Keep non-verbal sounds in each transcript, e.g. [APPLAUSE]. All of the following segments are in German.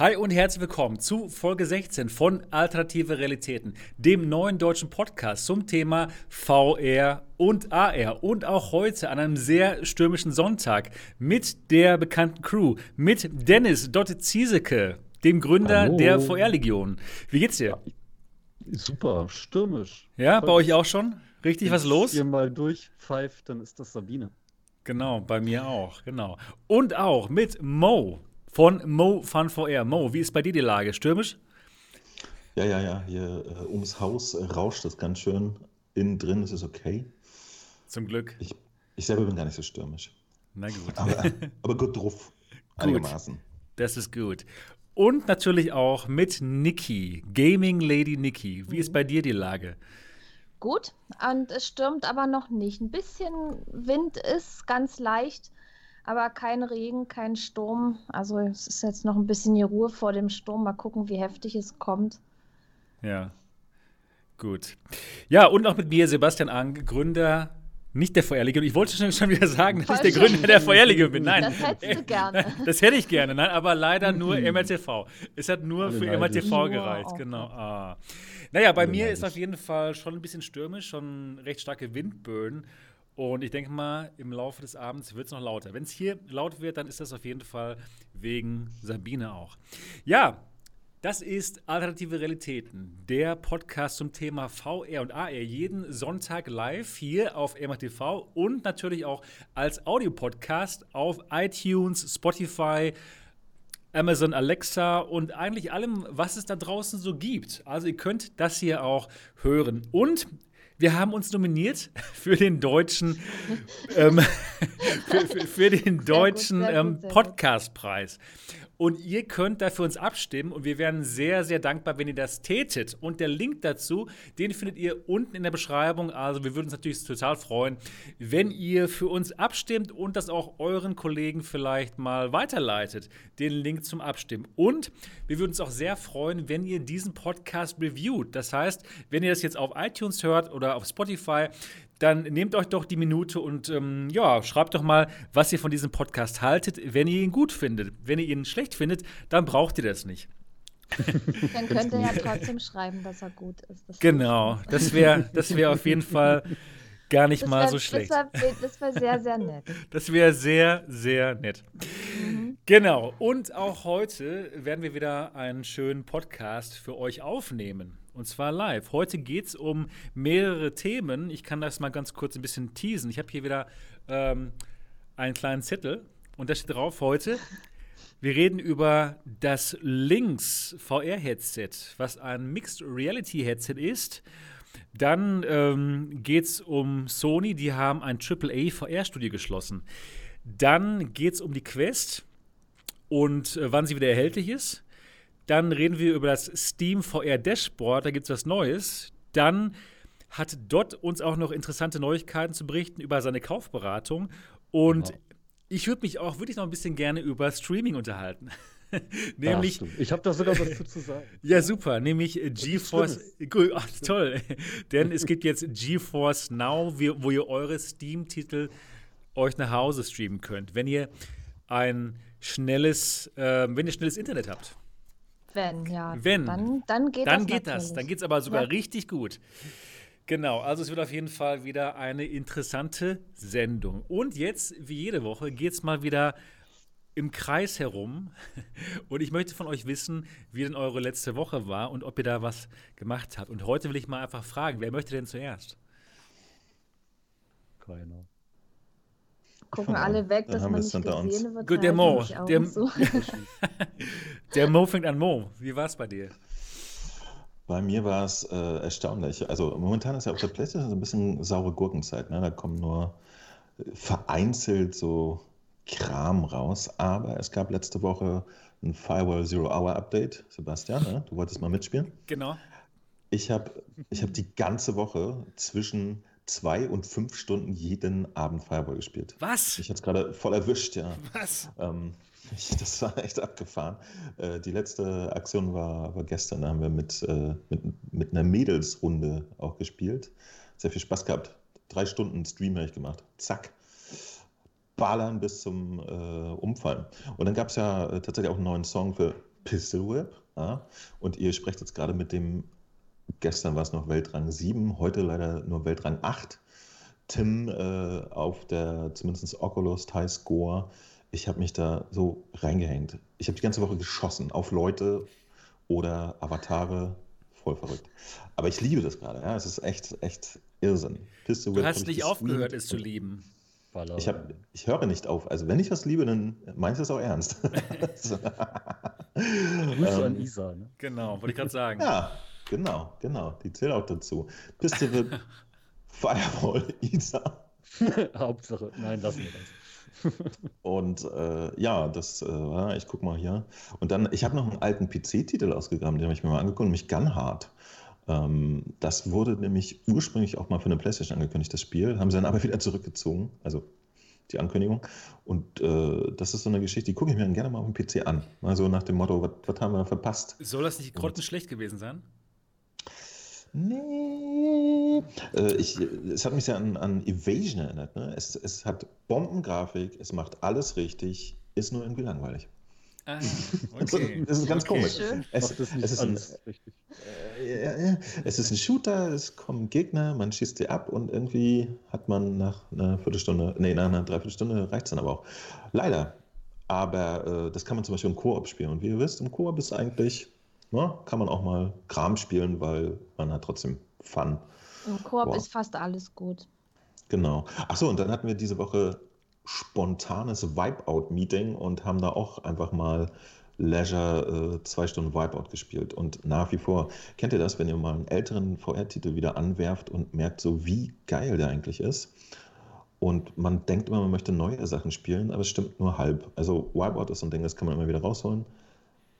Hi und herzlich willkommen zu Folge 16 von Alternative Realitäten, dem neuen deutschen Podcast zum Thema VR und AR. Und auch heute an einem sehr stürmischen Sonntag mit der bekannten Crew, mit Dennis Dotte Ziesecke, dem Gründer Hallo. der VR-Legion. Wie geht's dir? Super, stürmisch. Ja, bei euch auch schon? Richtig Wenn was los? Wenn ihr mal durchpfeift, dann ist das Sabine. Genau, bei mir auch, genau. Und auch mit Mo von Mo Fun VR. Mo, wie ist bei dir die Lage? Stürmisch? Ja, ja, ja. Hier äh, ums Haus äh, rauscht es ganz schön. Innen drin ist es okay. Zum Glück. Ich, ich selber bin gar nicht so stürmisch. Na gut. Aber, [LAUGHS] aber gut drauf. Einigermaßen. Das ist gut. Und natürlich auch mit Niki, Gaming Lady Niki. Wie ist bei dir die Lage? Gut, und es stürmt aber noch nicht. Ein bisschen Wind ist ganz leicht aber kein Regen, kein Sturm. Also es ist jetzt noch ein bisschen die Ruhe vor dem Sturm. Mal gucken, wie heftig es kommt. Ja, gut. Ja, und auch mit mir Sebastian Ang, Gründer nicht der VR-Legion. Ich wollte schon, schon wieder sagen, dass ich der Gründer der VR-Legion bin. Nein. Das hättest du gerne. [LAUGHS] Das hätte ich gerne, nein, aber leider [LAUGHS] nur MRTV. Es hat nur für MRTV gereicht, genau. Ah. Naja, bei mir ist auf jeden Fall schon ein bisschen stürmisch, schon recht starke Windböen. Und ich denke mal, im Laufe des Abends wird es noch lauter. Wenn es hier laut wird, dann ist das auf jeden Fall wegen Sabine auch. Ja, das ist Alternative Realitäten, der Podcast zum Thema VR und AR. Jeden Sonntag live hier auf MRTV und natürlich auch als Audiopodcast auf iTunes, Spotify, Amazon Alexa und eigentlich allem, was es da draußen so gibt. Also ihr könnt das hier auch hören. Und wir haben uns nominiert [LAUGHS] für den deutschen, ähm, [LAUGHS] für, für, für, den deutschen ähm, Podcastpreis. Und ihr könnt da für uns abstimmen und wir wären sehr, sehr dankbar, wenn ihr das tätet. Und der Link dazu, den findet ihr unten in der Beschreibung. Also wir würden uns natürlich total freuen, wenn ihr für uns abstimmt und das auch euren Kollegen vielleicht mal weiterleitet, den Link zum Abstimmen. Und wir würden uns auch sehr freuen, wenn ihr diesen Podcast reviewt. Das heißt, wenn ihr das jetzt auf iTunes hört oder auf Spotify, dann nehmt euch doch die Minute und ähm, ja, schreibt doch mal, was ihr von diesem Podcast haltet, wenn ihr ihn gut findet. Wenn ihr ihn schlecht findet, dann braucht ihr das nicht. Dann könnt ihr ja trotzdem schreiben, dass er gut ist. Das genau, das wäre das wär auf jeden Fall gar nicht das mal wär, so schlecht. Das wäre wär sehr, sehr nett. Das wäre sehr, sehr nett. Mhm. Genau, und auch heute werden wir wieder einen schönen Podcast für euch aufnehmen. Und zwar live. Heute geht es um mehrere Themen. Ich kann das mal ganz kurz ein bisschen teasen. Ich habe hier wieder ähm, einen kleinen Zettel und da steht drauf heute. Wir reden über das Lynx VR-Headset, was ein Mixed Reality Headset ist. Dann ähm, geht es um Sony, die haben ein AAA VR-Studio geschlossen. Dann geht es um die Quest und äh, wann sie wieder erhältlich ist. Dann reden wir über das Steam VR Dashboard, da gibt es was Neues. Dann hat Dot uns auch noch interessante Neuigkeiten zu berichten über seine Kaufberatung. Und genau. ich würde mich auch wirklich noch ein bisschen gerne über Streaming unterhalten. [LAUGHS] nämlich. Ach, ich habe da sogar was zu sagen. [LAUGHS] ja, super. Nämlich GeForce. Ach, toll. [LAUGHS] Denn es gibt jetzt GeForce Now, wo ihr eure Steam-Titel euch nach Hause streamen könnt. Wenn ihr ein schnelles, äh, wenn ihr schnelles Internet habt. Wenn, ja. Wenn. Dann, dann geht dann das. Geht das. Dann geht es aber sogar ja. richtig gut. Genau, also es wird auf jeden Fall wieder eine interessante Sendung. Und jetzt, wie jede Woche, geht es mal wieder im Kreis herum. [LAUGHS] Und ich möchte von euch wissen, wie denn eure letzte Woche war und ob ihr da was gemacht habt. Und heute will ich mal einfach fragen, wer möchte denn zuerst? Keiner gucken alle weg, dass man nicht gesehen wird. Gut, der Mo. Der, so. [LAUGHS] der Mo fängt an Mo. Wie war es bei dir? Bei mir war es äh, erstaunlich. Also momentan ist ja auf der PlayStation so ein bisschen saure Gurkenzeit. Ne? Da kommen nur vereinzelt so Kram raus. Aber es gab letzte Woche ein Firewall Zero Hour Update. Sebastian, ne? du wolltest mal mitspielen? Genau. Ich habe ich hab die ganze Woche zwischen zwei und fünf Stunden jeden Abend Fireball gespielt. Was? Ich hatte es gerade voll erwischt, ja. Was? Ähm, [LAUGHS] ich, das war echt abgefahren. Äh, die letzte Aktion war, war gestern, da haben wir mit, äh, mit, mit einer Mädelsrunde auch gespielt. Sehr viel Spaß gehabt. Drei Stunden Stream habe ich gemacht. Zack. Ballern bis zum äh, Umfallen. Und dann gab es ja äh, tatsächlich auch einen neuen Song für Pistol Whip. Ja? Und ihr sprecht jetzt gerade mit dem, gestern war es noch Weltrang 7, heute leider nur Weltrang 8. Tim äh, auf der zumindest Oculus High Score. Ich habe mich da so reingehängt. Ich habe die ganze Woche geschossen auf Leute oder Avatare. Voll verrückt. Aber ich liebe das gerade. Ja? Es ist echt, echt Irrsinn. Pistol du hast nicht aufgehört, es zu lieben. Ich, hab, ich höre nicht auf. Also wenn ich was liebe, dann meinst du es auch ernst. [LAUGHS] [LAUGHS] Grüße an ähm, Isa. Ne? Genau, wollte ich gerade sagen. Ja, genau, genau. Die zählt auch dazu. Pistol [LAUGHS] Firewall, Isa. [LAUGHS] Hauptsache, nein, lassen wir das. [LAUGHS] Und äh, ja, das, äh, ich guck mal hier. Und dann, ich habe noch einen alten PC-Titel ausgegraben, den habe ich mir mal angeguckt, nämlich Gunhard. Ähm, das wurde nämlich ursprünglich auch mal für eine PlayStation angekündigt, das Spiel, haben sie dann aber wieder zurückgezogen, also die Ankündigung. Und äh, das ist so eine Geschichte, die gucke ich mir dann gerne mal auf dem PC an. Also nach dem Motto, was haben wir verpasst? Soll das nicht grottenschlecht gewesen sein? Nee. Äh, ich, es hat mich sehr an, an Evasion erinnert. Ne? Es, es hat Bombengrafik, es macht alles richtig, ist nur irgendwie langweilig. Ah, [LAUGHS] okay. das ist ganz okay. komisch. Es, es, ist ein, äh, es, ist ein, Shooter, es kommen Gegner, man schießt sie ab und irgendwie hat man nach einer Viertelstunde, nee, nach einer Dreiviertelstunde reicht es dann aber auch. Leider. Aber äh, das kann man zum Beispiel im Koop spielen. Und wie ihr wisst, im Koop ist eigentlich, ne, kann man auch mal Kram spielen, weil man hat trotzdem Fun. Im Koop wow. ist fast alles gut. Genau. Achso, und dann hatten wir diese Woche spontanes Wipeout-Meeting und haben da auch einfach mal Leisure äh, zwei Stunden Wipeout gespielt. Und nach wie vor, kennt ihr das, wenn ihr mal einen älteren VR-Titel wieder anwerft und merkt so, wie geil der eigentlich ist? Und man denkt immer, man möchte neue Sachen spielen, aber es stimmt nur halb. Also Wipeout ist so ein Ding, das kann man immer wieder rausholen.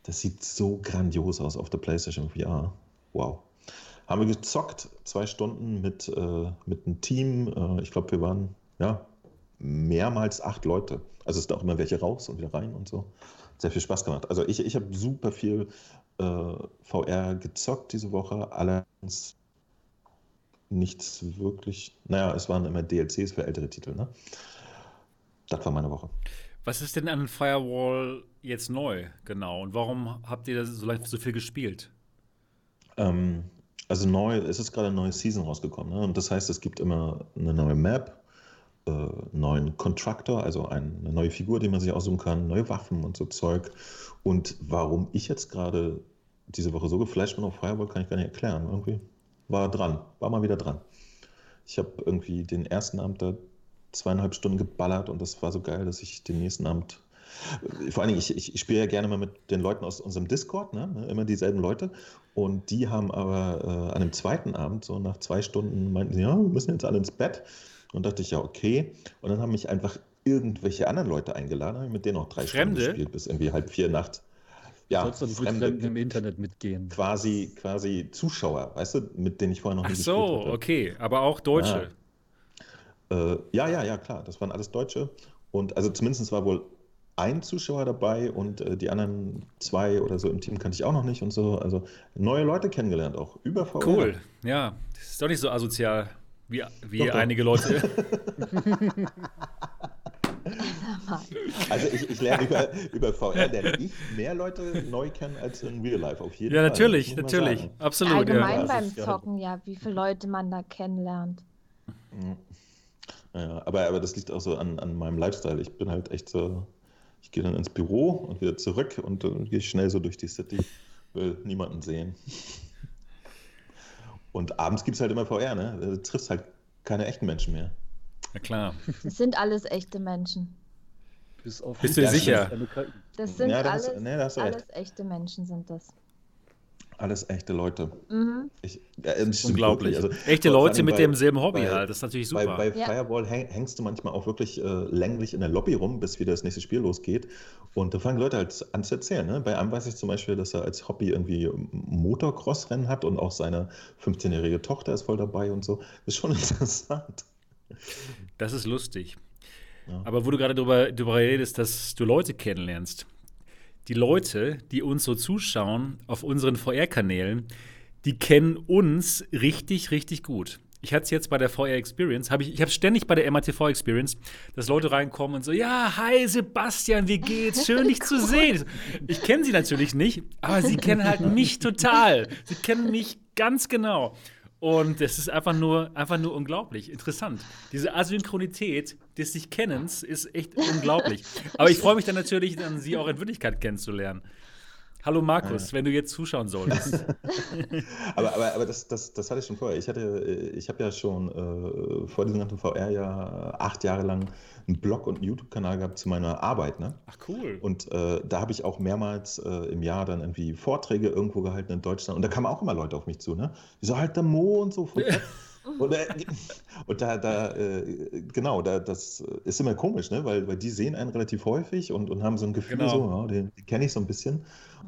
Das sieht so grandios aus auf der PlayStation VR. Wow. Haben wir gezockt, zwei Stunden mit, äh, mit einem Team. Äh, ich glaube, wir waren ja, mehrmals acht Leute. Also es sind auch immer welche raus und wieder rein und so. Sehr viel Spaß gemacht. Also ich, ich habe super viel äh, VR gezockt diese Woche, allerdings nichts wirklich. Naja, es waren immer DLCs für ältere Titel, ne? Das war meine Woche. Was ist denn an Firewall jetzt neu, genau? Und warum habt ihr so, so viel gespielt? Ähm, also neu, es ist gerade eine neue Season rausgekommen. Ne? Und das heißt, es gibt immer eine neue Map, äh, neuen Contractor, also eine neue Figur, die man sich aussuchen kann, neue Waffen und so Zeug. Und warum ich jetzt gerade diese Woche so geflasht bin auf Firewall, kann ich gar nicht erklären. Irgendwie war dran, war mal wieder dran. Ich habe irgendwie den ersten Abend da zweieinhalb Stunden geballert und das war so geil, dass ich den nächsten Abend vor allen Dingen, ich, ich, ich spiele ja gerne mal mit den Leuten aus unserem Discord, ne? immer dieselben Leute. Und die haben aber äh, an dem zweiten Abend, so nach zwei Stunden, meinten sie, ja, wir müssen jetzt alle ins Bett. Und dachte ich, ja, okay. Und dann haben mich einfach irgendwelche anderen Leute eingeladen, habe ich mit denen noch drei Fremde? Stunden gespielt, bis irgendwie halb vier Nacht. Ja, Sollst du nicht Fremde, mit im Internet mitgehen. Quasi, quasi Zuschauer, weißt du, mit denen ich vorher noch nicht gespielt habe. Ach so, okay, aber auch Deutsche. Ja. Äh, ja, ja, ja, klar, das waren alles Deutsche. Und also zumindest war wohl ein Zuschauer dabei und äh, die anderen zwei oder so im Team kannte ich auch noch nicht und so. Also neue Leute kennengelernt auch über VR. Cool, ja. Das ist doch nicht so asozial. Wie, wie doch, einige doch. Leute. [LAUGHS] also ich, ich lerne über, über VR lerne ich mehr Leute neu kennen als in Real Life auf jeden ja, Fall. Ja, natürlich, natürlich. Absolut. Allgemein ja. beim Zocken, ja, wie viele Leute man da kennenlernt. Ja, aber, aber das liegt auch so an, an meinem Lifestyle. Ich bin halt echt so, ich gehe dann ins Büro und wieder zurück und dann gehe ich schnell so durch die City, will niemanden sehen. Und abends gibt es halt immer VR, ne? Du triffst halt keine echten Menschen mehr. Ja, klar. Das sind alles echte Menschen. Bist du dir sicher? Das sind ja, das, alles, nee, alles echte Menschen sind das. Alles echte Leute. Mhm. Ich, ja, Unglaublich. Also, echte Leute mit bei, demselben Hobby bei, halt. Das ist natürlich super. Bei, bei ja. Fireball häng, hängst du manchmal auch wirklich äh, länglich in der Lobby rum, bis wieder das nächste Spiel losgeht. Und da fangen Leute halt an zu erzählen. Ne? Bei einem weiß ich zum Beispiel, dass er als Hobby irgendwie Motocross-Rennen hat und auch seine 15-jährige Tochter ist voll dabei und so. Das ist schon [LAUGHS] interessant. Das ist lustig. Ja. Aber wo du gerade darüber, darüber redest, dass du Leute kennenlernst die Leute, die uns so zuschauen auf unseren VR-Kanälen, die kennen uns richtig, richtig gut. ich hatte es jetzt bei der VR Experience, hab ich, ich habe ständig bei der MATV Experience, dass Leute reinkommen und so, ja, hi Sebastian, wie geht's? [LAUGHS] Schön, dich zu sehen. Ich kenne sie natürlich nicht, aber sie kennen halt mich total. Sie kennen mich ganz genau. Und es ist einfach nur, einfach nur unglaublich, interessant. Diese Asynchronität des sich Kennens ist echt unglaublich. [LAUGHS] Aber ich freue mich dann natürlich, dann sie auch in Wirklichkeit kennenzulernen. Hallo Markus, ja. wenn du jetzt zuschauen solltest. [LAUGHS] aber aber, aber das, das, das hatte ich schon vorher. Ich, ich habe ja schon äh, vor diesem ganzen VR ja acht Jahre lang einen Blog und einen YouTube-Kanal gehabt zu meiner Arbeit. Ne? Ach cool. Und äh, da habe ich auch mehrmals äh, im Jahr dann irgendwie Vorträge irgendwo gehalten in Deutschland. Und da kamen auch immer Leute auf mich zu. Ne? Die so, halt der Mo und so. [LAUGHS] Und, äh, [LAUGHS] und da, da äh, genau, da, das ist immer komisch, ne? weil, weil die sehen einen relativ häufig und, und haben so ein Gefühl, genau. so, ja, den, den kenne ich so ein bisschen.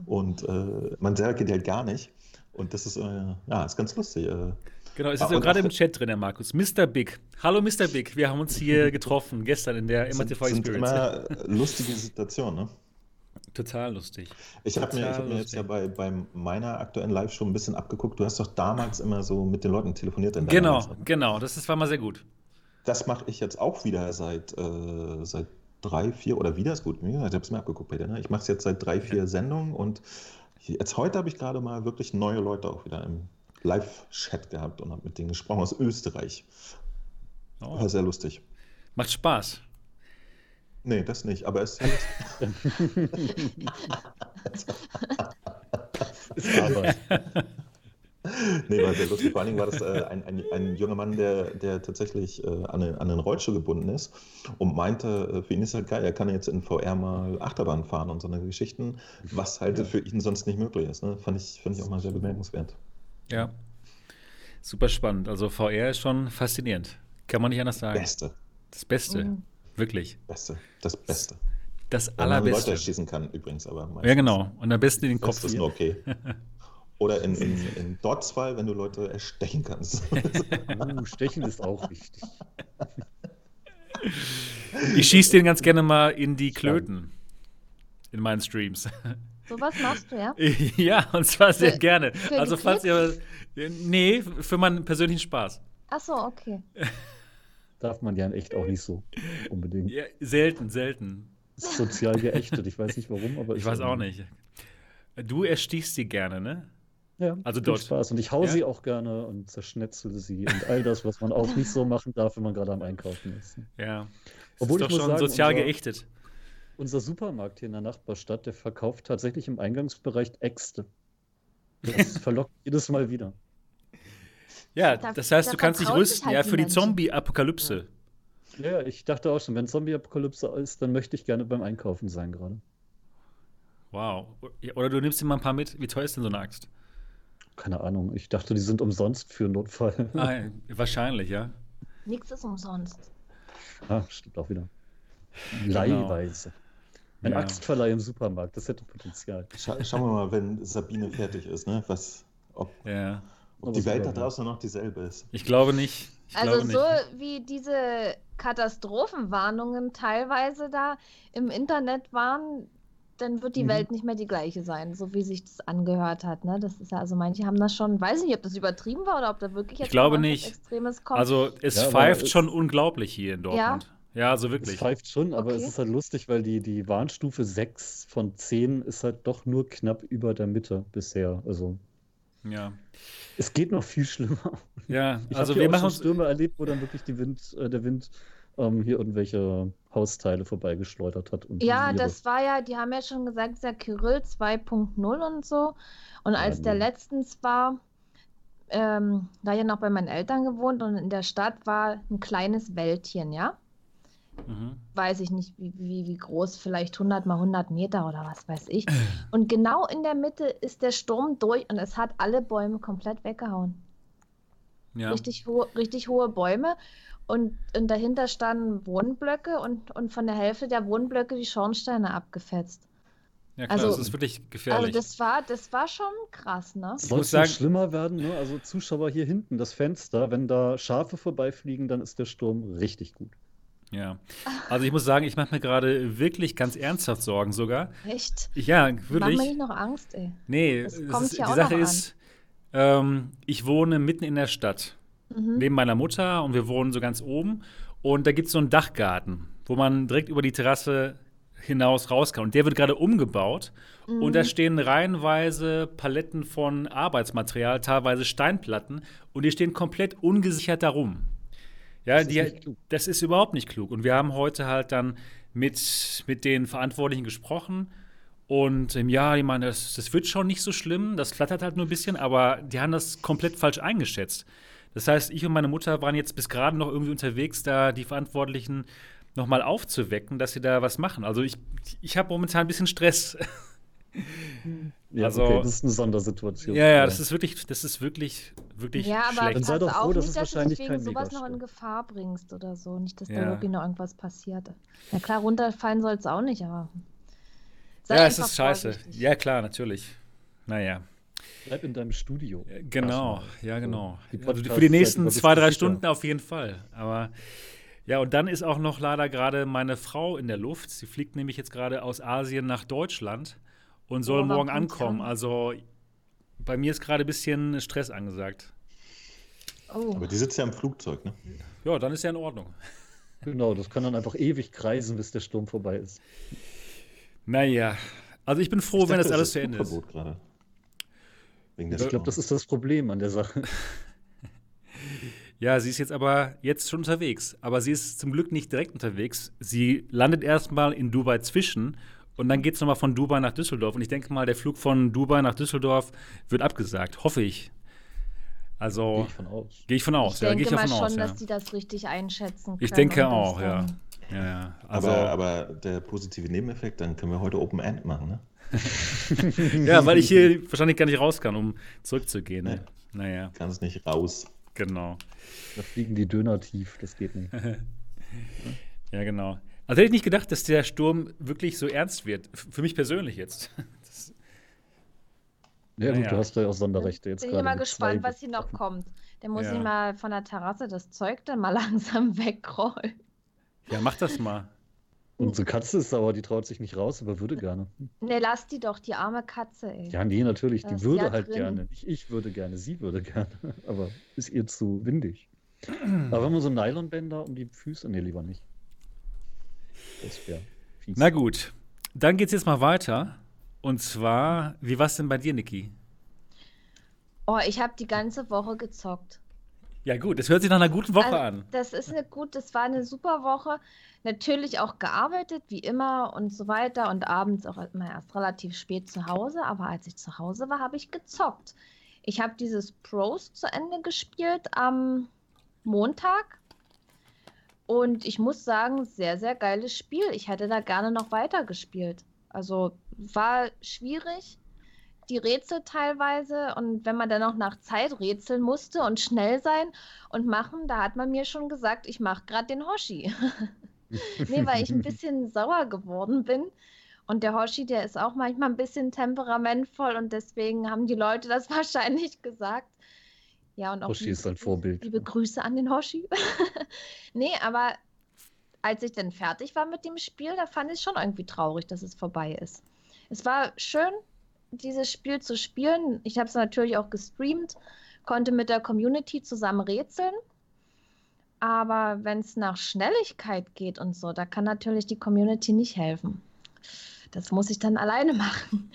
Und äh, man selber kennt die halt gar nicht. Und das ist, äh, ja, ist ganz lustig. Äh. Genau, es ist ja gerade im Chat drin, Herr Markus. Mr. Big. Hallo, Mr. Big. Wir haben uns hier [LAUGHS] getroffen gestern in der MATV Experience. Das sind immer lustige Situationen, ne? Total lustig. Ich habe mir, hab mir jetzt ja bei, bei meiner aktuellen Live-Show ein bisschen abgeguckt. Du hast doch damals immer so mit den Leuten telefoniert. In genau, Live genau. Das ist, war mal sehr gut. Das mache ich jetzt auch wieder seit, äh, seit drei, vier oder wieder ist gut. Ich habe es mir abgeguckt bei dir. Ne? Ich mache es jetzt seit drei, vier Sendungen und jetzt heute habe ich gerade mal wirklich neue Leute auch wieder im Live-Chat gehabt und habe mit denen gesprochen aus Österreich. Oh. War sehr lustig. Macht Spaß. Nee, das nicht, aber es ist [LAUGHS] ist Arbeit. nee, war sehr lustig. Vor allen Dingen war das äh, ein, ein, ein, junger Mann, der, der tatsächlich äh, an, einen, an einen Rollstuhl gebunden ist und meinte, äh, für ihn ist halt geil, er kann jetzt in VR mal Achterbahn fahren und so eine Geschichten, was halt ja. für ihn sonst nicht möglich ist. Ne? Fand, ich, fand ich auch mal sehr bemerkenswert. Ja, super spannend. Also VR ist schon faszinierend. Kann man nicht anders sagen. Beste. Das Beste. Mhm. Wirklich. Beste. Das Beste. Das Wenn allerbeste. Man Leute schießen kann übrigens, aber Ja, genau. Und am besten in den Kopf. Das ist nur okay. [LAUGHS] Oder in, in, in Dots Fall, wenn du Leute erstechen kannst. [LAUGHS] uh, Stechen ist auch wichtig. Ich schieße den ganz gerne mal in die Klöten. In meinen Streams. [LAUGHS] So was machst du, ja? ja, und zwar sehr für, gerne. Für also falls ihr. Nee, für meinen persönlichen Spaß. Ach so, okay darf man ja in echt auch nicht so unbedingt. Ja, selten, selten. Ist sozial geächtet, ich weiß nicht warum, aber ich weiß auch nicht. Du erstichst sie gerne, ne? Ja, also dort. Spaß. Und ich hau ja? sie auch gerne und zerschnetzel sie und all das, was man auch nicht so machen darf, wenn man gerade am Einkaufen ist. Ja. Obwohl ist doch ich schon sagen, sozial unser, geächtet. Unser Supermarkt hier in der Nachbarstadt, der verkauft tatsächlich im Eingangsbereich Äxte. Das [LAUGHS] verlockt jedes Mal wieder. Ja, da, das heißt, du kannst dich rüsten, halt ja, für die Zombie-Apokalypse. Ja. ja, ich dachte auch schon, wenn Zombie-Apokalypse ist, dann möchte ich gerne beim Einkaufen sein gerade. Wow. Oder du nimmst dir mal ein paar mit. Wie teuer ist denn so eine Axt? Keine Ahnung. Ich dachte, die sind umsonst für Notfall. [LAUGHS] Ah, wahrscheinlich, ja. Nichts ist umsonst. Ah, stimmt auch wieder. Genau. Leihweise. Ein ja. Axtverleih im Supermarkt, das hätte Potenzial. Scha schauen wir mal, wenn Sabine fertig ist, ne? Was, ob, ja. Ob die Welt da draußen noch dieselbe ist. Ich glaube nicht. Ich also glaube so wie diese Katastrophenwarnungen teilweise da im Internet waren, dann wird die mhm. Welt nicht mehr die gleiche sein, so wie sich das angehört hat. Ne? Das ist ja, also manche haben das schon, weiß nicht, ob das übertrieben war oder ob da wirklich jetzt ich glaube nicht. Extremes kommt. Also es ja, pfeift schon unglaublich hier in Dortmund. Ja? Ja, also wirklich. Es pfeift schon, aber okay. es ist halt lustig, weil die, die Warnstufe 6 von 10 ist halt doch nur knapp über der Mitte bisher. Also. Ja. Es geht noch viel schlimmer. Ja, ich also wir machen Stürme erlebt, wo dann wirklich Wind, äh, der Wind ähm, hier irgendwelche Hausteile vorbeigeschleudert hat. ja, das war ja, die haben ja schon gesagt, der Kyrill 2.0 und so. Und als ja, der letztens war, ähm, da ja noch bei meinen Eltern gewohnt und in der Stadt war ein kleines Wäldchen, ja. Mhm. Weiß ich nicht, wie, wie, wie groß, vielleicht 100 mal 100 Meter oder was weiß ich. [CLEARS THROAT] Und genau in der Mitte ist der Sturm durch und es hat alle Bäume komplett weggehauen. Ja. Richtig, ho richtig hohe Bäume. Und, und dahinter standen Wohnblöcke und, und von der Hälfte der Wohnblöcke die Schornsteine abgefetzt. Ja, klar, also, das ist wirklich gefährlich. Also das war, das war schon krass, ne? Es muss sagen, schlimmer werden, ne? Also Zuschauer hier hinten, das Fenster, wenn da Schafe vorbeifliegen, dann ist der Sturm richtig gut. Ja. Also ich muss sagen, ich mache mir gerade wirklich ganz ernsthaft Sorgen sogar. Echt? Ja, wirklich. Mach mir nicht noch Angst, ey. Nee, das kommt ist, ja die Sache ist, ähm, ich wohne mitten in der Stadt. mhm. neben meiner Mutter und wir wohnen so ganz oben. Und da gibt es so einen Dachgarten, wo man direkt über die Terrasse hinaus raus kann. Und der wird gerade umgebaut. Mhm. Und da stehen reihenweise Paletten von Arbeitsmaterial, teilweise Steinplatten. Und die stehen komplett ungesichert darum. Ja, das, die, ist das ist überhaupt nicht klug. Und wir haben heute halt dann mit, mit den Verantwortlichen gesprochen. Und ähm, ja, ich meine, das, das wird schon nicht so schlimm, das flattert halt nur ein bisschen, aber die haben das komplett falsch eingeschätzt. Das heißt, ich und meine Mutter waren jetzt bis gerade noch irgendwie unterwegs, da die Verantwortlichen nochmal aufzuwecken, dass sie da was machen. Also ich, ich habe momentan ein bisschen Stress. Ja, also, okay, das ist eine Sondersituation. Ja, ja, das ist wirklich, das ist wirklich, wirklich ja, aber schlecht. Dann sei doch froh, dass es wahrscheinlich dass du deswegen sowas noch in Gefahr bringst oder so. Nicht, dass ja. da wirklich noch irgendwas passiert. Na klar, runterfallen soll es auch nicht, aber. ja, es ist scheiße. Ja, klar, natürlich. Naja. Bleib in deinem Studio. Genau, ja, genau. Also für die nächsten zwei, drei Stunden auf jeden Fall. Aber ja, und dann ist auch noch leider gerade meine Frau in der Luft. Sie fliegt nämlich jetzt gerade aus Asien nach Deutschland und soll oh, morgen ankommen. An? Also bei mir ist gerade ein bisschen Stress angesagt. Oh. Aber die sitzt ja im Flugzeug, ne? Ja, dann ist ja in Ordnung. Genau, das kann dann einfach ewig kreisen, bis der Sturm vorbei ist. Naja, also ich bin froh, ich dachte, wenn das alles zu Ende ist. Gerade. ich glaube, das ist das Problem an der Sache. [LAUGHS] Ja, sie ist jetzt aber jetzt schon unterwegs. Aber sie ist zum Glück nicht direkt unterwegs. Sie landet erstmal in Dubai zwischen und dann geht es nochmal von Dubai nach Düsseldorf. Und ich denke mal, der Flug von Dubai nach Düsseldorf wird abgesagt. Hoffe ich. Also. Gehe ich von aus. Gehe ich von aus. Ich ja, denke ich mal schon, aus, dass die das richtig einschätzen können. Ich denke auch, ja. ja, ja. Also, aber, aber der positive Nebeneffekt, dann können wir heute Open End machen, ne? [LAUGHS] ja, weil ich hier wahrscheinlich gar nicht raus kann, um zurückzugehen. Ne? Naja. Kannst nicht raus. Genau. Da fliegen die Döner tief, das geht nicht. [LAUGHS] ja, genau. Also hätte ich nicht gedacht, dass der Sturm wirklich so ernst wird. Für mich persönlich jetzt. [LAUGHS] Das, ja, gut, ja. du hast ja auch Sonderrechte jetzt gerade. Ich bin mal gespannt, was hier noch kommt. Der muss ja. ich mal von der Terrasse das Zeug dann mal [LAUGHS] langsam wegrollen. Ja, mach das mal. Unsere Katze ist sauer, die traut sich nicht raus, aber würde gerne. Ne, lass die doch, die arme Katze, ey. Ja, nee, natürlich, die würde halt drin. gerne. Nicht ich würde gerne, sie würde gerne. [LAUGHS] Aber ist ihr zu windig. aber wenn man so Nylonbänder um die Füße, nee, lieber nicht. Das wäre fies. Na gut, dann geht's jetzt mal weiter. Und zwar, wie war's denn bei dir, Niki? Oh, ich habe die ganze Woche gezockt. Ja, gut, das hört sich nach einer guten Woche also, an. Das ist eine gut, das war eine super Woche. Natürlich auch gearbeitet, wie immer und so weiter. Und abends auch immer erst relativ spät zu Hause. Aber als ich zu Hause war, habe ich gezockt. Ich habe dieses Pros zu Ende gespielt am Montag. Und ich muss sagen, sehr, sehr geiles Spiel. Ich hätte da gerne noch weiter gespielt. Also war schwierig, die Rätsel teilweise. Und wenn man dann noch nach Zeit rätseln musste und schnell sein und machen, da hat man mir schon gesagt, ich mache gerade den Hoshi. [LAUGHS] nee, weil ich ein [LAUGHS] bisschen sauer geworden bin. Und der Hoshi, der ist auch manchmal ein bisschen temperamentvoll und deswegen haben die Leute das [LAUGHS] wahrscheinlich gesagt. Ja, und auch Hoshi ist ein Vorbild. Liebe Grüße an den Hoshi. [LAUGHS] nee, aber als ich dann fertig war mit dem Spiel, da fand ich es schon irgendwie traurig, dass es vorbei ist. Es war schön, dieses Spiel zu spielen. Ich habe es natürlich auch gestreamt, konnte mit der Community zusammen rätseln. Aber wenn es nach Schnelligkeit geht und so, da kann natürlich die Community nicht helfen. Das muss ich dann alleine [LAUGHS] machen.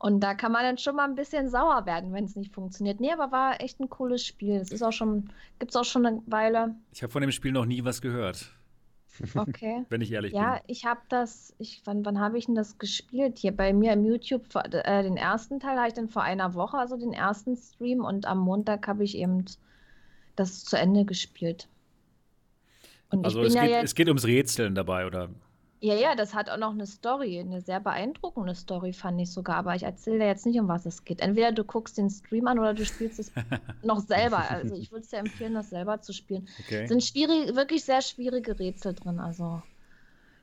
Und da kann man dann schon mal ein bisschen sauer werden, wenn es nicht funktioniert. Nee, aber war echt ein cooles Spiel. Es ist auch schon, gibt es auch schon eine Weile. Ich habe von dem Spiel noch nie was gehört. Okay. [LAUGHS] Wenn ich ehrlich ja, bin. Ja, ich habe das, ich, wann, wann habe ich denn das gespielt? Hier bei mir im YouTube, äh, den ersten Teil habe ich dann vor einer Woche, also den ersten Stream und am Montag habe ich eben das zu Ende gespielt. Und also es, ja geht, es geht ums Rätseln dabei, oder? Ja, ja, das hat auch noch eine Story, eine sehr beeindruckende Story, fand ich sogar. Aber ich erzähle dir jetzt nicht, um was es geht. Entweder du guckst den Stream an oder du spielst es [LAUGHS] noch selber. Also ich würde es dir empfehlen, das selber zu spielen. Okay. Sind schwierig, wirklich sehr schwierige Rätsel drin. Also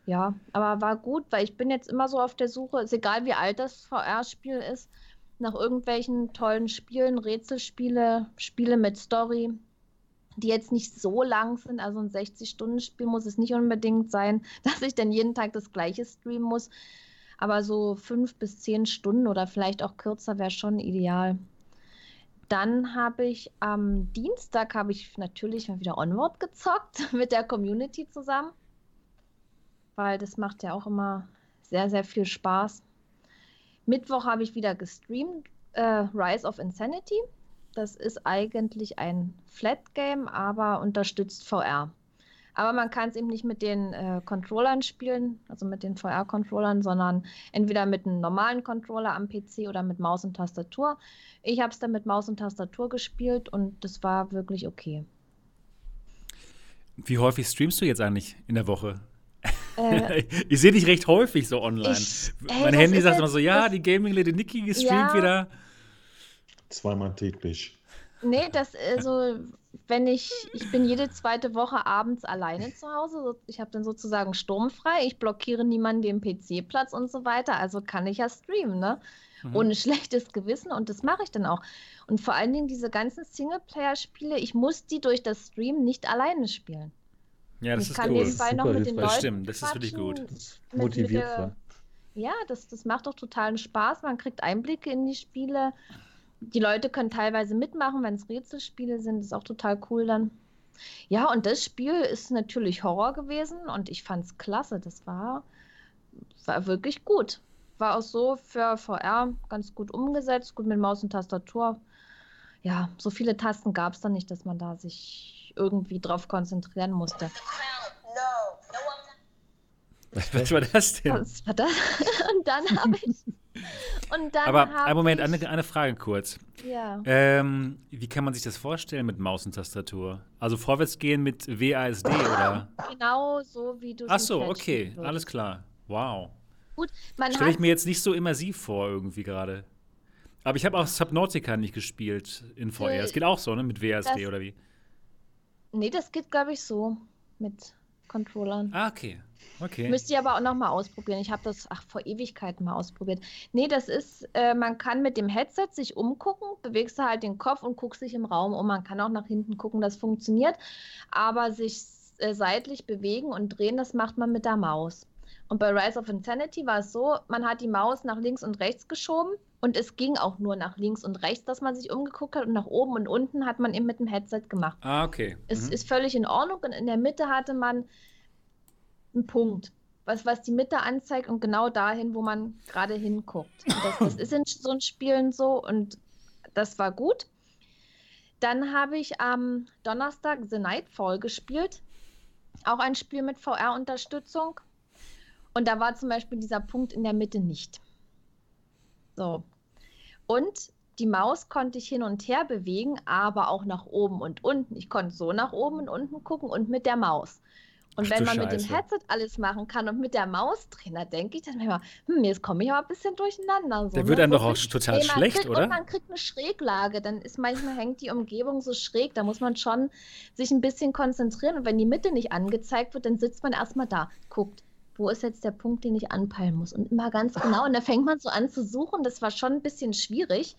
ja, aber war gut, weil ich bin jetzt immer so auf der Suche, ist egal wie alt das VR-Spiel ist, nach irgendwelchen tollen Spielen, Rätselspiele, Spiele mit Story, die jetzt nicht so lang sind. Also ein 60-Stunden-Spiel muss es nicht unbedingt sein, [LAUGHS] dass ich dann jeden Tag das gleiche streamen muss. Aber so fünf bis zehn Stunden oder vielleicht auch kürzer wäre schon ideal. Dann habe ich am Dienstag habe ich natürlich mal wieder Onward gezockt [LAUGHS] mit der Community zusammen, weil das macht ja auch immer sehr, sehr viel Spaß. Mittwoch habe ich wieder gestreamt, äh, Rise of Insanity. Das ist eigentlich ein Flat Game, aber unterstützt VR. Aber man kann es eben nicht mit den äh, Controllern spielen, also mit den VR-Controllern, sondern entweder mit einem normalen Controller am PC oder mit Maus und Tastatur. Ich habe es dann mit Maus und Tastatur gespielt und das war wirklich okay. Wie häufig streamst du jetzt eigentlich in der Woche? Äh, [LAUGHS] ich sehe dich recht häufig so online. Ich, ey, mein Handy sagt immer so, ja, die Gaming Lady Nikki gestreamt ja, wieder. Zweimal täglich. Nee, das also wenn ich, ich bin jede zweite Woche abends alleine zu Hause. Ich habe dann sozusagen sturmfrei. Ich blockiere niemanden den PC-Platz und so weiter. Also kann ich ja streamen, ne? Mhm. Ohne [LAUGHS] schlechtes Gewissen und das mache ich dann auch. Und vor allen Dingen diese ganzen Singleplayer-Spiele, ich muss die durch das Stream nicht alleine spielen. Ja, das ich ist kann cool. nebenbei noch mit den Leuten Stimmt, das ist wirklich gut. Das motiviert mit, Ja, das, das macht doch totalen Spaß. Man kriegt Einblicke in die Spiele die Leute können teilweise mitmachen, wenn es Rätselspiele sind, ist auch total cool dann. Ja, und das Spiel ist natürlich Horror gewesen und ich fand es klasse. Das war, war wirklich gut. War auch so für VR ganz gut umgesetzt, gut mit Maus und Tastatur. Ja, so viele Tasten gab es dann nicht, dass man da sich irgendwie drauf konzentrieren musste. Was war das denn? Was war das? [LAUGHS] Und dann habe ich und dann Aber einen Moment, eine, eine Frage kurz. Ja. Ähm, wie kann man sich das vorstellen mit Maus und Tastatur? Also vorwärts gehen mit WASD oder? Genau so, wie du es Ach so, okay, alles klar. Wow. Gut, Stelle ich mir jetzt nicht so immersiv vor irgendwie gerade. Aber ich habe auch Subnautica nicht gespielt in VR. Äh, das geht auch so, ne? Mit WASD das, oder wie? Nee, das geht, glaube ich, so mit Controllern. Ah, okay. Okay. Müsst ihr aber auch noch mal ausprobieren. Ich habe das ach, vor Ewigkeiten mal ausprobiert. Nee, das ist, äh, man kann mit dem Headset sich umgucken, bewegst du halt den Kopf und guckst sich im Raum um. Man kann auch nach hinten gucken, das funktioniert. Aber sich äh, seitlich bewegen und drehen, das macht man mit der Maus. Und bei Rise of Insanity war es so, man hat die Maus nach links und rechts geschoben und es ging auch nur nach links und rechts, dass man sich umgeguckt hat und nach oben und unten hat man eben mit dem Headset gemacht. Ah, okay. Mhm. Es ist völlig in Ordnung und in der Mitte hatte man einen Punkt, was, was die Mitte anzeigt und genau dahin, wo man gerade hinguckt. Das, das, ist in so ein Spielen so und das war gut. Dann habe ich am Donnerstag The Nightfall gespielt. Auch ein Spiel mit VR-Unterstützung. Und da war zum Beispiel dieser Punkt in der Mitte nicht. So. Und die Maus konnte ich hin und her bewegen, aber auch nach oben und unten. Ich konnte so nach oben und unten gucken und mit der Maus. Und Ach, wenn man Scheiße. mit dem Headset alles machen kann und mit der Maustrainer, denke ich dann immer, hm, jetzt komme ich aber ein bisschen durcheinander. So, der ne? wird dann doch auch total schlecht, kriegt, oder? Und man kriegt eine Schräglage, dann ist manchmal hängt die Umgebung so schräg, da muss man schon sich ein bisschen konzentrieren. Und wenn die Mitte nicht angezeigt wird, dann sitzt man erstmal da, guckt, wo ist jetzt der Punkt, den ich anpeilen muss? Und immer ganz genau. Und da fängt man so an zu suchen. Das war schon ein bisschen schwierig.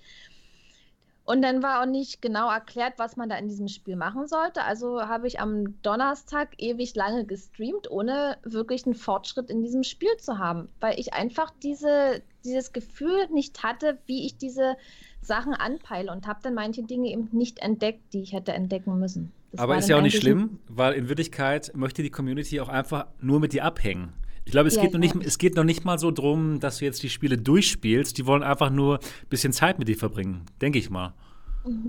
Und dann war auch nicht genau erklärt, was man da in diesem Spiel machen sollte. Also habe ich am Donnerstag ewig lange gestreamt, ohne wirklich einen Fortschritt in diesem Spiel zu haben, weil ich einfach diese, dieses Gefühl nicht hatte, wie ich diese Sachen anpeile und habe dann manche Dinge eben nicht entdeckt, die ich hätte entdecken müssen. Das Aber ist ja auch nicht schlimm, weil in Wirklichkeit möchte die Community auch einfach nur mit dir abhängen. Ich glaube, es, ja, geht noch nicht, es geht noch nicht mal so drum, dass du jetzt die Spiele durchspielst. Die wollen einfach nur ein bisschen Zeit mit dir verbringen, denke ich mal.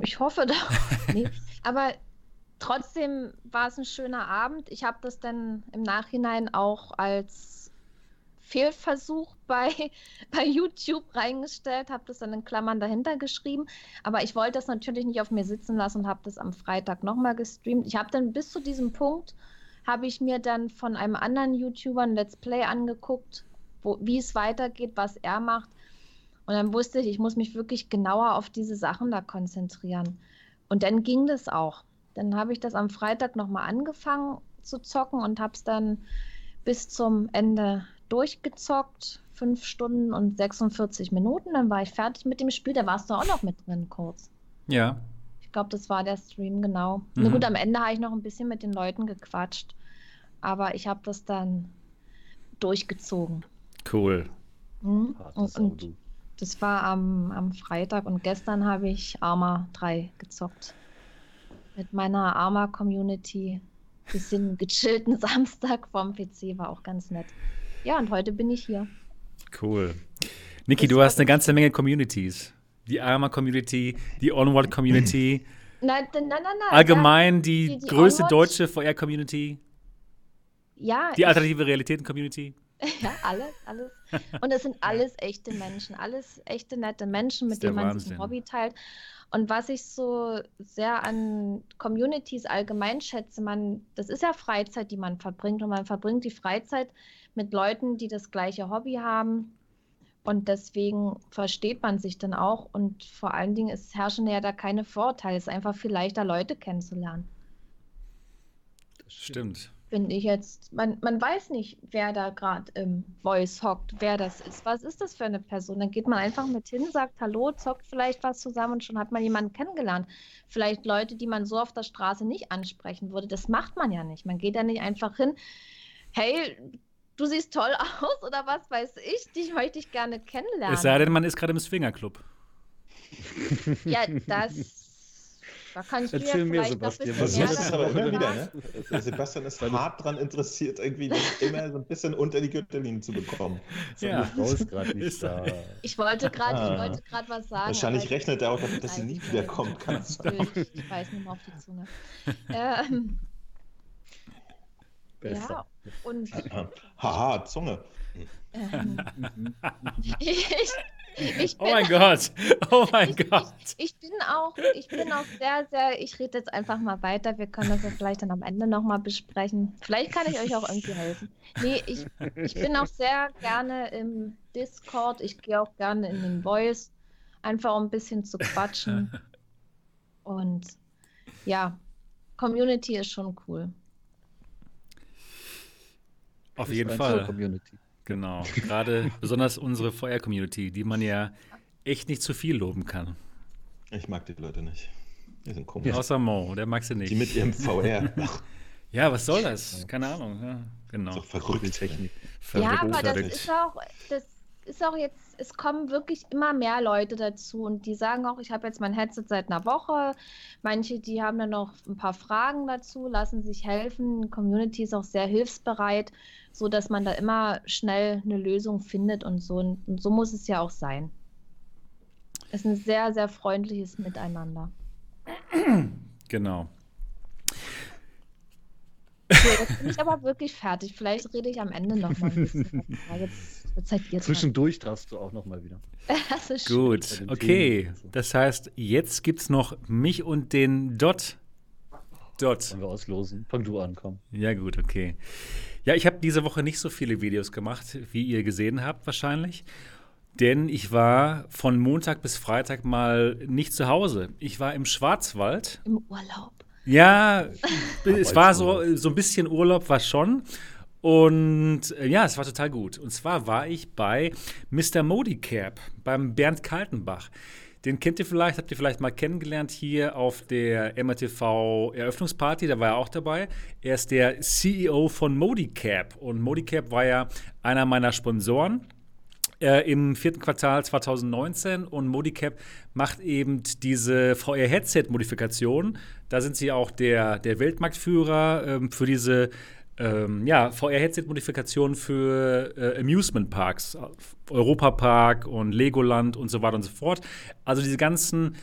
Ich hoffe doch. [LAUGHS] nee. Aber trotzdem war es ein schöner Abend. Ich habe das dann im Nachhinein auch als Fehlversuch bei, [LAUGHS] bei YouTube reingestellt, habe das dann in Klammern dahinter geschrieben. Aber ich wollte das natürlich nicht auf mir sitzen lassen und habe das am Freitag nochmal gestreamt. Ich habe dann bis zu diesem Punkt habe ich mir dann von einem anderen YouTuber ein Let's Play angeguckt, wie es weitergeht, was er macht. Und dann wusste ich, ich muss mich wirklich genauer auf diese Sachen da konzentrieren. Und dann ging das auch. Dann habe ich das am Freitag nochmal angefangen zu zocken und habe es dann bis zum Ende durchgezockt. Fünf Stunden und 46 Minuten. Dann war ich fertig mit dem Spiel. Da warst du auch noch mit drin kurz. Ja. Ich glaube, das war der Stream, genau. Mhm. Na gut, am Ende habe ich noch ein bisschen mit den Leuten gequatscht. Aber ich habe das dann durchgezogen. Cool. Mhm. Und, und Das war am, am Freitag und gestern habe ich Arma 3 gezockt. Mit meiner Arma-Community. Bisschen [LAUGHS] gechillten Samstag vom PC war auch ganz nett. Ja, und heute bin ich hier. Cool. Niki, du hast eine ganze Menge Communities. Die Arma-Community, die Onward-Community. [LAUGHS] Nein, nein, nein, nein. Allgemein ja, die, die, die, größte Onward deutsche VR-Community. Ja. Die alternative Realitäten-Community. [LAUGHS] Ja, alles, alles. Und es sind alles echte Menschen, alles echte nette Menschen, mit denen man sich ein Hobby teilt. Und was ich so sehr an Communities allgemein schätze, man, das ist ja Freizeit, die man verbringt. Und man verbringt die Freizeit mit Leuten, die das gleiche Hobby haben. Und deswegen versteht man sich dann auch. Und vor allen Dingen ist herrschen ja da keine Vorteile. Es ist einfach viel leichter, Leute kennenzulernen. Das stimmt finde ich jetzt. Man, man weiß nicht, wer da gerade im Voice hockt, wer das ist. Was ist das für eine Person? Dann geht man einfach mit hin, sagt Hallo, zockt vielleicht was zusammen und schon hat man jemanden kennengelernt. Vielleicht Leute, die man so auf der Straße nicht ansprechen würde. Das macht man ja nicht. Man geht ja nicht einfach hin, hey, du siehst toll [LAUGHS] aus oder was weiß ich, dich möchte ich gerne kennenlernen. Es sei denn, man ist gerade im Swingerclub. Ja, das da kannst Erzähl mir, Sebastian. Was ist das aber immer wieder, ne? Sebastian ist hart dran interessiert, irgendwie immer so ein bisschen unter die Gürtellinie zu bekommen. Ja, ich gerade nicht da. Ich wollte gerade ah. was sagen. Wahrscheinlich rechnet er auch damit, dass sie nie wiederkommt. Kann sein? Ich weiß nicht mehr auf die Zunge. [LAUGHS] ähm, ja, und. [LAUGHS] Haha, Zunge. Ähm, [LAUGHS] ich, bin, oh mein Gott, oh [LAUGHS] mein ich, Gott. Ich, ich, bin auch, ich bin auch sehr, sehr, ich rede jetzt einfach mal weiter. Wir können das ja vielleicht dann am Ende nochmal besprechen. Vielleicht kann ich euch auch irgendwie helfen. Nee, ich, ich bin auch sehr gerne im Discord. Ich gehe auch gerne in den Voice, einfach um ein bisschen zu quatschen. Und ja, Community ist schon cool. Auf jeden Fall. Community. Genau. Gerade besonders unsere VR-Community, die man ja echt nicht zu viel loben kann. Ich mag die Leute nicht. Die sind komisch. Außer Mo, der mag sie nicht. Die mit ihrem VR. [LAUGHS] ja, was soll das? Keine Ahnung. Ja, genau. So verrückte Technik. Ja, aber das ist auch, das ist auch jetzt, es kommen wirklich immer mehr Leute dazu und die sagen auch, ich habe jetzt mein Headset seit einer Woche. Manche, die haben dann noch ein paar Fragen dazu, lassen sich helfen. Die Community ist auch sehr hilfsbereit, so dass man da immer schnell eine Lösung findet und so. Und so muss es ja auch sein. Es ist ein sehr, sehr freundliches Miteinander. Genau. Okay, jetzt bin ich aber wirklich fertig. Vielleicht rede ich am Ende noch mal ein bisschen. [LAUGHS] Jetzt, Zwischendurch darfst du auch noch mal wieder. [LAUGHS] das ist Gut, okay. Das heißt, jetzt gibt es noch mich und den Dot. Dot. Wollen wir auslosen? Fang du an, komm. Ja, gut, okay. Ja, ich habe diese Woche nicht so viele Videos gemacht, wie ihr gesehen habt, wahrscheinlich. Denn ich war von Montag bis Freitag mal nicht zu Hause. Ich war im Schwarzwald. Im Urlaub. Ja, es war so, so ein bisschen Urlaub, war schon. Und äh, ja, es war total gut. Und zwar war ich bei Mr. Modicap, beim Bernd Kaltenbach. Den kennt ihr vielleicht, habt ihr vielleicht mal kennengelernt hier auf der MRTV Eröffnungsparty, da war er auch dabei. Er ist der CEO von Modicap und Modicap war ja einer meiner Sponsoren äh, im vierten Quartal 2019 und Modicap macht eben diese VR-Headset-Modifikation. Da sind sie auch der, der Weltmarktführer ähm, für diese ähm, ja, VR-Headset-Modifikation für äh, Amusement-Parks, Europa-Park und Legoland und so weiter und so fort. Also diese ganzen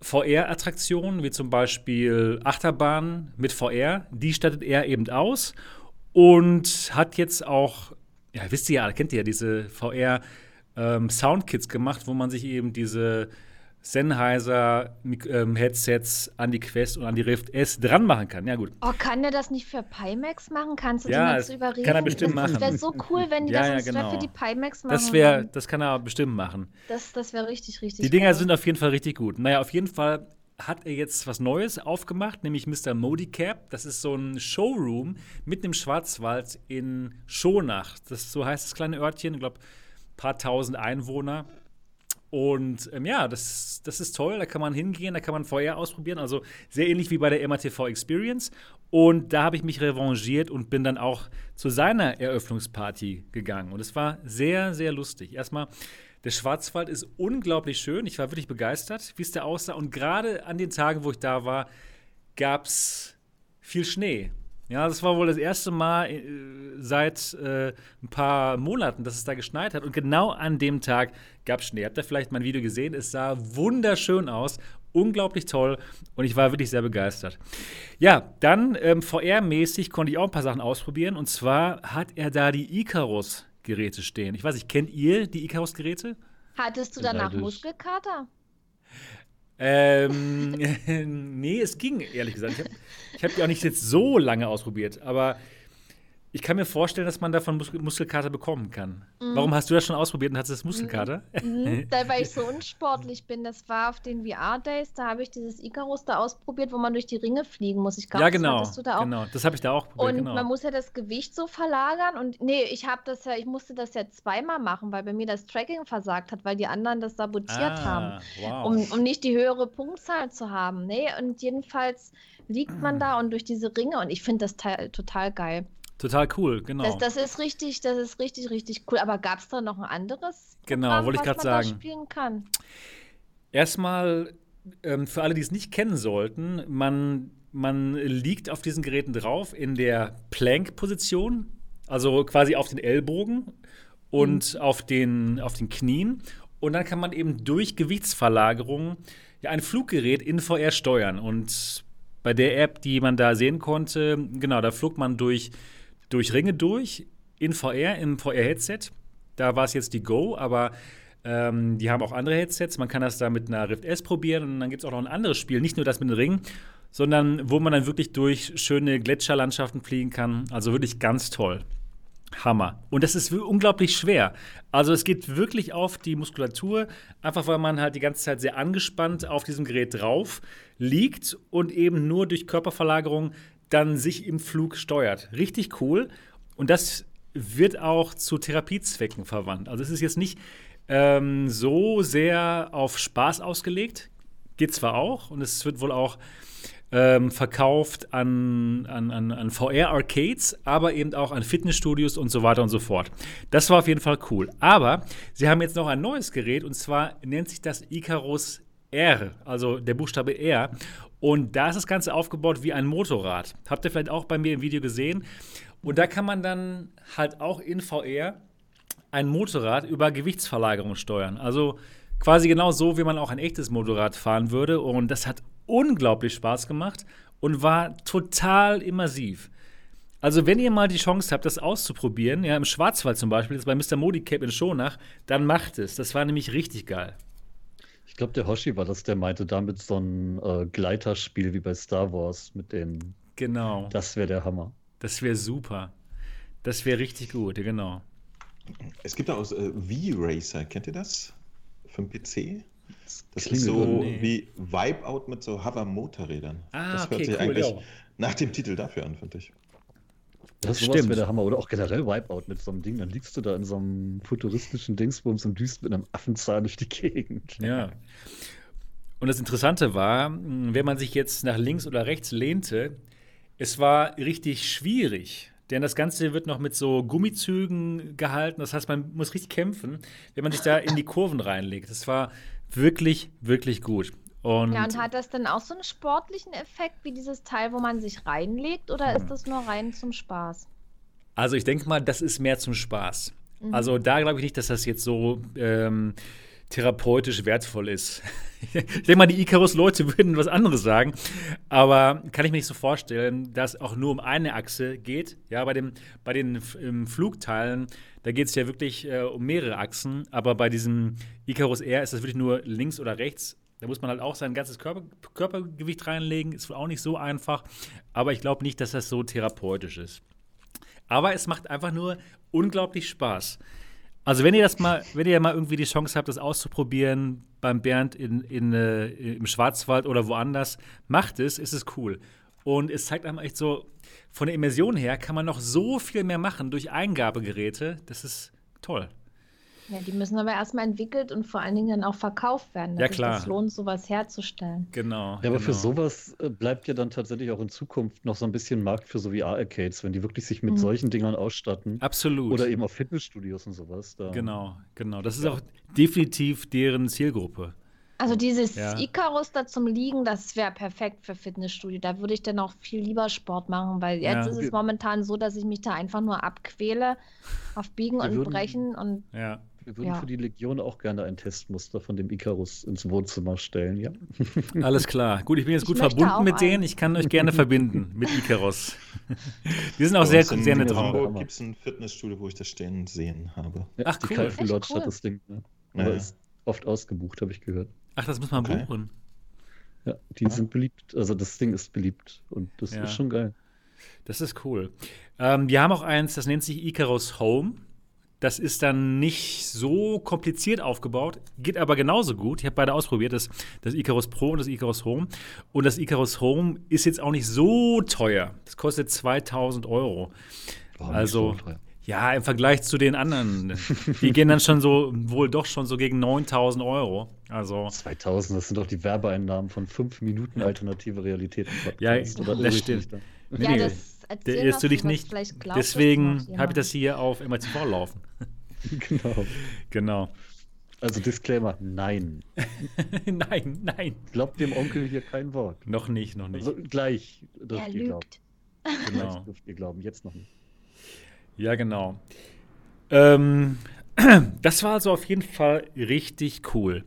VR-Attraktionen, wie zum Beispiel Achterbahn mit VR, die stattet er eben aus und hat jetzt auch ja, wisst ihr ja, kennt ihr ja diese VR ähm, Soundkits gemacht, wo man sich eben diese Sennheiser ähm, Headsets an die Quest und an die Rift S dran machen kann. Ja, gut. Oh, kann er das nicht für Pimax machen? Kannst du ja, den jetzt überreden? Kann er bestimmt machen. Das wäre so cool, wenn die ja, das ja, genau. für die Pimax machen. Das, wär, das kann er bestimmt machen. Das, das wäre richtig, richtig Die Dinger geil. sind auf jeden Fall richtig gut. Naja, auf jeden Fall hat er jetzt was Neues aufgemacht, nämlich Mr. Modicap. Das ist so ein Showroom mitten im Schwarzwald in Schonach. Das, so heißt das kleine Örtchen, ich glaube, ein paar tausend Einwohner. Und ähm, ja, das, das ist toll. Da kann man hingehen, da kann man VR ausprobieren. Also sehr ähnlich wie bei der MATV Experience. Und da habe ich mich revanchiert und bin dann auch zu seiner Eröffnungsparty gegangen. Und es war sehr, sehr lustig. Erstmal Der Schwarzwald ist unglaublich schön. Ich war wirklich begeistert, wie es da aussah. Und gerade an den Tagen, wo ich da war, gab es viel Schnee. Ja, das war wohl das erste Mal äh, seit äh, ein paar Monaten, dass es da geschneit hat. Und genau an dem Tag gab es Schnee. Habt ihr vielleicht mein Video gesehen? Es sah wunderschön aus. Unglaublich toll. Und ich war wirklich sehr begeistert. Ja, dann ähm, VR-mäßig konnte ich auch ein paar Sachen ausprobieren. Und zwar hat er da die Icarus-Geräte stehen. Ich weiß nicht, kennt ihr die Icarus-Geräte? Hattest du danach Muskelkater? Ähm, [LAUGHS] nee, es ging, ehrlich gesagt. Ich habe hab die auch nicht jetzt so lange ausprobiert, aber ich kann mir vorstellen, dass man davon Mus Muskelkater bekommen kann. Mhm. Warum hast du das schon ausprobiert und hattest Muskelkater? Mhm. mhm. [LAUGHS] Da, weil ich so unsportlich bin. Das war auf den VR-Days, da habe ich dieses Icarus da ausprobiert, wo man durch die Ringe fliegen muss. Ich glaube, ja, genau, das du da auch. Genau, das habe ich da auch probiert. Und genau. man muss ja das Gewicht so verlagern. Und nee, ich habe das ja, ich musste das ja zweimal machen, weil bei mir das Tracking versagt hat, weil die anderen das sabotiert ah, haben. Wow. Um, um nicht die höhere Punktzahl zu haben. Nee, und jedenfalls liegt man da und durch diese Ringe und ich finde das total geil. Total cool, genau. Das, das, ist richtig, das ist richtig, richtig cool. Aber gab es da noch ein anderes genau, Programm, wollte ich gerade sagen. spielen kann? Erstmal, ähm, für alle, die es nicht kennen sollten, man, man liegt auf diesen Geräten drauf in der Plank-Position, also quasi auf den Ellbogen und mhm. auf, den, auf den Knien. Und dann kann man eben durch Gewichtsverlagerung ja, ein Fluggerät in VR steuern. Und bei der App, die man da sehen konnte, genau, da flog man durch durch Ringe durch, in VR, im VR-Headset. Da war es jetzt die Go, aber ähm, die haben auch andere Headsets. Man kann das da mit einer Rift S probieren und dann gibt es auch noch ein anderes Spiel, nicht nur das mit den Ringen, sondern wo man dann wirklich durch schöne Gletscherlandschaften fliegen kann. Also wirklich ganz toll. Hammer. Und das ist unglaublich schwer. Also es geht wirklich auf die Muskulatur, einfach weil man halt die ganze Zeit sehr angespannt auf diesem Gerät drauf liegt und eben nur durch Körperverlagerung dann sich im Flug steuert. Richtig cool. Und das wird auch zu Therapiezwecken verwandt. Also es ist jetzt nicht ähm, so sehr auf Spaß ausgelegt. Geht zwar auch und es wird wohl auch ähm, verkauft an, an, an, an VR-Arcades, aber eben auch an Fitnessstudios und so weiter und so fort. Das war auf jeden Fall cool. Aber sie haben jetzt noch ein neues Gerät und zwar nennt sich das Icarus R, also der Buchstabe R. Und da ist das Ganze aufgebaut wie ein Motorrad. Habt ihr vielleicht auch bei mir im Video gesehen. Und da kann man dann halt auch in VR ein Motorrad über Gewichtsverlagerung steuern. Also quasi genau so, wie man auch ein echtes Motorrad fahren würde. Und das hat unglaublich Spaß gemacht und war total immersiv. Also, wenn ihr mal die Chance habt, das auszuprobieren, ja, im Schwarzwald zum Beispiel, jetzt bei Mr. Modi Cape in Schonach, dann macht es. Das war nämlich richtig geil. Ich glaube, der Hoshi war das, der meinte damit so ein äh, Gleiterspiel wie bei Star Wars mit den. Genau. Das wäre der Hammer. Das wäre super. Das wäre richtig gut, genau. Es gibt auch äh, V-Racer, kennt ihr das? Für den PC? Das ist so nee. wie Wipeout mit so Hover-Motorrädern. Ah, das hört okay, sich cool, eigentlich ja. nach dem Titel dafür an, finde ich. Das stimmt. wäre der Hammer. Oder auch generell Wipeout mit so einem Ding. Dann liegst du da in so einem futuristischen Dingsbums und düst mit einem Affenzahn durch die Gegend. Ja. Und das Interessante war, wenn man sich jetzt nach links oder rechts lehnte, es war richtig schwierig. Denn das Ganze wird noch mit so Gummizügen gehalten. Das heißt, man muss richtig kämpfen, wenn man sich da in die Kurven reinlegt. Das war wirklich, wirklich gut. Und ja, und hat das dann auch so einen sportlichen Effekt wie dieses Teil, wo man sich reinlegt, oder ist das nur rein zum Spaß? Also ich denke mal, das ist mehr zum Spaß. Mhm. Also da glaube ich nicht, dass das jetzt so ähm, therapeutisch wertvoll ist. [LAUGHS] ich denke mal, die Icarus-Leute würden was anderes sagen, aber kann ich mir nicht so vorstellen, dass auch nur um eine Achse geht. Ja, bei, dem, bei den Flugteilen, da geht es ja wirklich äh, um mehrere Achsen, aber bei diesem Icarus R ist das wirklich nur links oder rechts da muss man halt auch sein ganzes Körper, Körpergewicht reinlegen. Ist auch nicht so einfach. Aber ich glaube nicht, dass das so therapeutisch ist. Aber es macht einfach nur unglaublich Spaß. Also wenn ihr das mal, wenn ihr mal irgendwie die Chance habt, das auszuprobieren beim Bernd in, in, äh, im Schwarzwald oder woanders, macht es, ist es cool. Und es zeigt einem echt so, von der Immersion her kann man noch so viel mehr machen durch Eingabegeräte. Das ist toll. Ja, die müssen aber erstmal entwickelt und vor allen Dingen dann auch verkauft werden. Ja, klar. Es lohnt, sowas herzustellen. Genau. Ja, aber genau. für sowas äh, bleibt ja dann tatsächlich auch in Zukunft noch so ein bisschen Markt für so VR-Arcades, wenn die wirklich sich mit mhm. solchen Dingern ausstatten. Absolut. Oder eben auf Fitnessstudios und sowas. Da. Genau, genau. Das ist ja. auch definitiv deren Zielgruppe. Also dieses ja. Icarus da zum Liegen, das wäre perfekt für Fitnessstudio. Da würde ich dann auch viel lieber Sport machen, weil jetzt ja. ist es momentan so, dass ich mich da einfach nur abquäle auf Biegen wir und würden, Brechen und ja. Wir würden ja. für die Legion auch gerne ein Testmuster von dem Icarus ins Wohnzimmer stellen, ja. [LAUGHS] Alles klar. Gut, ich bin jetzt ich gut verbunden mit denen. Ich kann euch gerne verbinden [LAUGHS] mit Icarus. Die sind auch sehr, sehr nett drauf. Gibt es ein Fitnessstudio, wo ich das stehen sehen habe? Ja, Ach, die cool. Kalten Lodge cool. hat das Ding. Ne? Aber ist oft ausgebucht, habe ich gehört. Ach, das muss man okay. buchen. Ja, die sind beliebt. Also das Ding ist beliebt und das ja. ist schon geil. Das ist cool. Ähm, wir haben auch eins, das nennt sich Icarus Home. Das ist dann nicht so kompliziert aufgebaut, geht aber genauso gut. Ich habe beide ausprobiert, das, das Icarus Pro und das Icarus Home. Und das Icarus Home ist jetzt auch nicht so teuer. Das kostet 2000 Euro. Warum also, so ja, im Vergleich zu den anderen. Die gehen dann schon so, wohl doch schon so gegen 9000 Euro. Also 2000, das sind doch die Werbeeinnahmen von 5 Minuten alternative Realität. Ja, das stimmt. Nee, ja, das der ist natürlich nicht. Deswegen habe ich das hier auf MRTV laufen. [LAUGHS] genau. Genau. Also Disclaimer, nein. [LAUGHS] nein, nein. Glaubt dem Onkel hier kein Wort. Noch nicht, noch nicht. Also, gleich dürft er ihr glauben. [LAUGHS] Genau. Gleich dürft ihr glauben, jetzt noch nicht. Ja, genau. Ähm, [CLEARS THROAT] das war also auf jeden Fall richtig cool.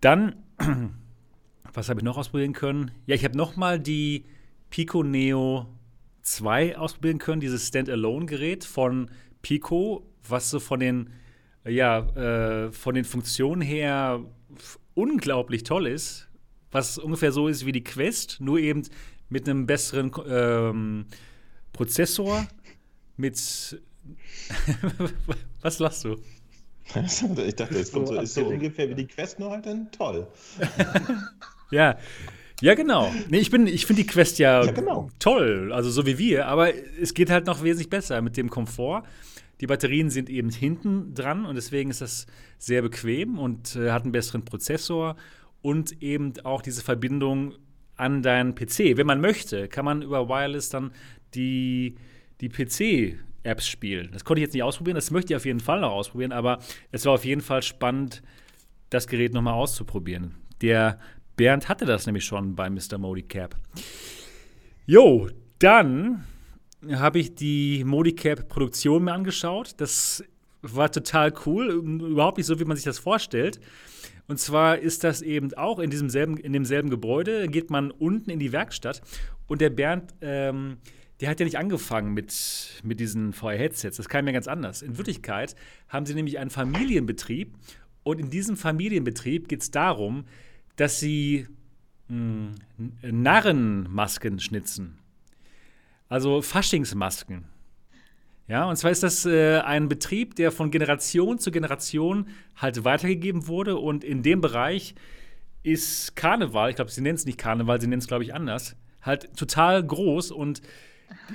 Dann, [CLEARS THROAT] was habe ich noch ausprobieren können? Ja, ich habe noch mal die Pico Neo 2 ausprobieren können, dieses Standalone-Gerät von Pico, was so von den, ja, äh, von den Funktionen her unglaublich toll ist, was ungefähr so ist wie die Quest, nur eben mit einem besseren ähm, Prozessor mit. [LAUGHS] Was lachst du? [LAUGHS] ich dachte, es kommt so, ist so ungefähr wie die Quest, nur halt dann toll. ja. Ja, genau. Nee, ich ich finde die Quest ja, ja genau. toll, also so wie wir, aber es geht halt noch wesentlich besser mit dem Komfort. Die Batterien sind eben hinten dran und deswegen ist das sehr bequem und äh, hat einen besseren Prozessor und eben auch diese Verbindung an deinen PC. Wenn man möchte, kann man über Wireless dann die die PC-Apps spielen. Das konnte ich jetzt nicht ausprobieren, das möchte ich auf jeden Fall noch ausprobieren, aber es war auf jeden Fall spannend, das Gerät nochmal auszuprobieren. Der Bernd hatte das nämlich schon bei Mr. Modicap. Jo, dann habe ich die Modicap-Produktion mir angeschaut. Das war total cool, überhaupt nicht so, wie man sich das vorstellt. Und zwar ist das eben auch in, diesem selben, in demselben Gebäude, geht man unten in die Werkstatt und der Bernd ähm, der hat ja nicht angefangen mit, mit diesen VR-Headsets. Das kam ja ganz anders. In Wirklichkeit haben sie nämlich einen Familienbetrieb und in diesem Familienbetrieb geht es darum, dass sie mh, hm, Narrenmasken schnitzen. Also Faschingsmasken. Ja, und zwar ist das äh, ein Betrieb, der von Generation zu Generation halt weitergegeben wurde und in dem Bereich ist Karneval, ich glaube, sie nennen es nicht Karneval, sie nennen es, glaube ich, anders, halt total groß und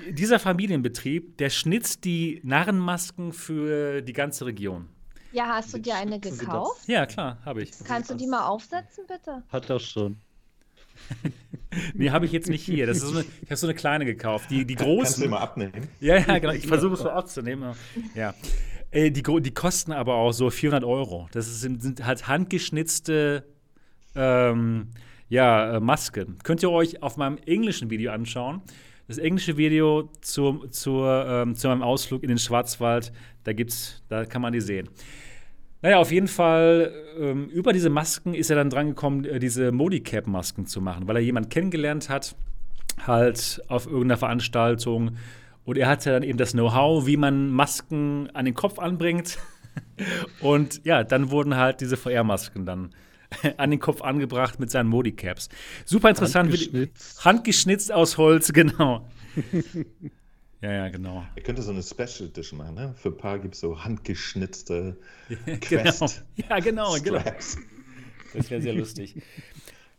dieser Familienbetrieb, der schnitzt die Narrenmasken für die ganze Region. Ja, hast du dir eine gekauft? Ja, klar, habe ich. Kannst du die mal aufsetzen, bitte? Hat er schon. [LAUGHS] nee, habe ich jetzt nicht hier. Das ist so eine, ich habe so eine kleine gekauft. Die, die großen. Kannst du mal abnehmen? Ja, ja, genau. Ich versuche es so abzunehmen. Ja. Äh, die, die kosten aber auch so 400 Euro. Das sind, sind halt handgeschnitzte ähm, ja, äh, Masken. Könnt ihr euch auf meinem englischen Video anschauen das englische Video zu, zur, ähm, zu meinem Ausflug in den Schwarzwald, da gibt's, da kann man die sehen. Naja, auf jeden Fall, ähm, über diese Masken ist er dann dran gekommen, äh, diese Modicap-Masken zu machen, weil er jemanden kennengelernt hat, halt auf irgendeiner Veranstaltung. Und er hatte dann eben das Know-how, wie man Masken an den Kopf anbringt. [LAUGHS] Und ja, dann wurden halt diese VR-Masken dann [LAUGHS] an den Kopf angebracht mit seinen Modicaps. Super interessant. Handgeschnitzt, handgeschnitzt aus Holz, [LAUGHS] genau. Ja, ja, genau. Er könnte so eine Special Edition machen, ne? Für ein paar gibt es so handgeschnitzte [LAUGHS] Quest genau. Ja, genau, genau. Das wäre sehr lustig.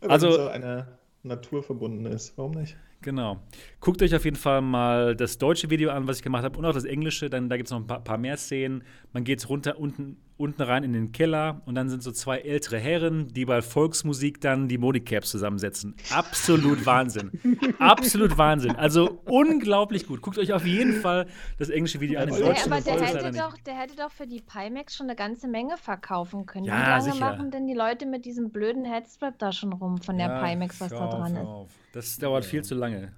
also, so eine naturverbunden ist, warum nicht? Genau. Guckt euch auf jeden Fall mal das deutsche Video an, was ich gemacht habe, und auch das englische. Dann, da gibt es noch ein paar, paar, mehr Szenen. Man geht runter unten unten rein in den Keller und dann sind so zwei ältere Herren, die bei Volksmusik dann die Modicaps zusammensetzen. Absolut Wahnsinn. Absolut Wahnsinn. Also unglaublich gut. Guckt euch auf jeden Fall das englische Video an. Ja, aber der hätte, doch, der hätte doch für die Pimax schon eine ganze Menge verkaufen können. Ja, Wie lange sicher. machen denn die Leute mit diesem blöden Headstrap da schon rum von der ja, Pimax, was da dran ist? Das dauert viel zu lange.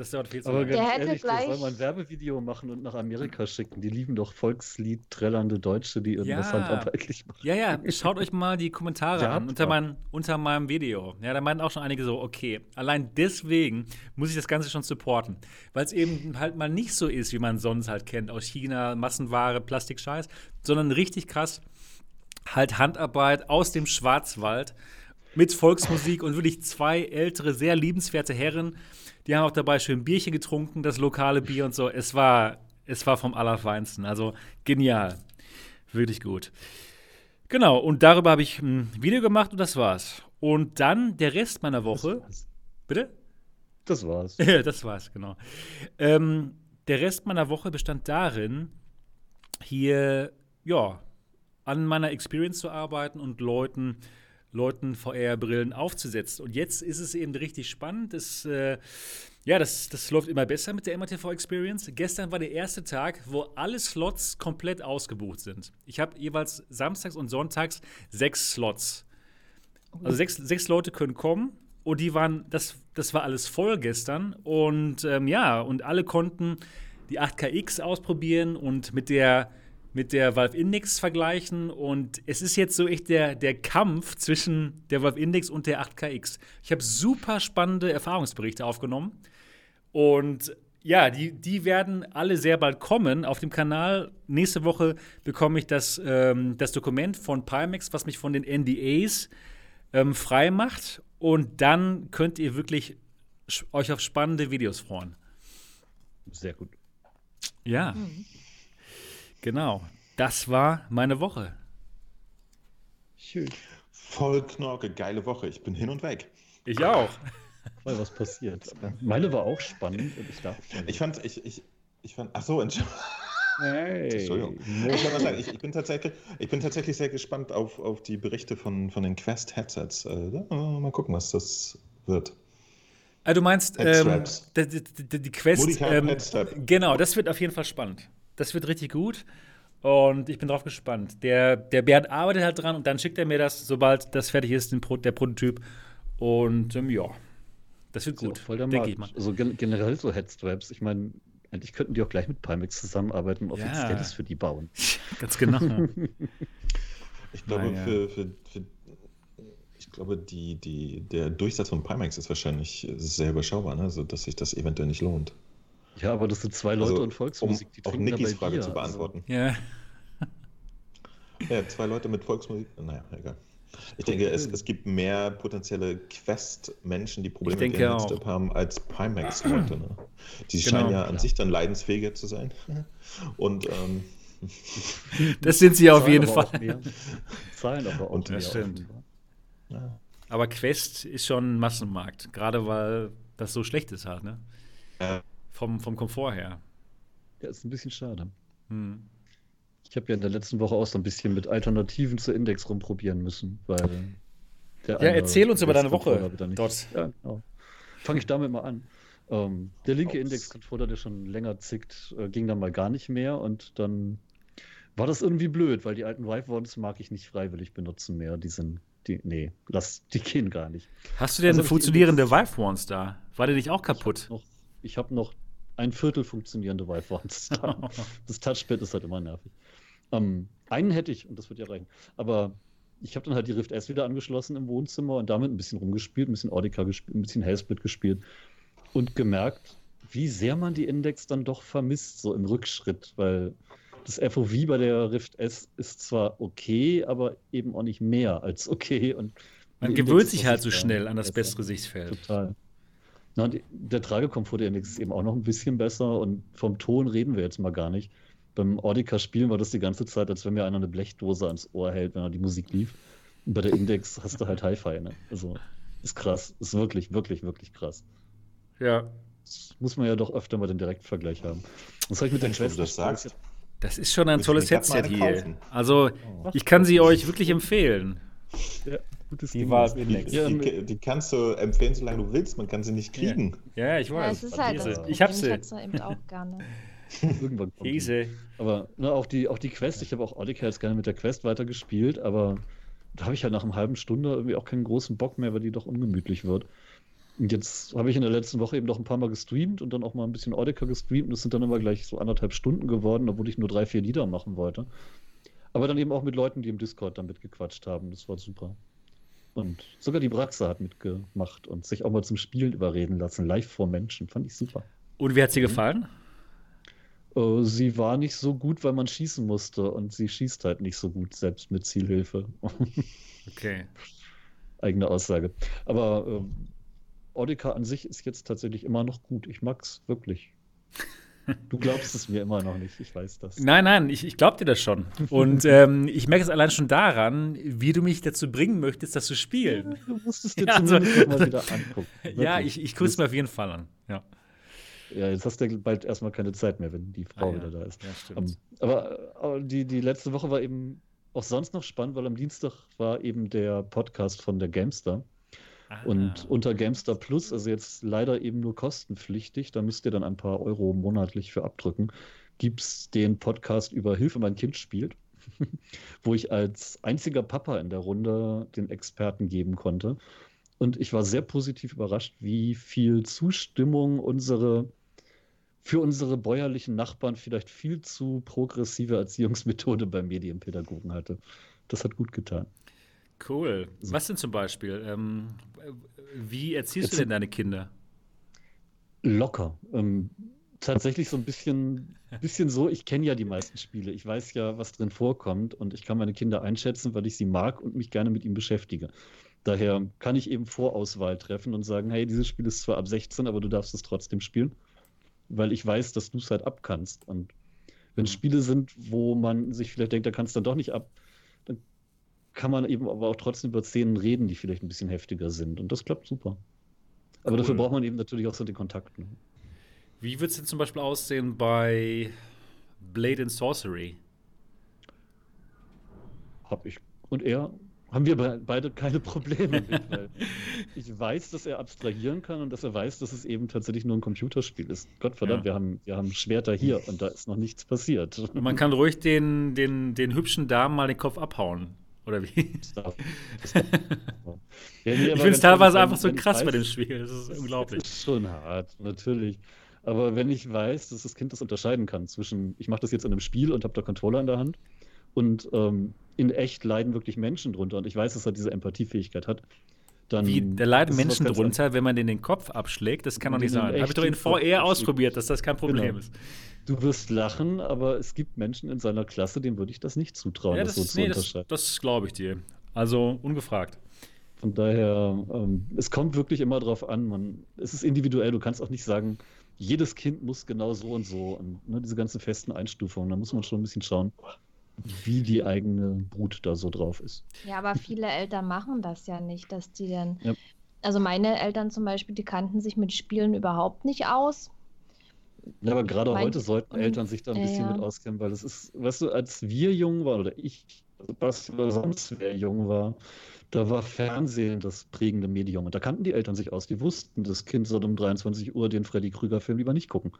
Das dauert viel zu Aber lange. ganz ehrlich, gleich... soll man ein Werbevideo machen und nach Amerika schicken. Die lieben doch Volkslied, trällernde Deutsche, die irgendwas ja. handarbeitlich machen. Ja, ja, schaut euch mal die Kommentare ja, an unter, mein, unter meinem Video. Ja, da meinen auch schon einige so, okay, allein deswegen muss ich das Ganze schon supporten. Weil es eben halt mal nicht so ist, wie man sonst halt kennt, aus China, Massenware, Plastikscheiß, sondern richtig krass halt Handarbeit aus dem Schwarzwald mit Volksmusik und wirklich zwei ältere, sehr liebenswerte Herren, die haben auch dabei schön Bierchen getrunken, das lokale Bier und so. Es war, es war vom Allerfeinsten. Also genial. Wirklich gut. Genau, und darüber habe ich ein Video gemacht und das war's. Und dann der Rest meiner Woche. Bitte? Das war's. [LAUGHS] das war's, genau. Ähm, der Rest meiner Woche bestand darin, hier, ja, an meiner Experience zu arbeiten und Leuten Leuten VR-Brillen aufzusetzen. Und jetzt ist es eben richtig spannend. Das, äh, ja, das, das läuft immer besser mit der MRTV Experience. Gestern war der erste Tag, wo alle Slots komplett ausgebucht sind. Ich habe jeweils samstags und sonntags sechs Slots. Also sechs, sechs Leute können kommen und die waren, das, das war alles voll gestern. Und ähm, ja, und alle konnten die 8KX ausprobieren und mit der mit der Valve Index vergleichen und es ist jetzt so echt der, der Kampf zwischen der Valve Index und der 8KX. Ich habe super spannende Erfahrungsberichte aufgenommen und ja, die, die werden alle sehr bald kommen auf dem Kanal. Nächste Woche bekomme ich das, ähm, das Dokument von Pimax, was mich von den NDAs ähm, frei macht. Und dann könnt ihr wirklich euch auf spannende Videos freuen. Sehr gut. Ja. Mhm. Genau. Das war meine Woche. Schön. Voll Knorke, geile Woche. Ich bin hin und weg. Ich auch. Voll was passiert. Meine war auch spannend und ich dachte. Ich fand, ich, ich, ich fand, ach so, Entschuldigung. Hey. Entschuldigung. Ich, sagen, ich, ich, bin tatsächlich, ich bin tatsächlich sehr gespannt auf, auf die Berichte von, von den Quest-Headsets. Äh, mal gucken, was das wird. Also du meinst ähm, die, die, die, Quest. Ähm, genau, das wird auf jeden Fall spannend. Das wird richtig gut. Und ich bin drauf gespannt. Der, der Bernd arbeitet halt dran und dann schickt er mir das, sobald das fertig ist, den Pro, der Prototyp. Und ähm, ja, das wird gut, ja denke ich mal. Also gen generell so Headstraps. Ich meine, eigentlich könnten die auch gleich mit Pimax zusammenarbeiten und offizielles ja. für die bauen. [LAUGHS] Ganz genau. [LAUGHS] ich glaube, naja. für, für, für, ich glaube, die, die, der Durchsatz von Pimax ist wahrscheinlich sehr überschaubar, ne? sodass sich das eventuell nicht lohnt. Ja, aber das sind zwei Leute also, und Volksmusik, die um auch Nikis Frage Bier, zu beantworten. Also. Ja. Ja, zwei Leute mit Volksmusik. Naja, egal. Ich denke, es, es gibt mehr potenzielle Quest-Menschen, die Probleme mit ihrem Headstep haben, als Pimax-Leute. Ne? Die genau, scheinen ja an sich dann leidensfähiger zu sein. Und ähm, [LAUGHS] das sind sie auf jeden Fall. Zahlen aber auch Und, mehr. Das stimmt. Ja. Aber Quest ist schon ein Massenmarkt, gerade weil das so schlecht ist halt, ne? Ja. Vom, vom Komfort her. Ja, ist ein bisschen schade. Hm. Ich habe ja in der letzten Woche auch so ein bisschen mit Alternativen zur Index rumprobieren müssen, weil ja, erzähl uns über deine Woche dort. Ja, genau. Fange ich damit mal an. Ähm, der linke Index-Controller, der schon länger zickt, äh, ging dann mal gar nicht mehr und dann war das irgendwie blöd, weil die alten Wife-Ones mag ich nicht freiwillig benutzen mehr. Die sind, die, nee, lass, die gehen gar nicht. Hast du denn also funktionierende Vive-Ones da? War der nicht auch kaputt? Ich habe noch, hab noch ein Viertel funktionierende Vive-Ones. [LAUGHS] [LAUGHS] das Touchpad ist halt immer nervig. Ähm, einen hätte ich und das wird ja reichen. Aber ich habe dann halt die Rift S wieder angeschlossen im Wohnzimmer und damit ein bisschen rumgespielt, ein bisschen Audica gespielt, ein bisschen Hellsplit gespielt und gemerkt, wie sehr man die Index dann doch vermisst, so im Rückschritt, weil das FOV bei der Rift S ist zwar okay, aber eben auch nicht mehr als okay. Und man gewöhnt sich halt so schnell an das bessere Sichtfeld. Total. Na, die, der Tragekomfort der Index ist eben auch noch ein bisschen besser und vom Ton reden wir jetzt mal gar nicht. Beim Audica spielen war das die ganze Zeit, als wenn mir einer eine Blechdose ans Ohr hält, wenn er die Musik lief. Und bei der Index [LAUGHS] hast du halt Hi-Fi, ne? Also ist krass, ist wirklich, wirklich, wirklich krass. Ja. Das muss man ja doch öfter mal den Direktvergleich haben. Das habe ich mit den Quest. das sagst. Das ist schon ein tolles Headset hier. Also, oh. ich kann sie euch wirklich empfehlen. Ja, gutes die, war, die, die, die, kannst du empfehlen, solange du willst. Man kann sie nicht kriegen. Ja, ja ich weiß. Ja, es ist halt das ich habe sie. Ich eben auch gerne. [LAUGHS] Irgendwann kommt Käse. Aber ne, auch, die, auch die Quest, ich habe auch Oddicats gerne mit der Quest weitergespielt, aber da habe ich halt nach einer halben Stunde irgendwie auch keinen großen Bock mehr, weil die doch ungemütlich wird. Und jetzt habe ich in der letzten Woche eben noch ein paar Mal gestreamt und dann auch mal ein bisschen Audica gestreamt und das sind dann immer gleich so anderthalb Stunden geworden, obwohl ich nur drei, vier Lieder machen wollte. Aber dann eben auch mit Leuten, die im Discord damit gequatscht haben. Das war super. Und sogar die Braxa hat mitgemacht und sich auch mal zum Spielen überreden lassen, live vor Menschen. Fand ich super. Und wie hat sie gefallen? Äh, sie war nicht so gut, weil man schießen musste und sie schießt halt nicht so gut, selbst mit Zielhilfe. [LAUGHS] Okay. Eigene Aussage. Aber äh, Audica an sich ist jetzt tatsächlich immer noch gut. Ich mag's wirklich. [LAUGHS] Du glaubst es mir immer noch nicht, ich weiß das. Nein, nein, ich, ich glaub dir das schon. Und ähm, ich merke es allein schon daran, wie du mich dazu bringen möchtest, das zu spielen. Du musst es dir [LAUGHS] ja, also, zumindest mal wieder angucken. [LAUGHS] Wirklich. Ja, ich, ich gucke es mir auf jeden Fall an. Ja. Ja, jetzt hast du bald erstmal keine Zeit mehr, wenn die Frau ah, wieder da ist. Ja, stimmt. aber, aber die, die letzte Woche war eben auch sonst noch spannend, weil am Dienstag war eben der Podcast von der Gamestar. Ah. Und unter Gamestar Plus, also jetzt leider eben nur kostenpflichtig, da müsst ihr dann ein paar Euro monatlich für abdrücken, gibt es den Podcast über Hilfe, mein Kind spielt, [LAUGHS] wo ich als einziger Papa in der Runde den Experten geben konnte. Und ich war sehr positiv überrascht, wie viel Zustimmung unsere für unsere bäuerlichen Nachbarn vielleicht viel zu progressive Erziehungsmethode beim Medienpädagogen hatte. Das hat gut getan. Cool. Was denn zum Beispiel? Ähm, wie erziehst Jetzt du denn deine Kinder? Locker. Ähm, tatsächlich so ein bisschen, bisschen so, ich kenne ja die meisten Spiele. Ich weiß ja, was drin vorkommt und ich kann meine Kinder einschätzen, weil ich sie mag und mich gerne mit ihnen beschäftige. Daher kann ich eben Vorauswahl treffen und sagen, hey, dieses Spiel ist zwar ab 16, aber du darfst es trotzdem spielen, weil ich weiß, dass du es halt abkannst. Und wenn es Spiele sind, wo man sich vielleicht denkt, da kannst du dann doch nicht ab, kann man eben aber auch trotzdem über Szenen reden, die vielleicht ein bisschen heftiger sind. Und das klappt super. Aber cool. dafür braucht man eben natürlich auch so den Kontakt. Ne? Wie wird es denn zum Beispiel aussehen bei Blade and Sorcery? Hab ich. Und er haben wir beide keine Probleme mit, weil [LAUGHS] ich weiß, dass er abstrahieren kann und dass er weiß, dass es eben tatsächlich nur ein Computerspiel ist. Gottverdammt, ja. wir, haben, wir haben Schwerter hier und da ist noch nichts passiert. Und man kann ruhig den, den, den hübschen Damen mal den Kopf abhauen. Oder wie? [LAUGHS] ja, nee, ich finde es teilweise einfach so krass weiß, bei dem Spiel. Das ist unglaublich. Das ist schon hart, natürlich. Aber wenn ich weiß, dass das Kind das unterscheiden kann zwischen, ich mache das jetzt in einem Spiel und habe da Controller in der Hand und ähm, in echt leiden wirklich Menschen drunter und ich weiß, dass er diese Empathiefähigkeit hat, dann. Wie, da leiden Menschen drunter, wenn man den den Kopf abschlägt? Das kann doch nicht sein. Habe ich doch in VR ausprobiert, dass das kein Problem genau. ist. Du wirst lachen, aber es gibt Menschen in seiner Klasse, denen würde ich das nicht zutrauen, ja, das, das so nee, zu unterscheiden. Das, das glaube ich dir. Also ungefragt. Von daher, ähm, es kommt wirklich immer drauf an. Man, es ist individuell. Du kannst auch nicht sagen, jedes Kind muss genau so und so. Und ne, diese ganzen festen Einstufungen, da muss man schon ein bisschen schauen, wie die eigene Brut da so drauf ist. Ja, aber viele Eltern machen das ja nicht, dass die dann. Ja. Also meine Eltern zum Beispiel, die kannten sich mit Spielen überhaupt nicht aus. Ja, aber gerade mein, heute sollten Eltern sich da ein bisschen ja. mit auskennen, weil es ist, weißt du, als wir jung waren, oder ich, also was oder sonst wer jung war, da war Fernsehen das prägende Medium. Und da kannten die Eltern sich aus. Die wussten, das Kind soll um 23 Uhr den Freddy Krüger-Film lieber nicht gucken.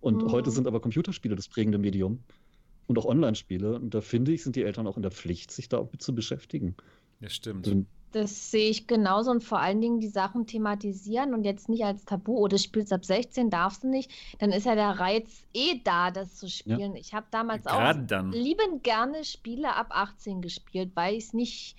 Und mhm. heute sind aber Computerspiele das prägende Medium. Und auch Online-Spiele. Und da finde ich, sind die Eltern auch in der Pflicht, sich da auch mit zu beschäftigen. Ja, stimmt. Und das sehe ich genauso und vor allen Dingen die Sachen thematisieren und jetzt nicht als Tabu, oder oh, spielst ab 16, darfst du nicht, dann ist ja der Reiz eh da, das zu spielen. Ja. Ich habe damals auch dann. liebend gerne Spiele ab 18 gespielt, weil ich es nicht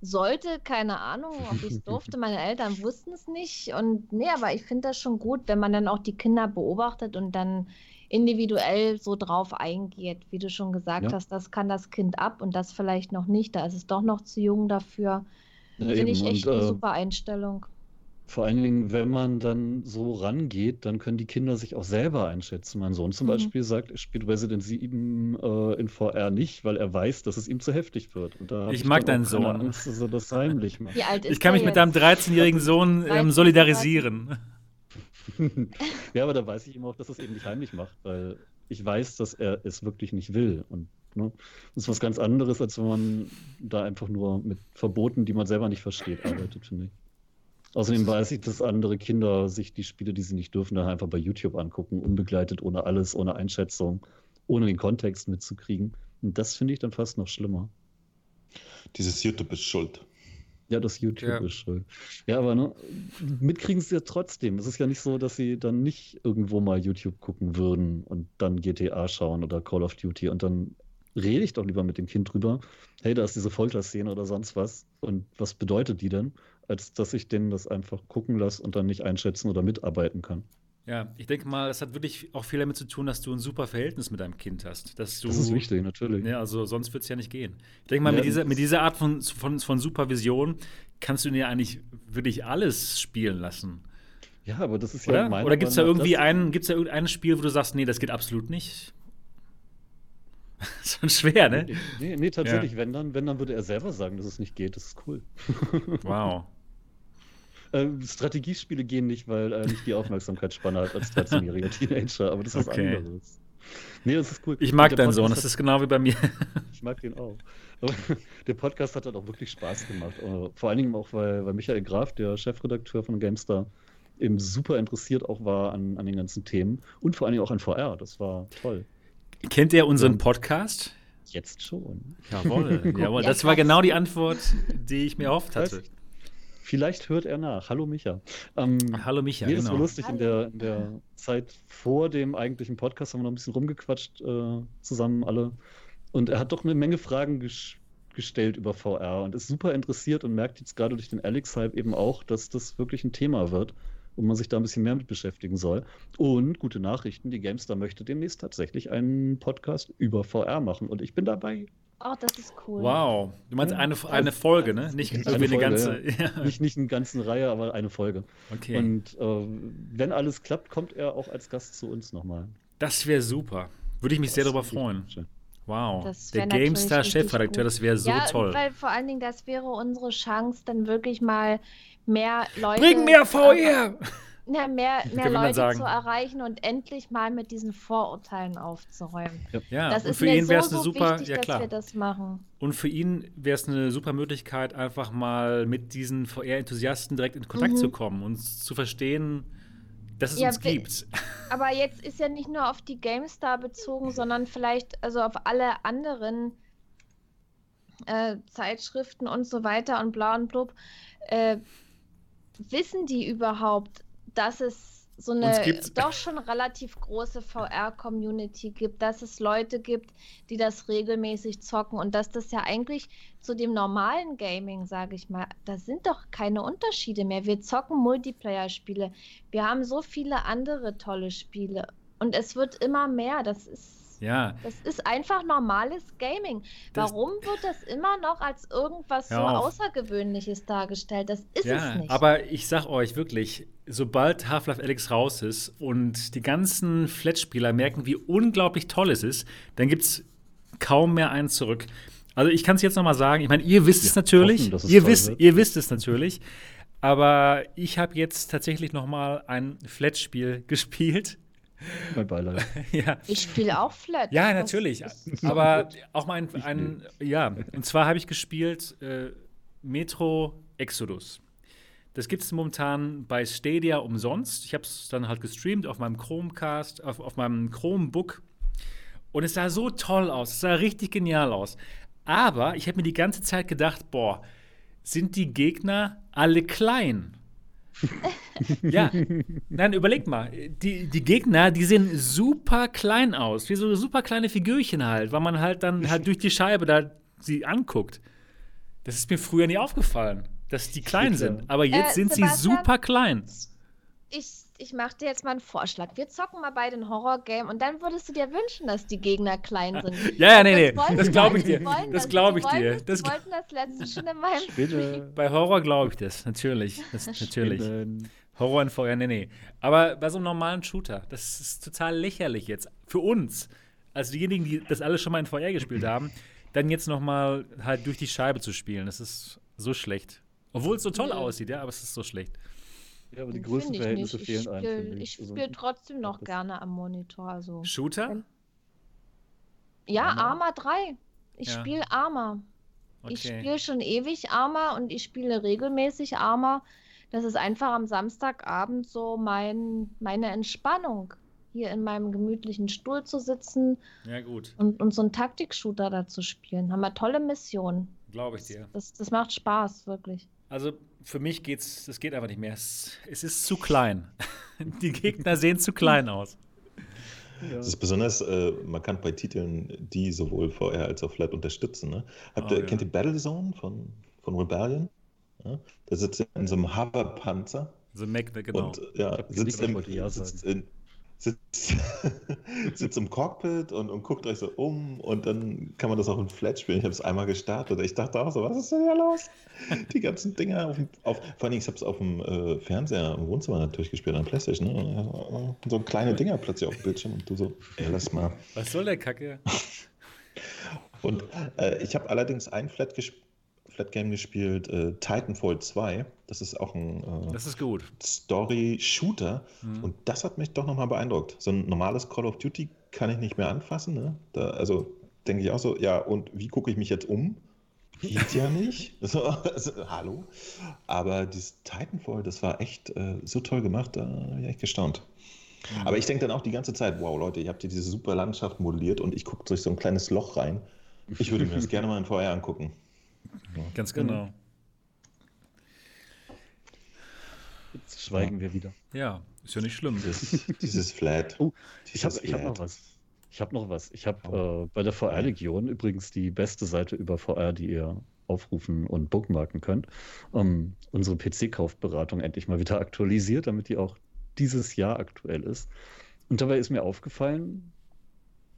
sollte, keine Ahnung, ob ich es [LAUGHS] durfte. Meine Eltern wussten es nicht. Und nee, aber ich finde das schon gut, wenn man dann auch die Kinder beobachtet und dann individuell so drauf eingeht, wie du schon gesagt ja. hast, das kann das Kind ab und das vielleicht noch nicht. Da ist es doch noch zu jung dafür. Ja, Finde ich echt und, eine äh, super Einstellung. Vor allen Dingen, wenn man dann so rangeht, dann können die Kinder sich auch selber einschätzen. Mein Sohn zum mhm. Beispiel sagt, er spielt Resident 7 äh, in VR nicht, weil er weiß, dass es ihm zu heftig wird. ich, ich mag deinen Sohn. Angst, dass er das heimlich macht. ich kann mich jetzt? mit deinem 13-jährigen Sohn ähm, solidarisieren. [LAUGHS] ja, aber da weiß ich immer auch, dass es eben nicht heimlich macht, weil ich weiß, dass er es wirklich nicht will. Und ne, das ist was ganz anderes, als wenn man da einfach nur mit Verboten, die man selber nicht versteht, arbeitet, finde ich. Außerdem weiß ich, dass andere Kinder sich die Spiele, die sie nicht dürfen, dann einfach bei YouTube angucken, unbegleitet, ohne alles, ohne Einschätzung, ohne den Kontext mitzukriegen. Und das finde ich dann fast noch schlimmer. Dieses YouTube ist schuld. Ja, das YouTube ja. ist schuld. Ja, aber ne, mitkriegen sie ja trotzdem. Es ist ja nicht so, dass sie dann nicht irgendwo mal YouTube gucken würden und dann GTA schauen oder Call of Duty und dann rede ich doch lieber mit dem Kind drüber. Hey, da ist diese Folterszene oder sonst was. Und was bedeutet die denn? als dass ich denen das einfach gucken lasse und dann nicht einschätzen oder mitarbeiten kann. Ja, ich denke mal, es hat wirklich auch viel damit zu tun, dass du ein super Verhältnis mit deinem Kind hast. Dass du, das ist wichtig, natürlich. Ja, also sonst wird es ja nicht gehen. Ich denke mal, ja, mit, dieser, mit dieser Art von, von, von Supervision kannst du dir eigentlich wirklich alles spielen lassen. Ja, aber das ist Oder? ja mein Oder gibt es da irgendwie ein, gibt's da irgendein Spiel, wo du sagst, nee, das geht absolut nicht? [LAUGHS] Schon schwer, ne? Nee, nee tatsächlich, ja. wenn, dann, wenn, dann würde er selber sagen, dass es nicht geht. Das ist cool. [LAUGHS] Wow. Äh, Strategiespiele gehen nicht, weil er nicht die Aufmerksamkeitsspanne hat als 13-jähriger [LAUGHS] Teenager, aber das ist okay. was anderes. Nee, das ist cool. Ich mag deinen Sohn, das ist genau wie bei mir. ich mag den auch. Aber der Podcast hat halt auch wirklich Spaß gemacht. Äh, vor allen Dingen auch, weil, weil Michael Graf, der Chefredakteur von GameStar, eben super interessiert auch war an, an den ganzen Themen und vor allen Dingen auch an VR. Das war toll. Kennt ihr unseren Podcast? Jetzt schon. Jawohl, [LAUGHS] jawohl. Das war genau die Antwort, die ich mir erhofft hatte. Vielleicht hört er nach. Hallo Micha. Ähm, Hallo Micha, mir genau. ist so lustig, in der, in der Zeit vor dem eigentlichen Podcast haben wir noch ein bisschen rumgequatscht äh, zusammen alle. Und er hat doch eine Menge Fragen ges gestellt über VR und ist super interessiert und merkt jetzt gerade durch den Alex-Hype eben auch, dass das wirklich ein Thema wird und man sich da ein bisschen mehr mit beschäftigen soll. Und gute Nachrichten, die GameStar möchte demnächst tatsächlich einen Podcast über VR machen und ich bin dabei. Oh, das ist cool. Wow. Du meinst eine, eine Folge, ne? Nicht eine, eine ganze. [LAUGHS] Ja. Nicht, nicht eine ganze Reihe, aber eine Folge. Okay. Und äh, wenn alles klappt, kommt er auch als Gast zu uns nochmal. Das wäre super. Würde ich mich das sehr darüber freuen. Schön. Wow, der GameStar-Chefredakteur, das wäre so ja, toll. Weil vor allen Dingen, das wäre unsere Chance, dann wirklich mal mehr Leute. Bring mehr VR! Ja, mehr, mehr Leute zu erreichen und endlich mal mit diesen Vorurteilen aufzuräumen. Ja, das und ist für ihn wäre es so, eine super, wichtig, ja klar. Dass wir das machen. Und für ihn wäre es eine super Möglichkeit, einfach mal mit diesen VR-Enthusiasten direkt in Kontakt mhm. zu kommen und zu verstehen, dass es ja, uns gibt. [LAUGHS] Aber jetzt ist ja nicht nur auf die GameStar bezogen, sondern vielleicht also auf alle anderen äh, Zeitschriften und so weiter und bla und blub. Äh, wissen die überhaupt, dass es so eine doch schon relativ große VR-Community gibt, dass es Leute gibt, die das regelmäßig zocken und dass das ja eigentlich zu dem normalen Gaming, sage ich mal, da sind doch keine Unterschiede mehr. Wir zocken Multiplayer-Spiele, wir haben so viele andere tolle Spiele und es wird immer mehr. Das ist ja. Das ist einfach normales Gaming. Das Warum wird das immer noch als irgendwas so Außergewöhnliches dargestellt? Das ist ja, es nicht. Aber ich sag euch wirklich, sobald Half-Life Alyx raus ist und die ganzen Flat-Spieler merken, wie unglaublich toll es ist, dann gibt es kaum mehr einen zurück. Also ich kann es jetzt noch mal sagen, ich meine, ihr wisst ja, es natürlich, hoffen, ihr wisst, ihr wisst es natürlich, aber ich habe jetzt tatsächlich noch mal ein Flat-Spiel [LAUGHS] gespielt mein Beileid. [LAUGHS] ja. Ich spiele auch Flat. Ja, natürlich. [LAUGHS] Aber auch mal ein, ein ja, und zwar habe ich gespielt äh, Metro Exodus. Das gibt es momentan bei Stadia umsonst. Ich habe es dann halt gestreamt auf meinem Chromecast, auf, auf meinem Chromebook. Und es sah so toll aus. Es sah richtig genial aus. Aber ich habe mir die ganze Zeit gedacht, boah, sind die Gegner alle klein? Ja, nein, überleg mal. Die, die Gegner, die sehen super klein aus, wie so super kleine Figürchen halt, weil man halt dann halt durch die Scheibe da sie anguckt. Das ist mir früher nie aufgefallen, dass die klein sind. Aber jetzt äh, sind Sebastian, sie super klein. Ich ich mache dir jetzt mal einen Vorschlag. Wir zocken mal beide ein Horror-Game und dann würdest du dir wünschen, dass die Gegner klein sind. [LAUGHS] ja, ja, nee, nee. Das glaube ich dir. Das glaube ich dir. Das wollten das letzte [LAUGHS] schon in meinem Spiel. Bei Horror glaube ich das, natürlich. Das, [LAUGHS] natürlich. Horror in Feuer, nee, nee. Aber bei so einem normalen Shooter, das ist total lächerlich jetzt. Für uns, also diejenigen, die das alles schon mal in VR gespielt haben, dann jetzt noch mal halt durch die Scheibe zu spielen, das ist so schlecht. Obwohl es so toll aussieht, ja, aber es ist so schlecht. Ja, aber die Größenverhältnisse fehlen einem. Ich spiele also, trotzdem noch gerne am Monitor. Also. Shooter? Ja, Arma 3. Ich ja. spiele Arma. Okay. Ich spiele schon ewig Arma und ich spiele regelmäßig Arma. Das ist einfach am Samstagabend so mein, meine Entspannung, hier in meinem gemütlichen Stuhl zu sitzen. Ja, gut. Und, und so einen Taktik-Shooter da zu spielen. Haben wir tolle Missionen. Glaube ich dir. Das, das macht Spaß, wirklich. Also für mich geht's, das geht einfach nicht mehr. Es, es ist zu klein. [LAUGHS] Die Gegner sehen zu klein aus. Ja. Das ist besonders äh, markant bei Titeln, die sowohl VR als auch Flat unterstützen. Ne? Habt oh, ihr, ja. Kennt ihr Battlezone von, von Rebellion? Ja? Da sitzt er in so einem Hoverpanzer. So Mac, genau. Und ja, sitzt, im, sitzt in, sitzt, [LAUGHS] sitzt im Cockpit und, und guckt euch so um und dann kann man das auch in Flat spielen. Ich habe es einmal gestartet. Ich dachte auch so, was ist denn hier los? Die ganzen Dinger auf, auf vor allem, ich habe es auf dem äh, Fernseher im Wohnzimmer natürlich gespielt, an Playstation. Ne? So kleine Dinger plötzlich auf dem Bildschirm und du so, ey, lass mal. Was soll der Kacke? [LAUGHS] und äh, ich habe allerdings ein Flat gespielt Flat Game gespielt, äh, Titanfall 2. Das ist auch ein äh. Story-Shooter. Mhm. Und das hat mich doch nochmal beeindruckt. So ein normales Call of Duty kann ich nicht mehr anfassen. Ne? Da, also denke ich auch so, ja, und wie gucke ich mich jetzt um? Geht ja [LAUGHS] nicht. So, also, hallo. Aber dieses Titanfall, das war echt äh, so toll gemacht, da bin ich echt gestaunt. Mhm. Aber ich denke dann auch die ganze Zeit, wow, Leute, ihr habt hier diese super Landschaft modelliert und ich gucke durch so ein kleines Loch rein. Ich würde mir das gerne mal in VR angucken. Ganz genau. Jetzt schweigen ja. wir wieder. Ja, ist ja nicht schlimm. Dieses, dieses Flat. Oh, ich habe hab noch was. Ich habe noch was. Ich habe oh. äh, bei der VR-Legion übrigens die beste Seite über VR, die ihr aufrufen und bookmarken könnt, ähm, unsere PC-Kaufberatung endlich mal wieder aktualisiert, damit die auch dieses Jahr aktuell ist. Und dabei ist mir aufgefallen,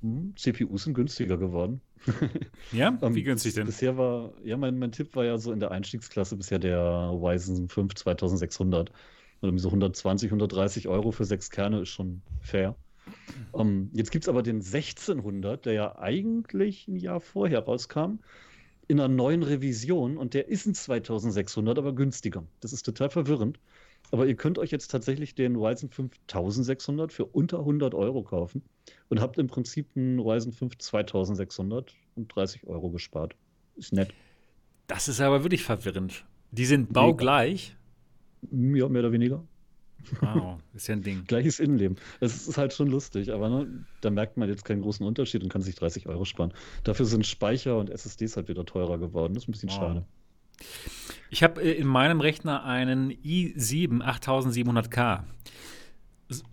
hm, CPUs sind günstiger geworden. Ja? [LAUGHS] Wie günstig denn? Bisher war, ja, mein, mein Tipp war ja so in der Einstiegsklasse bisher der Ryzen 5 2600. Also so 120, 130 Euro für sechs Kerne ist schon fair. Um, ähm, jetzt gibt es aber den 1600, der ja eigentlich ein Jahr vorher rauskam, in einer neuen Revision und der ist ein 2600, aber günstiger. Das ist total verwirrend. Aber ihr könnt euch jetzt tatsächlich den Ryzen 5 1600 für unter 100 Euro kaufen und habt im Prinzip einen Ryzen 5 2600 und 30 Euro gespart. Ist nett. Das ist aber wirklich verwirrend. Die sind baugleich. Ja, mehr oder weniger. Wow, ist ja ein Ding. [LAUGHS] Gleiches Innenleben. Es ist halt schon lustig, aber ne, da merkt man jetzt keinen großen Unterschied und kann sich 30 Euro sparen. Dafür sind Speicher und SSDs halt wieder teurer geworden. Das ist ein bisschen wow. schade. Ich habe äh, in meinem Rechner einen i7 8700K.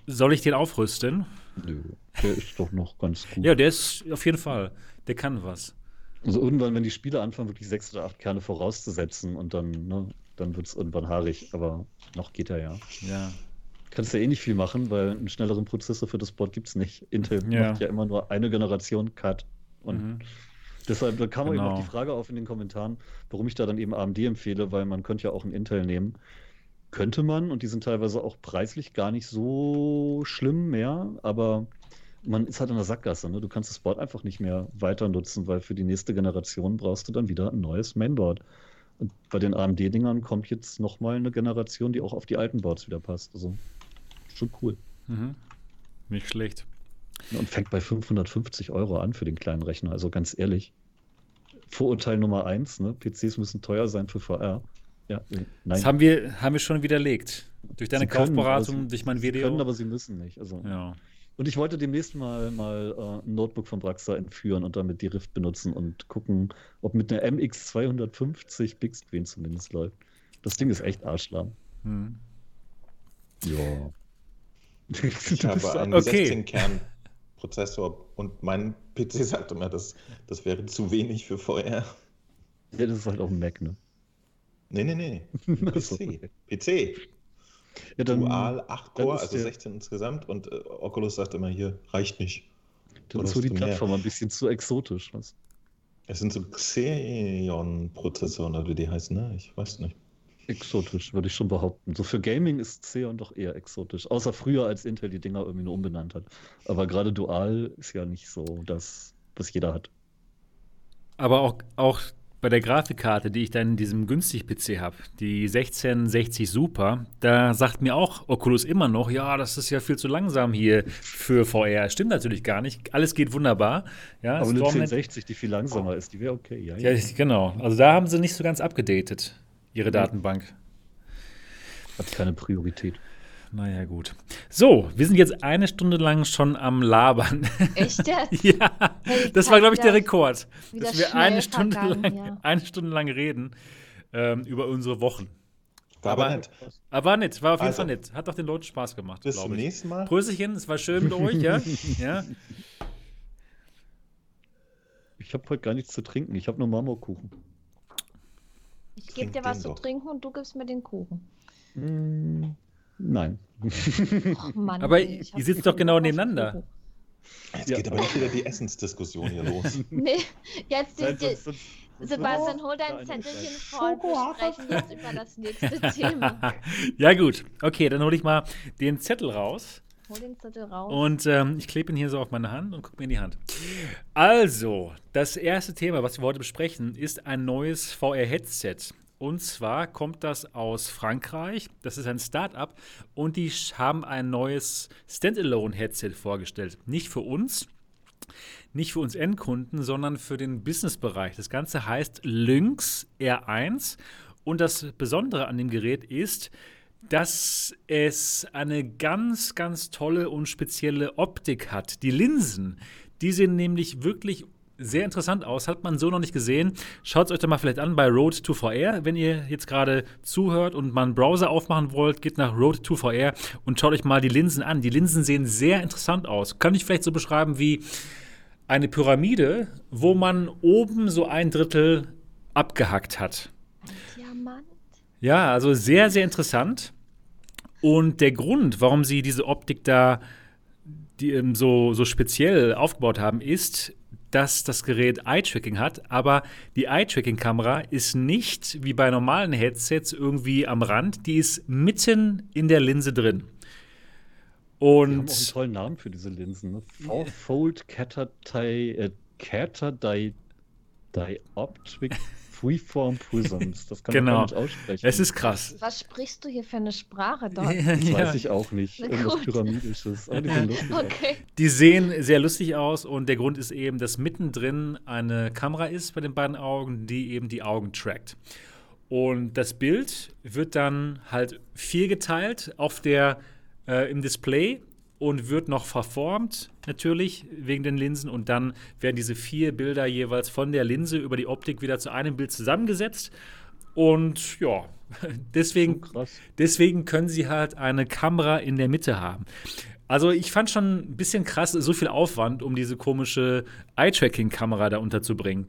Soll ich den aufrüsten? Nö, der ist doch noch ganz gut. Ja, der ist auf jeden Fall. Der kann was. Also irgendwann, wenn die Spiele anfangen, wirklich sechs oder acht Kerne vorauszusetzen und dann, ne, dann wird es irgendwann haarig, aber noch geht er ja. Ja. Kannst ja eh nicht viel machen, weil einen schnelleren Prozessor für das Board gibt es nicht. Intel ja. macht ja immer nur eine Generation Cut und mhm. Deshalb da kam genau. eben auch die. Frage auf in den Kommentaren, warum ich da dann eben AMD empfehle, weil man könnte ja auch einen Intel nehmen. Könnte man, und die sind teilweise auch preislich gar nicht so schlimm mehr, aber man ist halt in der Sackgasse. Ne? Du kannst das Board einfach nicht mehr weiter nutzen, weil für die nächste Generation brauchst du dann wieder ein neues Mainboard. Und bei den AMD-Dingern kommt jetzt nochmal eine Generation, die auch auf die alten Boards wieder passt. Also schon cool. Mhm. Nicht schlecht. Und fängt bei 550 Euro an für den kleinen Rechner. Also ganz ehrlich, Vorurteil Nummer eins, ne? PCs müssen teuer sein für VR. Ja, nein. Das haben wir, haben wir schon widerlegt. Durch deine sie Kaufberatung, können, durch mein Video. Sie können, aber sie müssen nicht. Also, ja. Und ich wollte demnächst mal, mal uh, ein Notebook von Braxa entführen und damit die Rift benutzen und gucken, ob mit einer MX250 Big Screen zumindest läuft. Das Ding ist echt arschlamm. Hm. Ja. Ich [LAUGHS] habe einen okay. 16 Kern Prozessor und mein PC [LAUGHS] sagt immer, das, das wäre zu wenig für VR. Ja, das ist halt auch ein Mac, ne? Nee, nee, nee. [LAUGHS] PC. PC. Ja, dann, Dual 8 Core, also 16 insgesamt und äh, Oculus sagt immer hier, reicht nicht. Dann ist so die Plattform mehr. ein bisschen zu exotisch, was? Es sind so Xeon-Prozessoren, oder wie die heißen, ne? Ich weiß nicht. Exotisch, würde ich schon behaupten. So für Gaming ist Xeon doch eher exotisch. Außer früher, als Intel die Dinger irgendwie nur umbenannt hat. Aber gerade Dual ist ja nicht so das, was jeder hat. Aber auch, auch bei der Grafikkarte, die ich dann in diesem günstig-PC habe, die 1660 Super, da sagt mir auch Oculus immer noch, ja, das ist ja viel zu langsam hier für VR. Stimmt natürlich gar nicht. Alles geht wunderbar. Ja, Aber eine 1060, die viel langsamer ist, die wäre okay. Ja, ja. ja, genau. Also da haben sie nicht so ganz abgedatet, ihre Datenbank. Hat keine Priorität. Naja, gut. So, wir sind jetzt eine Stunde lang schon am Labern. Echt jetzt? [LAUGHS] ja, das war, glaube ich, der Rekord. Dass wir eine Stunde, lang, ja. eine Stunde lang reden ähm, über unsere Wochen. War aber, nett. Aber war nett, war auf jeden also, Fall nett. Hat doch den Leuten Spaß gemacht. Bis zum nächsten Mal. Prösterchen, es war schön mit euch, ja? [LAUGHS] ja. Ich habe heute gar nichts zu trinken. Ich habe nur Marmorkuchen. Ich gebe dir was zu trinken und du gibst mir den Kuchen. Mm. Nein. Och, Mann, aber ihr sitzt doch genau nebeneinander. Jetzt ja. geht aber nicht wieder die Essensdiskussion hier los. [LAUGHS] nee, jetzt ist die, Sebastian, hol dein Zettelchen vor und wir sprechen jetzt über das nächste Thema. [LAUGHS] ja, gut. Okay, dann hole ich mal den Zettel raus. Den Zettel raus. Und ähm, ich klebe ihn hier so auf meine Hand und gucke mir in die Hand. Also, das erste Thema, was wir heute besprechen, ist ein neues VR-Headset. Und zwar kommt das aus Frankreich. Das ist ein Start-up und die haben ein neues Standalone-Headset vorgestellt. Nicht für uns, nicht für uns Endkunden, sondern für den Business-Bereich. Das Ganze heißt Lynx R1 und das Besondere an dem Gerät ist, dass es eine ganz, ganz tolle und spezielle Optik hat. Die Linsen, die sehen nämlich wirklich sehr interessant aus. Hat man so noch nicht gesehen. Schaut es euch doch mal vielleicht an bei Road to VR. Wenn ihr jetzt gerade zuhört und mal einen Browser aufmachen wollt, geht nach Road to VR und schaut euch mal die Linsen an. Die Linsen sehen sehr interessant aus. Kann ich vielleicht so beschreiben wie eine Pyramide, wo man oben so ein Drittel abgehackt hat. Diamant. Ja, also sehr, sehr interessant. Und der Grund, warum sie diese Optik da die, ähm, so, so speziell aufgebaut haben, ist, dass das Gerät Eye-Tracking hat, aber die Eye-Tracking-Kamera ist nicht wie bei normalen Headsets irgendwie am Rand, die ist mitten in der Linse drin. Und Die haben auch einen tollen Namen für diese Linsen. Ne? Fold Catatay, äh, Dioptric Freeform Prisms. Das kann genau. man nicht aussprechen. Es ist krass. Was sprichst du hier für eine Sprache dort? [LAUGHS] Das ja. weiß ich auch nicht. Irgendwas Pyramidisches. die, okay. die sehen sehr lustig aus und der Grund ist eben, dass mittendrin eine Kamera ist bei den beiden Augen, die eben die Augen trackt. Und das Bild wird dann halt vier geteilt auf der, äh, im Display und wird noch verformt, natürlich, wegen den Linsen. Und dann werden diese vier Bilder jeweils von der Linse über die Optik wieder zu einem Bild zusammengesetzt. Und ja, [LAUGHS] deswegen, so deswegen können sie halt eine Kamera in der Mitte haben. Also ich fand schon ein bisschen krass, so viel Aufwand, um diese komische Eye-Tracking-Kamera da unterzubringen.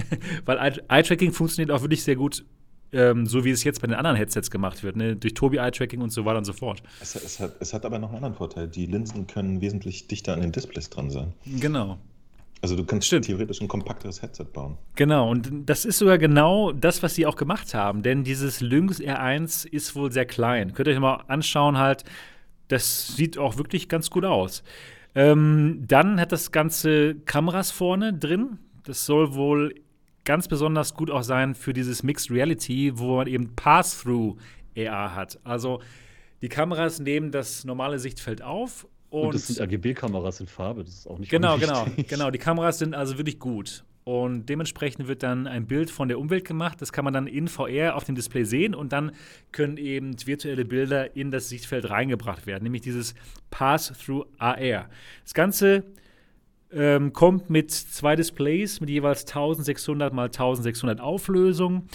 [LAUGHS] Weil Eye-Tracking funktioniert auch wirklich sehr gut ähm, so wie es jetzt bei den anderen Headsets gemacht wird, ne? durch Tobi Eye-Tracking und so weiter und so fort. Es, es, hat, es hat aber noch einen anderen Vorteil. Die Linsen können wesentlich dichter an den Displays dran sein. Genau. Also du kannst Stimmt. theoretisch ein kompakteres Headset bauen. Genau, und das ist sogar genau das, was sie auch gemacht haben. Denn dieses Lynx R1 ist wohl sehr klein. Könnt ihr euch mal anschauen, halt, das sieht auch wirklich ganz gut aus. Ähm, dann hat das Ganze Kameras vorne drin. Das soll wohl ganz besonders gut auch sein für dieses Mixed Reality, wo man eben Pass-Through AR hat. Also die Kameras nehmen das normale Sichtfeld auf und, und das sind RGB-Kameras in Farbe, das ist auch nicht Genau, genau, [LAUGHS] genau. Die Kameras sind also wirklich gut. Und dementsprechend wird dann ein Bild von der Umwelt gemacht. Das kann man dann in VR auf dem Display sehen und dann können eben virtuelle Bilder in das Sichtfeld reingebracht werden, nämlich dieses Pass-Through AR. Das Ganze ähm, kommt mit zwei Displays mit jeweils 1600 mal 1600 Auflösung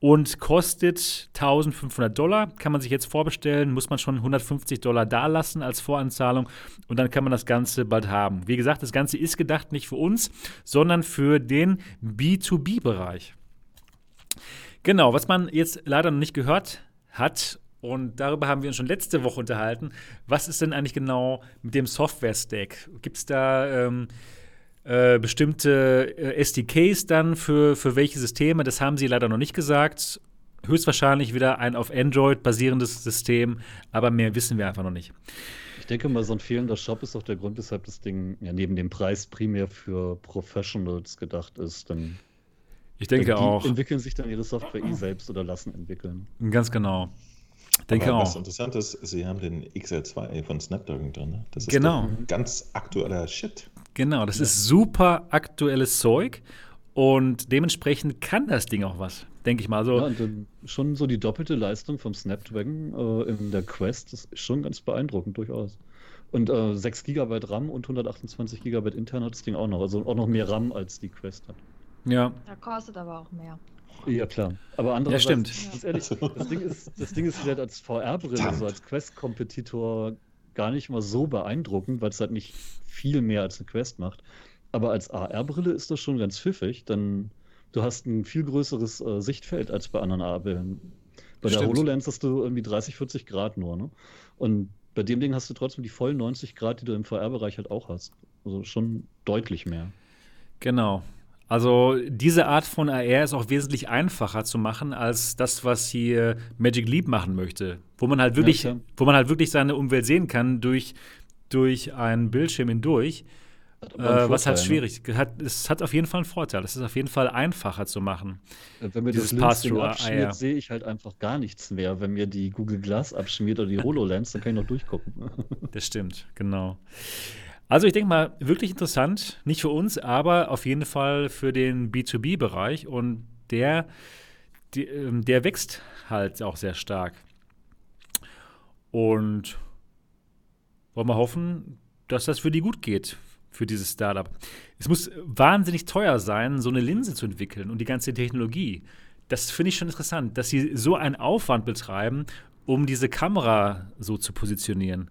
und kostet 1500 Dollar. Kann man sich jetzt vorbestellen, muss man schon 150 Dollar dalassen als Voranzahlung und dann kann man das Ganze bald haben. Wie gesagt, das Ganze ist gedacht nicht für uns, sondern für den B2B-Bereich. Genau, was man jetzt leider noch nicht gehört hat und darüber haben wir uns schon letzte Woche unterhalten. Was ist denn eigentlich genau mit dem Software-Stack? Gibt es da ähm, äh, bestimmte äh, SDKs dann für, für welche Systeme? Das haben sie leider noch nicht gesagt. Höchstwahrscheinlich wieder ein auf Android basierendes System, aber mehr wissen wir einfach noch nicht. Ich denke mal, so ein fehlender Shop ist auch der Grund, weshalb das Ding ja neben dem Preis primär für Professionals gedacht ist. Denn Ich denke die auch. entwickeln sich dann ihre Software eh selbst oder lassen entwickeln. Ganz genau. Denke Aber auch. was interessant ist, sie haben den XL2 von Snapdragon drin. Ne? Das ist Genau. doch ganz aktueller Shit. Genau, das ist super aktuelles Zeug und dementsprechend kann das Ding auch was, denke ich mal. Also, Ja, schon so die doppelte Leistung vom Snapdragon äh, in der Quest, das ist schon ganz beeindruckend durchaus. Und äh, 6 GB RAM und 128 GB intern hat das Ding auch noch. Also auch noch mehr RAM als die Quest hat. ja, Da kostet aber auch mehr. Ja, klar. Aber andere Ja, stimmt. Ehrlich, das Ding ist, das Ding ist halt als VR-Brille, so als Quest-Kompetitor gar nicht mal so beeindruckend, weil es halt nicht viel mehr als eine Quest macht. Aber als AR-Brille ist das schon ganz pfiffig, denn du hast ein viel größeres äh, Sichtfeld als bei anderen AR-Brillen. Bei der Stimmt. HoloLens hast du irgendwie 30, 40 Grad nur, ne? Und bei dem Ding hast du trotzdem die vollen 90 Grad, die du im VR-Bereich halt auch hast. Also schon deutlich mehr. genau. Also diese Art von AR ist auch wesentlich einfacher zu machen als das, was hier Magic Leap machen möchte, wo man halt wirklich, klar. wo man halt wirklich seine Umwelt sehen kann durch durch einen Bildschirm hindurch. Äh, was halt Vorteil, ne? schwierig. Hat, es hat auf jeden Fall einen Vorteil. Es ist auf jeden Fall einfacher zu machen. Äh, Wenn mir Dieses Pass-Through, ah, abschmiert, ja. sehe ich halt einfach gar nichts mehr. Wenn mir die Google Glass abschmiert oder die [LAUGHS] HoloLens, dann kann ich noch durchgucken. Das stimmt, genau. Also ich denke mal, wirklich interessant, nicht für uns, aber auf jeden Fall für den B2B-Bereich und der, ähm, der wächst halt auch sehr stark. Und wollen wir hoffen, dass das für die gut geht, für dieses Startup. Es muss wahnsinnig teuer sein, so eine Linse zu entwickeln und die ganze Technologie. Das finde ich schon interessant, dass sie so einen Aufwand betreiben, um diese Kamera so zu positionieren.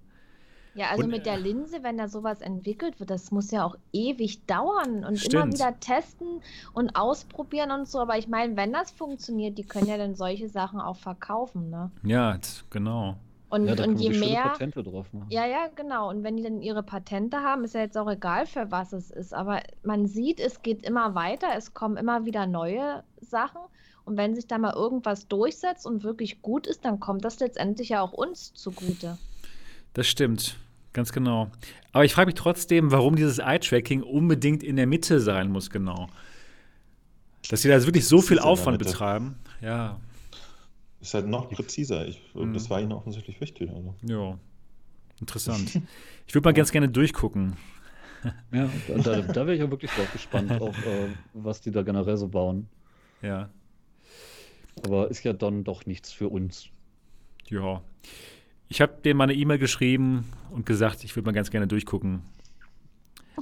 Ja, also Und, mit der Linse, wenn da sowas entwickelt wird, das muss ja auch ewig dauern und Stimmt. immer wieder testen und ausprobieren und so. Aber ich meine, wenn das funktioniert, die können ja dann solche Sachen auch verkaufen, ne? Ja, genau. Und, ja, da und je mehr. Patente drauf machen. Ja, ja, genau. Und wenn die dann ihre Patente haben, ist ja jetzt auch egal, für was es ist. Aber man sieht, es geht immer weiter, es kommen immer wieder neue Sachen. Und wenn sich da mal irgendwas durchsetzt und wirklich gut ist, dann kommt das letztendlich ja auch uns zugute. Das stimmt. Ganz genau. Aber ich frage mich trotzdem, warum dieses Eye-Tracking unbedingt in der Mitte sein muss, genau. Dass sie da wirklich so viel Aufwand betreiben. Ja, Ist halt noch präziser. Ich, Mhm. Das war ihnen offensichtlich wichtig. Also. ja. Interessant. Ich würde mal ganz gerne durchgucken. [LAUGHS] Ja, da, da, da wäre ich ja wirklich drauf gespannt, [LAUGHS] auf, äh, was die da generell so bauen. Ja, Aber ist ja dann doch nichts für uns. ja. Ich habe denen mal eine E-Mail geschrieben und gesagt, ich würde mal ganz gerne durchgucken.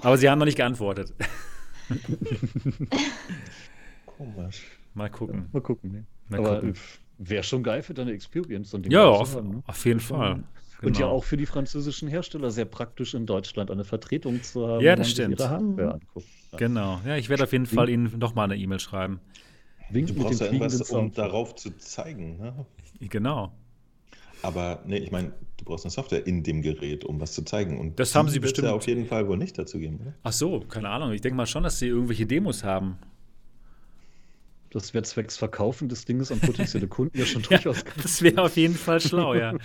Aber sie haben noch nicht geantwortet. [LAUGHS] Komisch. mal gucken. Mal gucken. Ne? Mal Aber gucken. wäre schon geil für deine Experience. Ding Ja, auf, haben, ne? auf jeden Fall. Und ja Genau. auch für die französischen Hersteller sehr praktisch in Deutschland eine Vertretung zu haben, Ja, das stimmt. ihre Hardware anguckt. Ja. Genau. Ja, ich werde auf jeden Fall Ihnen noch mal eine E-Mail schreiben. Winkt Du brauchst ja irgendwas, um darauf zu zeigen. Ne? Genau. Aber nee, ich meine, du brauchst eine Software in dem Gerät, um was zu zeigen. Und Das haben sie bestimmt. ja auf jeden Fall wohl nicht dazu geben. Oder? Ach so, keine Ahnung. Ich denke mal schon, dass sie irgendwelche Demos haben. Das wäre zwecks Verkaufen des Dinges an potenzielle [LAUGHS] Kunden ja schon Ja, durchaus das wäre auf jeden Fall schlau, ja.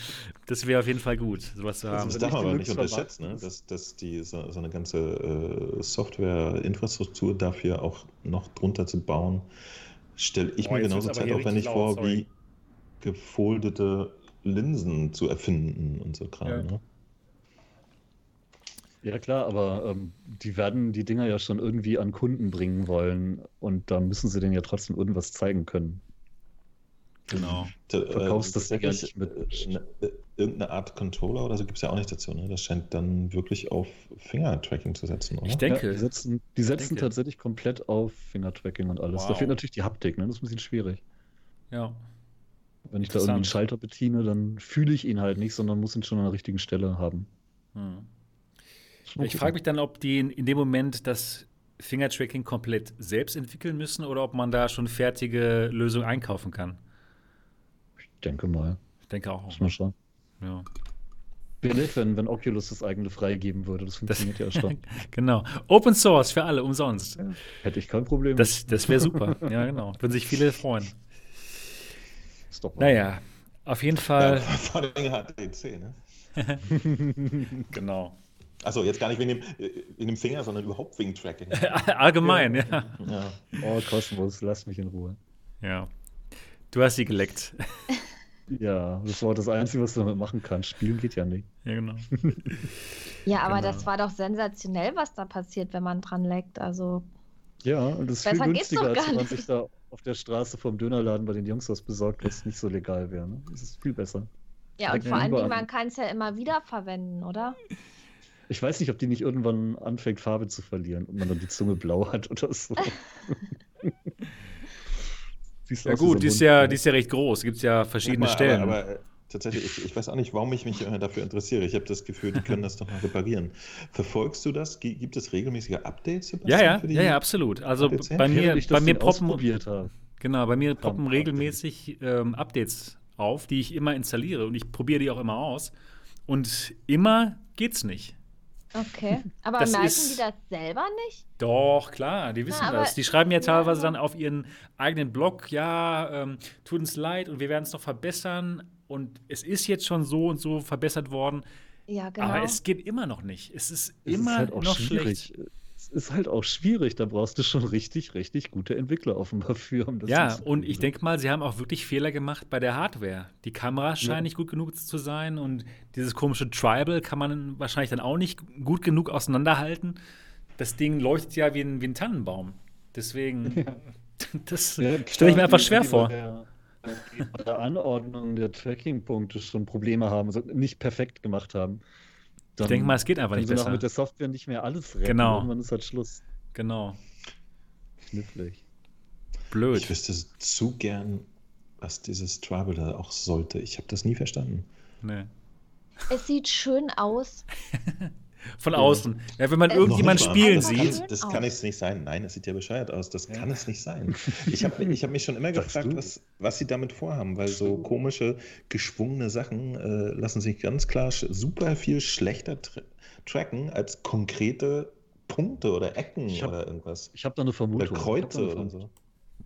Das wäre auf jeden Fall gut, sowas zu haben. Das darf man aber nicht unterschätzen, ne? dass, dass die, so, so eine ganze äh, Software-Infrastruktur dafür auch noch drunter zu bauen, stelle ich Boah, mir jetzt genauso zeitaufwendig vor, sorry. wie gefoldete Linsen zu erfinden und so Kram. Ja. Ne? Ja klar, aber ähm, die werden die Dinger ja schon irgendwie an Kunden bringen wollen und da müssen sie denen ja trotzdem irgendwas zeigen können. Genau. Da, Verkaufst das ja nicht mit- äh, ne, äh, irgendeine Art Controller oder so gibt es ja auch nicht dazu. Ne? Das scheint dann wirklich auf Finger-Tracking zu setzen, oder? Ich denke. Ja, die setzen, die setzen denke. tatsächlich komplett auf Fingertracking und alles. Da Wow. fehlt natürlich die Haptik, ne? Das ist ein bisschen schwierig. Ja. Wenn ich da irgendwie einen Interessant. Schalter bediene, dann fühle ich ihn halt nicht, sondern muss ihn schon an der richtigen Stelle haben. Hm. Ich frage mich dann, ob die in, dem Moment das Fingertracking komplett selbst entwickeln müssen oder ob man da schon fertige Lösungen einkaufen kann. Ich denke mal. Ich denke auch. Muss man schauen. Ja. Wäre nett, wenn, wenn Oculus das eigene freigeben würde. Das Das, funktioniert ja schon. [LAUGHS] genau. Open Source für alle, umsonst. Hätte ich kein Problem. Das, das wäre super. [LAUGHS] Ja, genau. Würden sich viele freuen. Ist doch Naja, auf jeden Ja, Fall. [LAUGHS] vor allem HTC, ne? [LAUGHS] Genau. Achso, jetzt gar nicht wegen dem, äh, wegen dem Finger, sondern überhaupt wegen Tracking. [LAUGHS] Allgemein, ja. ja. Oh, Kosmos, lass mich in Ruhe. Ja. Du hast sie geleckt. Ja, das war das Einzige, was du damit machen kannst. Spielen geht ja nicht. Ja, genau. ja, aber genau. das war doch sensationell, was da passiert, wenn man dran leckt. Also. Ja, und das ist viel günstiger, als wenn man sich da auf der Straße vom Dönerladen bei den Jungs was besorgt, was nicht so legal wäre. Ne? Das ist viel besser. Ja, und vor allem, man kann es ja immer wieder verwenden, oder? Ich weiß nicht, ob die nicht irgendwann anfängt, Farbe zu verlieren und man dann die Zunge blau hat oder so. [LAUGHS] ja gut, die ist ja, die ist ja recht groß. Gibt es ja verschiedene mal, Stellen. Aber, aber, äh, tatsächlich, ich, ich, weiß auch nicht, warum ich mich äh, dafür interessiere. Ich habe das Gefühl, die können das doch mal reparieren. Verfolgst du das? Gibt es regelmäßige Updates? Sebastian, ja, ja, ja, ja, absolut. Also bei mir, bei mir poppen, genau, bei mir poppen regelmäßig ähm, Updates auf, die ich immer installiere und ich probiere die auch immer aus. Und immer geht's nicht. Okay. [LAUGHS] Aber das merken ist, die das selber nicht? Doch, klar, die wissen ja, das. Die schreiben ja teilweise ja. dann auf ihren eigenen Blog, ja, ähm, tut uns leid und wir werden es noch verbessern. Und es ist jetzt schon so und so verbessert worden. Ja, genau. Aber es geht immer noch nicht. Es ist es immer ist halt noch schwierig. schlecht ist halt auch schwierig. Da brauchst du schon richtig, richtig gute Entwickler offenbar für. Um das ja, und ich denke mal, sie haben auch wirklich Fehler gemacht bei der Hardware. Die Kamera scheint ja. nicht gut genug zu sein und dieses komische Tribal kann man wahrscheinlich dann auch nicht gut genug auseinanderhalten. Das Ding leuchtet ja wie ein, wie ein Tannenbaum. Deswegen, ja. [LAUGHS] das ja, stelle ich mir einfach schwer vor. Der, bei der Anordnung der Tracking-Punkte schon Probleme haben, also nicht perfekt gemacht haben. Dann ich denke mal, es geht einfach nicht besser. mit der Software nicht mehr alles retten. Genau. Irgendwann ist halt Schluss. Genau. Knifflig. Blöd. Ich wüsste zu gern, was dieses Tribal da auch sollte. Ich habe das nie verstanden. Nee. Es sieht schön aus. [LAUGHS] Von außen. Ja, wenn man äh, irgendjemand spielen das sieht. Kann, das kann es nicht sein. Nein, das sieht ja bescheuert aus. Das ja. kann es nicht sein. Ich habe ich hab mich schon immer gefragt, was, was sie damit vorhaben, weil so komische, geschwungene Sachen äh, lassen sich ganz klar super viel schlechter tra tracken als konkrete Punkte oder Ecken hab, oder irgendwas. Ich habe da eine Vermutung. Oder Kreuze oder so.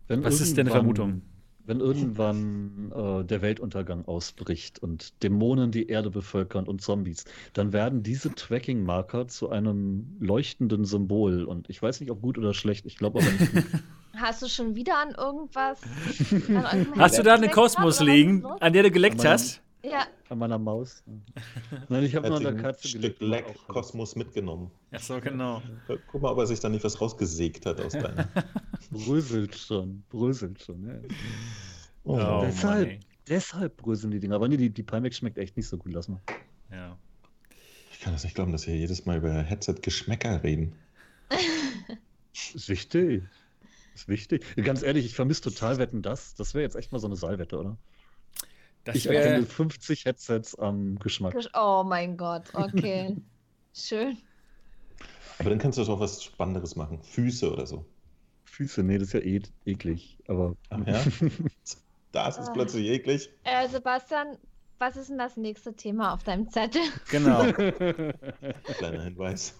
was ist denn eine Vermutung? Wenn irgendwann äh, der Weltuntergang ausbricht und Dämonen die Erde bevölkern und Zombies, dann werden diese Tracking-Marker zu einem leuchtenden Symbol. Und ich weiß nicht, ob gut oder schlecht, ich glaube aber nicht. [LAUGHS] Hast du schon wieder an irgendwas? An [LAUGHS] hast du da eine Kosmos liegen, an der du geleckt hast? Ja. An meiner Maus. [LAUGHS] Nein, ich habe nur eine Katze Stück gelegt. Leck Kosmos mitgenommen. Ach so, genau. Guck mal, ob er sich da nicht was rausgesägt hat aus deinem. [LAUGHS] bröselt schon, bröselt schon. Ja. Oh, oh, deshalb, Mann, deshalb bröseln die Dinger. Aber nee, die, die Pimax schmeckt echt nicht so gut, lass mal. Ja. Ich kann das nicht glauben, dass wir jedes Mal über Headset-Geschmäcker reden. ist wichtig. Ist wichtig. Ganz ehrlich, ich vermisse total Wetten das. Das wäre jetzt echt mal so eine Saalwette, oder? Das ich erkenne 50 Headsets am Geschmack. Oh mein Gott, okay. [LAUGHS] Schön. Aber dann kannst du doch was Spannenderes machen. Füße oder so. Füße, nee, das ist ja e eklig. Aber. Ach ja? [LAUGHS] das ist plötzlich eklig. Äh, Sebastian, was ist denn das nächste Thema auf deinem Zettel? Genau. [LAUGHS] Kleiner Hinweis.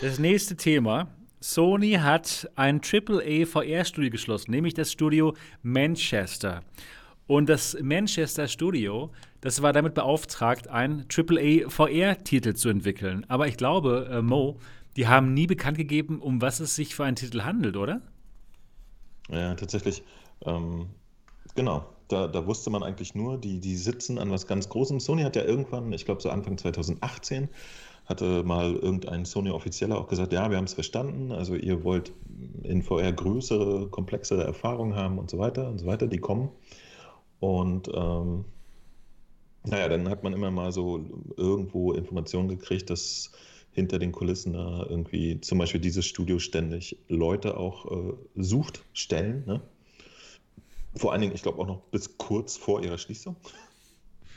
Das nächste Thema. Sony hat ein AAA VR-Studio geschlossen, nämlich das Studio Manchester. Und das Manchester Studio, das war damit beauftragt, einen AAA VR-Titel zu entwickeln. Aber ich glaube, äh, Mo, die haben nie bekannt gegeben, um was es sich für einen Titel handelt, oder? Ja, tatsächlich. Ähm, genau. Da, da, wusste man eigentlich nur, die, die sitzen an was ganz Großem. Sony hat ja irgendwann, ich glaube so Anfang 2018, hatte mal irgendein Sony-Offizieller auch gesagt, ja, wir haben es verstanden, also ihr wollt in VR größere, komplexere Erfahrungen haben und so weiter und so weiter, die kommen. Und ähm, naja, dann hat man immer mal so irgendwo Informationen gekriegt, dass hinter den Kulissen da irgendwie zum Beispiel dieses Studio ständig Leute auch äh, sucht, Stellen. Ne? Vor allen Dingen, ich glaube auch noch bis kurz vor ihrer Schließung.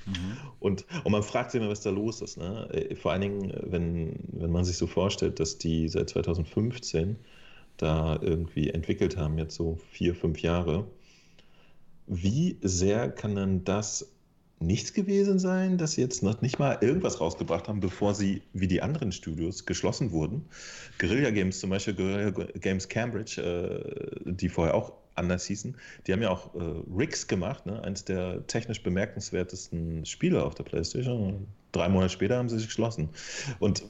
Mhm. Und, und man fragt sich immer, was da los ist. Ne? Äh, vor allen Dingen, wenn, wenn man sich so vorstellt, dass die seit 2015 da irgendwie entwickelt haben, jetzt so vier, fünf Jahre wie sehr kann denn das nichts gewesen sein, dass sie jetzt noch nicht mal irgendwas rausgebracht haben, bevor sie wie die anderen Studios geschlossen wurden? Guerilla Games zum Beispiel, Guerilla Games Cambridge, äh, die vorher auch anders hießen, die haben ja auch äh, Rigs gemacht, ne? eines der technisch bemerkenswertesten Spiele auf der PlayStation. drei Monate später haben sie sich geschlossen. Und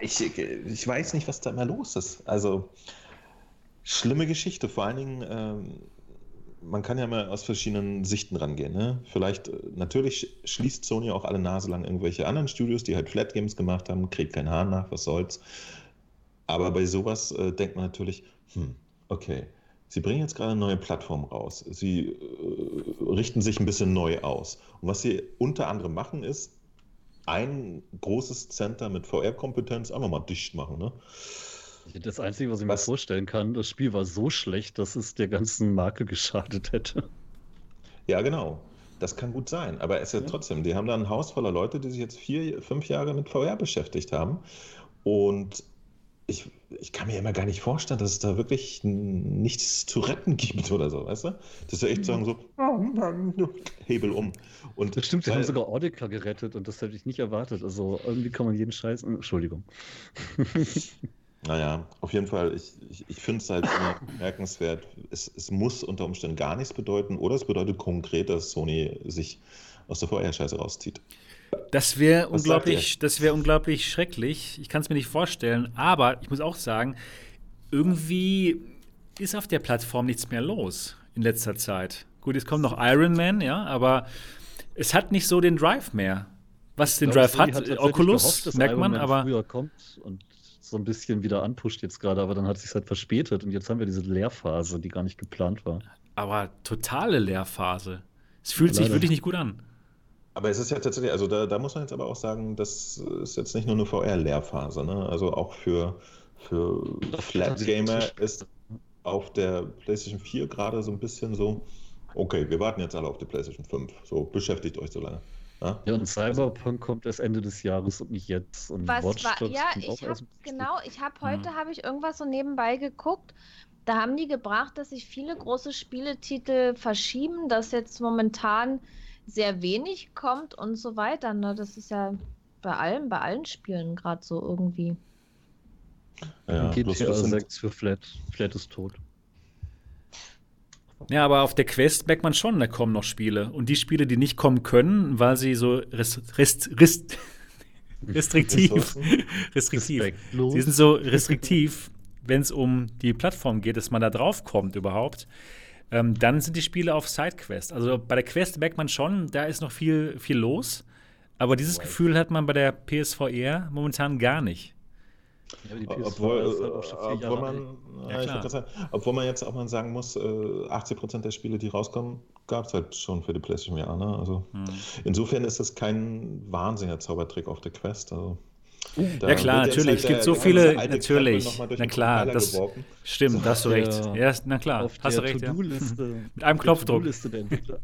ich, ich weiß nicht, was da mehr los ist. Also, schlimme Geschichte. Vor allen Dingen, ähm, man kann ja mal aus verschiedenen Sichten rangehen. Ne? Vielleicht, äh, natürlich schließt Sony auch alle Nase lang irgendwelche anderen Studios, die halt Flat Games gemacht haben, kriegt kein Hahn nach, was soll's. Aber bei sowas äh, denkt man natürlich, hm, okay, Sie bringen jetzt gerade eine neue Plattform raus. Sie äh, richten sich ein bisschen neu aus. Und was Sie unter anderem machen, ist ein großes Center mit VR-Kompetenz einfach mal dicht machen. Ne? Das Einzige, was ich was? mir vorstellen kann, das Spiel war so schlecht, dass es der ganzen Marke geschadet hätte. Ja, genau. Das kann gut sein. Aber es ist ja, ja trotzdem, die haben da ein Haus voller Leute, die sich jetzt vier, fünf Jahre mit VR beschäftigt haben. Und ich, ich kann mir immer gar nicht vorstellen, dass es da wirklich nichts zu retten gibt oder so, weißt du? Dass wir echt sagen so, oh Hebel um. Und das stimmt, sie haben sogar Audica gerettet und das hätte ich nicht erwartet. Also irgendwie kann man jeden Scheiß. Entschuldigung. [LAUGHS] Naja, auf jeden Fall, ich, ich, ich finde es halt immer merkenswert. Es, es muss unter Umständen gar nichts bedeuten oder es bedeutet konkret, dass Sony sich aus der VR-Scheiße rauszieht. Das wäre unglaublich, das wäre unglaublich schrecklich. Ich kann es mir nicht vorstellen. Aber ich muss auch sagen, irgendwie ist auf der Plattform nichts mehr los in letzter Zeit. Gut, jetzt kommt noch Iron Man, ja, aber es hat nicht so den Drive mehr. Was den Drive hat, hat Oculus, gehofft, merkt man, aber. Früher kommt und so ein bisschen wieder anpusht jetzt gerade, aber dann hat es sich halt verspätet und jetzt haben wir diese Leerphase, die gar nicht geplant war. Aber totale Leerphase. Es fühlt ja, sich wirklich nicht gut an. Aber es ist ja tatsächlich, also da, da muss man jetzt aber auch sagen, das ist jetzt nicht nur eine VR-Lehrphase, ne? Also auch für, für Flat Gamer ist auf der PlayStation 4 gerade so ein bisschen so, okay, wir warten jetzt alle auf die PlayStation 5. So, beschäftigt euch so lange. Ja? ja, und Cyberpunk kommt erst Ende des Jahres und nicht jetzt. Und Was Watch war, ja, ich habe genau, ich habe heute mhm. habe ich irgendwas so nebenbei geguckt. Da haben die gebracht, dass sich viele große Spieletitel verschieben, dass jetzt momentan sehr wenig kommt und so weiter. Ne? Das ist ja bei allem, bei allen Spielen gerade so irgendwie. Ja, GTA 6 für Flat. Flat ist tot. Ja, aber auf der Quest merkt man schon, da kommen noch Spiele. Und die Spiele, die nicht kommen können, weil sie so rest, rest, rest, [LAUGHS] restriktiv, [LAUGHS] restriktiv, sie sind so restriktiv, wenn es um die Plattform geht, dass man da drauf kommt überhaupt ähm, dann sind die Spiele auf Sidequest. Also bei der Quest merkt man schon, da ist noch viel, viel los. Aber dieses. Gefühl hat man bei der PSVR momentan gar nicht. Ja, obwohl, halt obwohl, man, ja, sagen, obwohl man jetzt auch mal sagen muss, äh, 80% der Spiele, die rauskommen, gab es halt schon für die PlayStation VR. Ne? Also hm. insofern ist das kein wahnsinniger Zaubertrick auf der Quest. Also. Da ja klar, natürlich. Halt es gibt so viele, natürlich. Na klar, das geworfen. stimmt, da hast du recht. Ja, na klar, auf hast du recht. Ja. [LAUGHS] Mit einem Knopfdruck. Der Entwickler,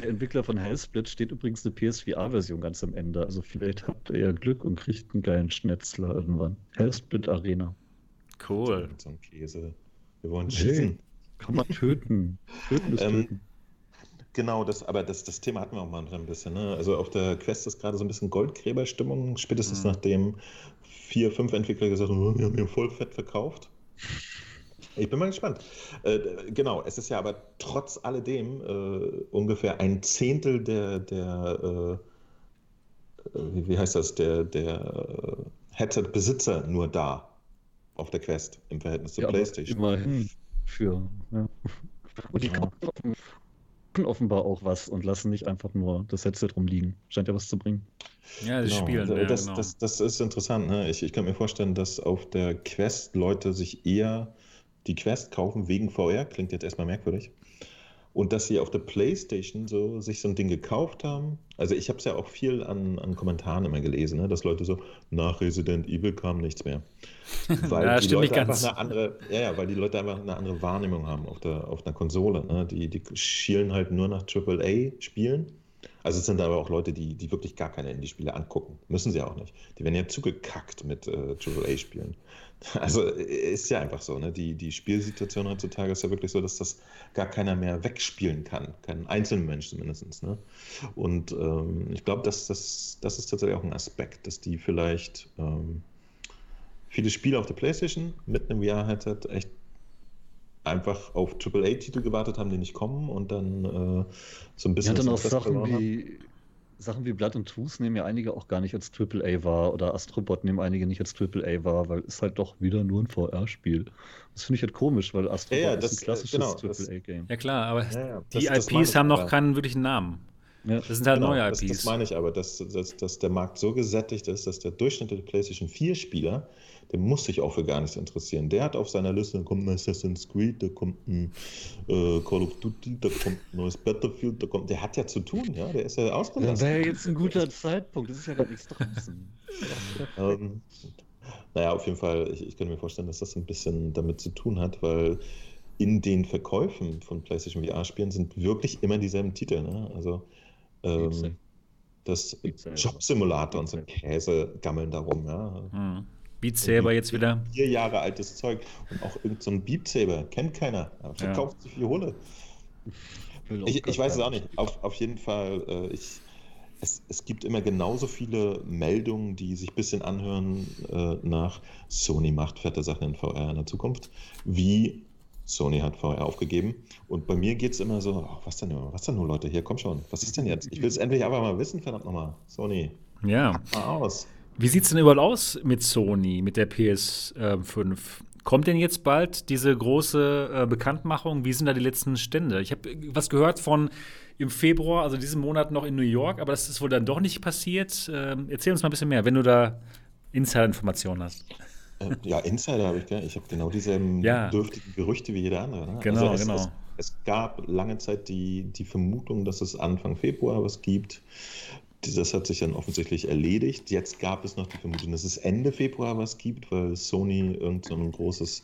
der Entwickler von Hellsplit steht übrigens eine PSVR-Version ganz am Ende. Also vielleicht habt ihr ja Glück und kriegt einen geilen Schnetzler irgendwann. Hellsplit Arena. Cool. So ein Käse. Wir wollen schießen. Hey, kann man töten. Töten ist ähm, töten. Genau, das, aber das, das Thema hatten wir auch mal ein bisschen. Ne? Also auf der Quest ist gerade so ein bisschen Goldgräberstimmung, spätestens mhm. nachdem vier, fünf Entwickler gesagt haben, wir haben hier voll fett verkauft. Ich bin mal gespannt. Äh, genau, es ist ja aber trotz alledem äh, ungefähr ein Zehntel der, der äh, wie, wie, heißt das, der, der Headset-Besitzer nur da auf der Quest im Verhältnis zur ja, PlayStation. Immerhin für. Ja. Und die ja offenbar auch was und lassen nicht einfach nur das Headset rumliegen. Scheint ja was zu bringen. Ja, das genau. Spielen. Ja, das, genau. das, das, ist interessant. Ne? Ich, ich kann mir vorstellen, dass auf der Quest Leute sich eher die Quest kaufen wegen VR. Klingt jetzt erstmal merkwürdig und dass sie auf der PlayStation so sich so ein Ding gekauft haben. Also ich habe es ja auch viel an, an Kommentaren immer gelesen, ne? dass Leute so nach Resident Evil kam nichts mehr, [LAUGHS] weil ja, die Leute einfach eine andere, ja, ja, weil die Leute einfach eine andere Wahrnehmung haben auf der auf einer Konsole. Ne? Die die schielen halt nur nach AAA Spielen. Also es sind aber auch Leute, die, die wirklich gar keine Indie-Spiele angucken. Müssen sie auch nicht. Die werden ja zugekackt mit äh, AAA-Spielen. [LAUGHS] Also ist ja einfach so, ne? Die, die Spielsituation heutzutage ist ja wirklich so, dass das gar keiner mehr wegspielen kann. Kein Einzelmensch zumindest. Ne? Und ähm, ich glaube, dass das, das ist tatsächlich auch ein Aspekt, dass die vielleicht ähm, viele Spiele auf der Playstation mit einem VR-Headset echt einfach auf AAA-Titel gewartet haben, die nicht kommen und dann äh, so ein bisschen. Ja, dann auch Sachen wie Sachen wie Blood and Tooth nehmen ja einige auch gar nicht als AAA wahr oder Astrobot nehmen einige nicht als AAA wahr, weil es halt doch wieder nur ein VR-Spiel. Das finde ich halt komisch, weil Astrobot Ja, ja, ist das, ein äh, klassisches genau, das- AAA-Game. Ja, klar, aber Ja, ja, die das- das IPs haben noch keinen wirklichen Namen. Ja. Das sind halt Genau, neue das, IPs. das meine ich aber, dass, dass, dass der Markt so gesättigt ist, dass der durchschnittliche PlayStation 4-Spieler, der muss sich auch für gar nichts interessieren. Der hat auf seiner Liste, da kommt ein Assassin's Creed, da kommt ein äh, Call of Duty, da kommt ein neues Battlefield, da kommt, der hat ja zu tun, ja, der ist ja Das ausgelastet. wäre jetzt ein guter Zeitpunkt, das ist ja gar nichts draußen. [LAUGHS] Ähm, naja, auf jeden Fall, ich, ich kann mir vorstellen, dass das ein bisschen damit zu tun hat, weil in den Verkäufen von PlayStation VR-Spielen sind wirklich immer dieselben Titel. Ne? Also ähm, das. Job-Simulator und so ein Käse gammeln darum. Ja? Hm. Beat Saber jetzt wieder. Vier Jahre altes Zeug und auch irgendein so ein Beat Saber, kennt keiner, aber verkauft sich wie Hulle. Ich, ich weiß es auch nicht. Auf, auf jeden Fall, äh, ich, es, es gibt immer genauso viele Meldungen, die sich ein bisschen anhören äh, nach Sony macht fette Sachen in VR in der Zukunft, wie Sony hat VR aufgegeben. Und bei mir geht es immer so, ach, was denn nur, was denn nur, Leute, hier, komm schon, was ist denn jetzt? Ich will es endlich einfach mal wissen, verdammt nochmal. Sony, Ja. mal aus. Wie sieht es denn überhaupt aus mit Sony, mit der PS5? Kommt denn jetzt bald diese große äh, Bekanntmachung? Wie sind da die letzten Stände? Ich habe was gehört von im Februar, also diesen Monat noch in New York, aber das ist wohl dann doch nicht passiert. Ähm, erzähl uns mal ein bisschen mehr, wenn du da Insider-Informationen hast. Äh, ja, Insider habe ich, gell? ich habe genau dieselben Ja. dürftigen Gerüchte wie jeder andere. Ne? Genau, es, genau. Es, es gab lange Zeit die, die Vermutung, dass es Anfang Februar was gibt. Das hat sich dann offensichtlich erledigt. Jetzt gab es noch die Vermutung, dass es Ende Februar was gibt, weil Sony irgend so ein großes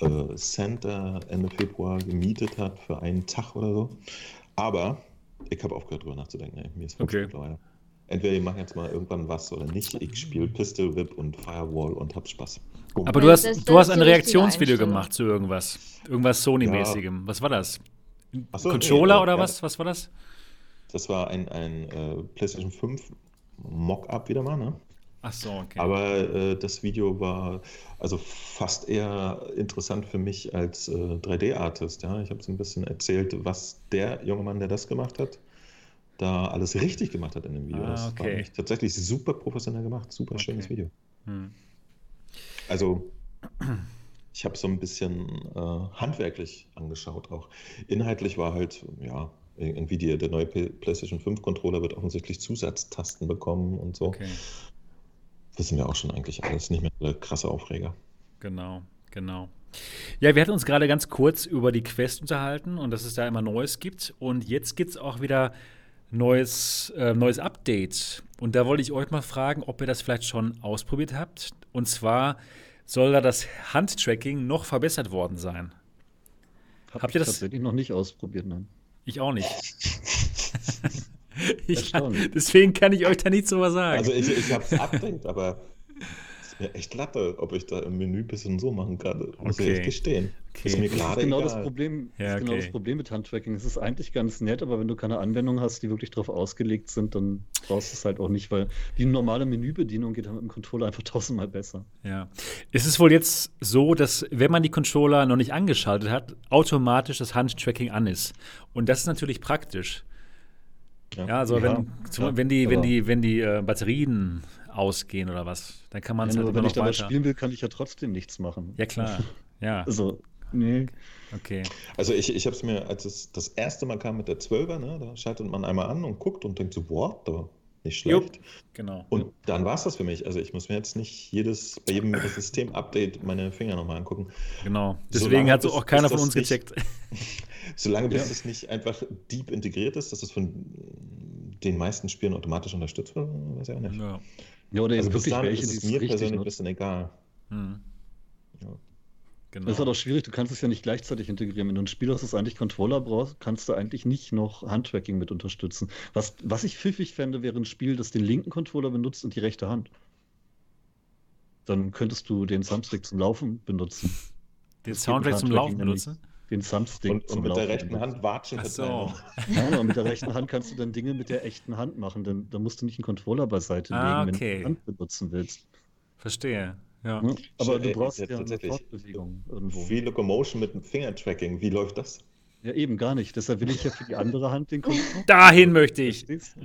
äh, Center Ende Februar gemietet hat für einen Tag oder so. Aber ich habe aufgehört, drüber nachzudenken. Ey. Mir ist Okay. mittlerweile. Entweder die machen jetzt mal irgendwann was oder nicht. Ich spiele Pistol Whip und Firewall und hab Spaß. Boom. Aber du hast, du hast ein Reaktionsvideo gemacht zu irgendwas. Irgendwas Sony-mäßigem. Was war das? So, nee, Controller äh, oder ja. was? Was war das? Das war ein, ein äh, PlayStation 5 Mock-up wieder mal, ne? Ach so, okay. Aber äh, das Video war also fast eher interessant für mich als äh, 3D-Artist. Ja? Ich habe so ein bisschen erzählt, was der junge Mann, der das gemacht hat, da alles richtig gemacht hat in dem Video. Ah, das war okay. tatsächlich super professionell gemacht, super schönes Okay. Video. Hm. Also ich habe so ein bisschen äh, handwerklich angeschaut auch. Inhaltlich war halt, ja, irgendwie die, der neue PlayStation 5 Controller wird offensichtlich Zusatztasten bekommen und so. Okay, Wissen wir auch schon eigentlich alles, nicht mehr der krasse Aufreger. genau, genau. Ja, wir hatten uns gerade ganz kurz über die Quest unterhalten und dass es da immer Neues gibt. Und jetzt gibt es auch wieder neues, äh, neues Update. Und da wollte ich euch mal fragen, ob ihr das vielleicht schon ausprobiert habt. Und zwar soll da das Handtracking noch verbessert worden sein. Hab Habt ich ihr das- tatsächlich noch nicht ausprobiert, nein. Ich auch nicht. [LAUGHS] [LAUGHS] ich, Erstaunlich. deswegen kann ich euch da nichts drüber sagen. Also ich, ich habe es Update, aber echt Latte, ob ich da im Menü ein bisschen so machen kann. Muss ich Okay. echt gestehen. Okay. Ist mir Das gerade ist genau egal. das Problem. Das Ja, ist genau okay. das Problem mit Handtracking. Es ist eigentlich ganz nett, aber wenn du keine Anwendung hast, die wirklich darauf ausgelegt sind, dann brauchst du es halt auch nicht, weil die normale Menübedienung geht halt mit dem Controller einfach [LAUGHS] tausendmal besser. Ja. Es ist wohl jetzt so, dass, wenn man die Controller noch nicht angeschaltet hat, automatisch das Handtracking an ist. Und das ist natürlich praktisch. Ja, also Ja, wenn, zum, ja, wenn die, wenn die, wenn die äh, Batterien ausgehen oder was, dann kann man es Ja, halt immer wenn noch ich damit weiter. spielen will, kann ich ja trotzdem nichts machen. Ja, klar. Ja, [LAUGHS] Also, nee. okay. Also ich, ich habe es mir, als es das erste Mal kam mit der 12er, ne, da schaltet man einmal an und guckt und denkt so, boah, da nicht schlecht. Genau. Und dann war es das für mich. Also ich muss mir jetzt nicht jedes, bei jedem System-Update meine Finger nochmal angucken. Genau. Deswegen hat es bis- auch keiner von uns nicht- gecheckt. [LAUGHS] Solange bis Ja. es nicht einfach deep integriert ist, dass es von den meisten Spielen automatisch unterstützt wird, weiß ich auch nicht. Ja. Ja, oder Also wirklich dahin welche, ist die es mir richtig persönlich ein bisschen egal. Hm. Ja. Genau. Das ist halt auch schwierig, du kannst es ja nicht gleichzeitig integrieren. Wenn du ein Spiel hast, das eigentlich Controller brauchst, kannst du eigentlich nicht noch Handtracking mit unterstützen. Was, was ich pfiffig fände, wäre ein Spiel, das den linken Controller benutzt und die rechte Hand. Dann könntest du den Thumbstick zum Laufen benutzen. Den Soundtrack zum Laufen benutzen? Den Thumbstick Und, zum und mit der Laufen rechten benutzen. Hand watschen. Mit so. [LAUGHS] Ja, mit der rechten Hand kannst du dann Dinge mit der echten Hand machen. Dann, dann musst du nicht einen Controller beiseite Ah, legen, okay. wenn du die Hand benutzen willst. Verstehe. Ja. Aber du brauchst ja, ja, eine tatsächlich. Fortbewegung irgendwo. Viel Locomotion mit dem Fingertracking. Wie läuft das? Ja, eben gar nicht. Deshalb will ich ja für die andere Hand den Controller. [LAUGHS] Dahin möchte ich. Verstehst?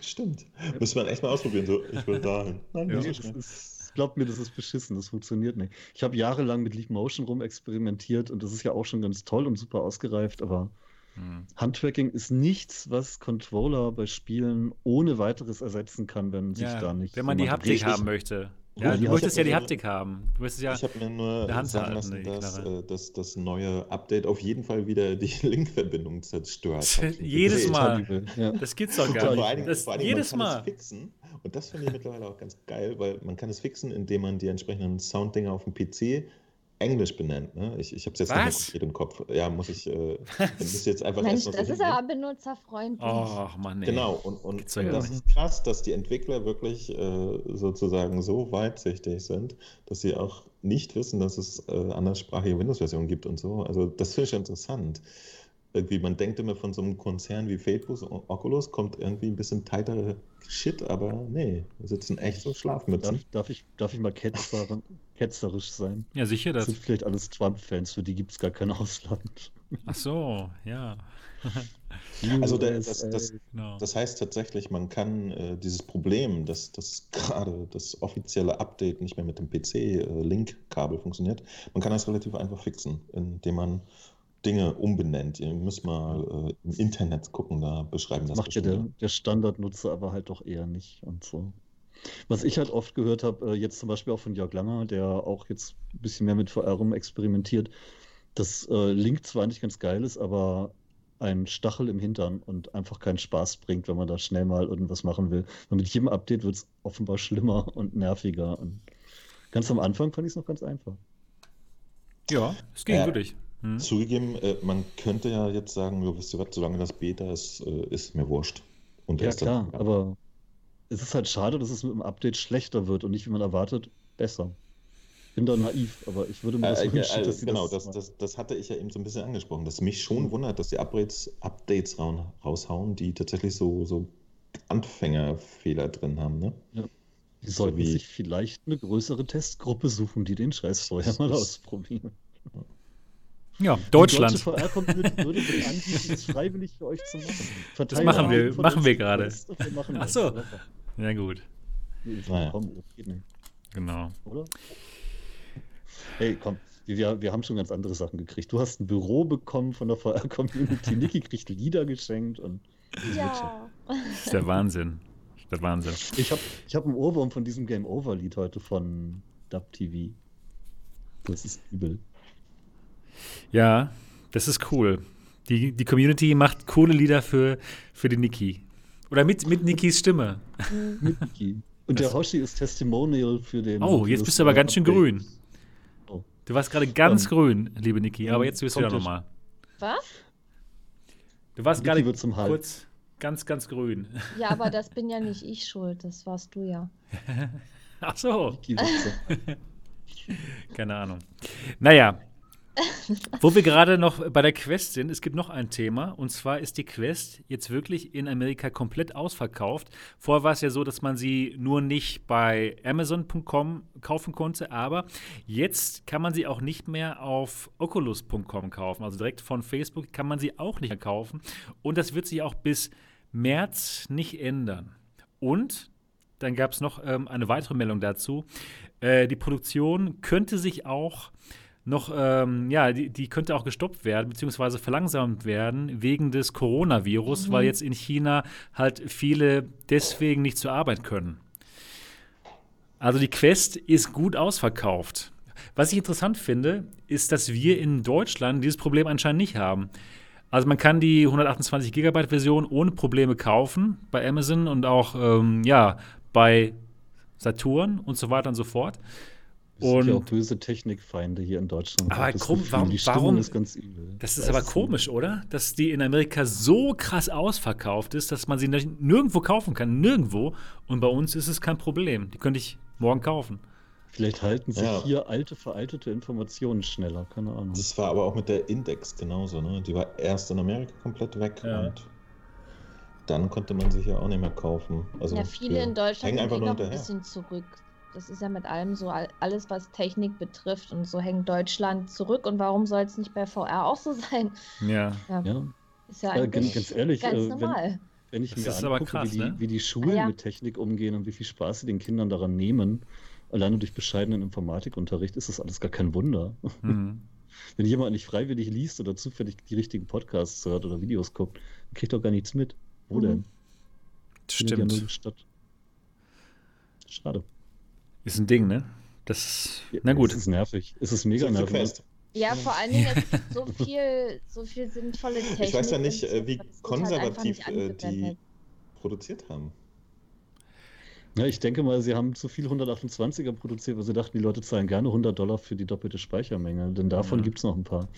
Stimmt. Müssen wir echt mal ausprobieren. So, ich will dahin. Nein, ja, das ist, glaubt mir, das ist beschissen. Das funktioniert nicht. Ich habe jahrelang mit Leap Motion rumexperimentiert und das ist ja auch schon ganz toll und super ausgereift, aber hm. Handtracking ist nichts, was Controller bei Spielen ohne weiteres ersetzen kann, wenn sich ja, da nicht. Wenn man die Haptik haben möchte. Ja, du möchtest ja die Haptik haben. Du möchtest ja ich habe mir nur sagen lassen, dass, äh, dass, das neue Update auf jeden Fall wieder die [LAUGHS] Link-Verbindung zerstört. [LAUGHS] jedes Mal. Ja. Das gibt's doch gar nicht. Vor allen Dingen, das, vor allen Dingen, jedes Mal. fixen. Und das finde ich mittlerweile auch ganz geil, weil man kann es fixen, indem man die entsprechenden Sounddinger auf dem PC Englisch benennt. Ne? Ich, ich habe es jetzt Was? nicht konkret im Kopf. Ja, muss ich, äh, muss jetzt einfach Mensch, das ist aber benutzerfreundlich. Ach, Mann, ey. Genau, und, und, und das ist krass, dass die Entwickler wirklich äh, sozusagen so weitsichtig sind, dass sie auch nicht wissen, dass es äh, anderssprachige Windows-Versionen gibt und so. Also das finde ich interessant irgendwie, man denkt immer von so einem Konzern wie Facebook, Oculus, kommt irgendwie ein bisschen tightere Shit, aber nee, wir sitzen echt so Schlafmützen. Darf, darf, ich, darf ich mal ketzer, ketzerisch sein? Ja, sicher. Das sind vielleicht alles Trump-Fans, für die gibt es gar kein Ausland. Ach so, ja. [LAUGHS] also der, das, das, genau. das, heißt tatsächlich, man kann äh, dieses Problem, dass, dass gerade das offizielle Update nicht mehr mit dem PC-Link-Kabel äh, funktioniert, man kann das relativ einfach fixen, indem man Dinge umbenennt. Ihr müsst mal äh, im Internet gucken, da beschreiben das. Macht ja der, der Standardnutzer aber halt doch eher nicht und so. Was ich halt oft gehört habe, äh, jetzt zum Beispiel auch von Jörg Langer, der auch jetzt ein bisschen mehr mit VR rum experimentiert, dass äh, Link zwar nicht ganz geil ist, aber ein Stachel im Hintern und einfach keinen Spaß bringt, wenn man da schnell mal irgendwas machen will. Und mit jedem Update wird es offenbar schlimmer [LAUGHS] und nerviger. Und ganz am Anfang fand ich es noch ganz einfach. Ja, es ging äh, wirklich. Hm? Zugegeben, äh, man könnte ja jetzt sagen, du wisst ihr was, solange das Beta ist, äh, ist mir wurscht. Und ja, klar, dann, aber es ist halt schade, dass es mit dem Update schlechter wird und nicht, wie man erwartet, besser. Ich bin da naiv, aber ich würde mir das äh, wünschen, dass sie Genau, das, das, das, das, hatte ich ja eben so ein bisschen angesprochen, dass mich schon wundert, dass die Updates, Updates raushauen, die tatsächlich so, so Anfängerfehler drin haben. Ne? Ja. Die sollten so sich vielleicht eine größere Testgruppe suchen, die den Scheiß vorher mal ausprobieren. Ja, Deutschland. Die deutsche VR-Community würde sich anbieten, das freiwillig für euch zu machen. Verteilen das machen wir, machen wir gerade. Ach so. Ja, gut. Naja. Genau. Oder? Hey, komm, wir, wir haben schon ganz andere Sachen gekriegt. Du hast ein Büro bekommen von der VR-Community. [LAUGHS] Niki kriegt Lieder geschenkt und. Ja. Das ist der Wahnsinn. Das ist der Wahnsinn. Ich habe ich hab einen Ohrwurm von diesem Game Over-Lied heute von Dub TV. Das ist übel. Ja, das ist cool. Die, die Community macht coole Lieder für, für die Niki. Oder mit, mit Nikis Stimme. [LAUGHS] mit Niki. Und der Hoshi ist Testimonial für den. Oh, jetzt bist du aber ganz schön grün. Oh. Du warst gerade ganz um, grün, liebe Niki, aber jetzt bist du ja nochmal. Was? Du warst gerade kurz ganz, ganz grün. Ja, aber das bin ja nicht ich schuld, das warst du ja. [LAUGHS] Ach so. [LAUGHS] Keine Ahnung. Naja, [LAUGHS] wo wir gerade noch bei der Quest sind, es gibt noch ein Thema und zwar ist die Quest jetzt wirklich in Amerika komplett ausverkauft. Vorher war es ja so, dass man sie nur nicht bei Amazon.com kaufen konnte, aber jetzt kann man sie auch nicht mehr auf Oculus.com kaufen. Also direkt von Facebook kann man sie auch nicht mehr kaufen und das wird sich auch bis März nicht ändern. Und dann gab es noch ähm, eine weitere Meldung dazu. Äh, die Produktion könnte sich auch noch, ähm, ja, die, die, könnte auch gestoppt werden, beziehungsweise verlangsamt werden wegen des Coronavirus, mhm. weil jetzt in China halt viele deswegen nicht zur Arbeit können. Also die Quest ist gut ausverkauft. Was ich interessant finde, ist, dass wir in Deutschland dieses Problem anscheinend nicht haben. Also man kann die 128 Gigabyte Version ohne Probleme kaufen bei Amazon und auch ähm, ja bei Saturn und so weiter und so fort. Es sind ja auch böse Technikfeinde hier in Deutschland. Aber komm, warum, warum ist ganz übel. Das ist aber komisch, oder? Dass die in Amerika so krass ausverkauft ist, dass man sie nirgendwo kaufen kann. Nirgendwo. Und bei uns ist es kein Problem. Die könnte ich morgen kaufen. Vielleicht halten sich ja. hier alte, veraltete Informationen schneller. Keine Ahnung. Das war aber auch mit der Index genauso. Ne? Die war erst in Amerika komplett weg ja. und dann konnte man sich ja auch nicht mehr kaufen. Also ja, viele in Deutschland hängen einfach nur ein bisschen zurück das ist ja mit allem so, alles was Technik betrifft und so hängt Deutschland zurück und warum soll es nicht bei VR auch so [LAUGHS] sein? Ja. ja. ja. Ist ja äh, ganz, ganz ehrlich, ganz äh, normal. Wenn ich Das mir ist aber angucke, krass, wie, die, ne? wie die Schulen Ja. mit Technik umgehen und wie viel Spaß sie den Kindern daran nehmen, alleine durch bescheidenen Informatikunterricht, ist das alles gar kein Wunder. Mhm. [LAUGHS] Wenn jemand nicht freiwillig liest oder zufällig die richtigen Podcasts hört oder Videos guckt, dann kriegt doch gar nichts mit. Wo Mhm. denn? Stimmt. Schade. Ist ein Ding, ne? Das Na gut. Es ist nervig. Es ist mega nervig. Quest. Ja, vor allen Dingen, es gibt so viel, so viel sinnvolle Technik. Ich weiß ja nicht, äh, wie halt konservativ nicht äh, die produziert haben. Ja, ich denke mal, sie haben zu viel 128er produziert, weil sie dachten, die Leute zahlen gerne 100 Dollar für die doppelte Speichermenge. Denn davon Ja. gibt es noch ein paar.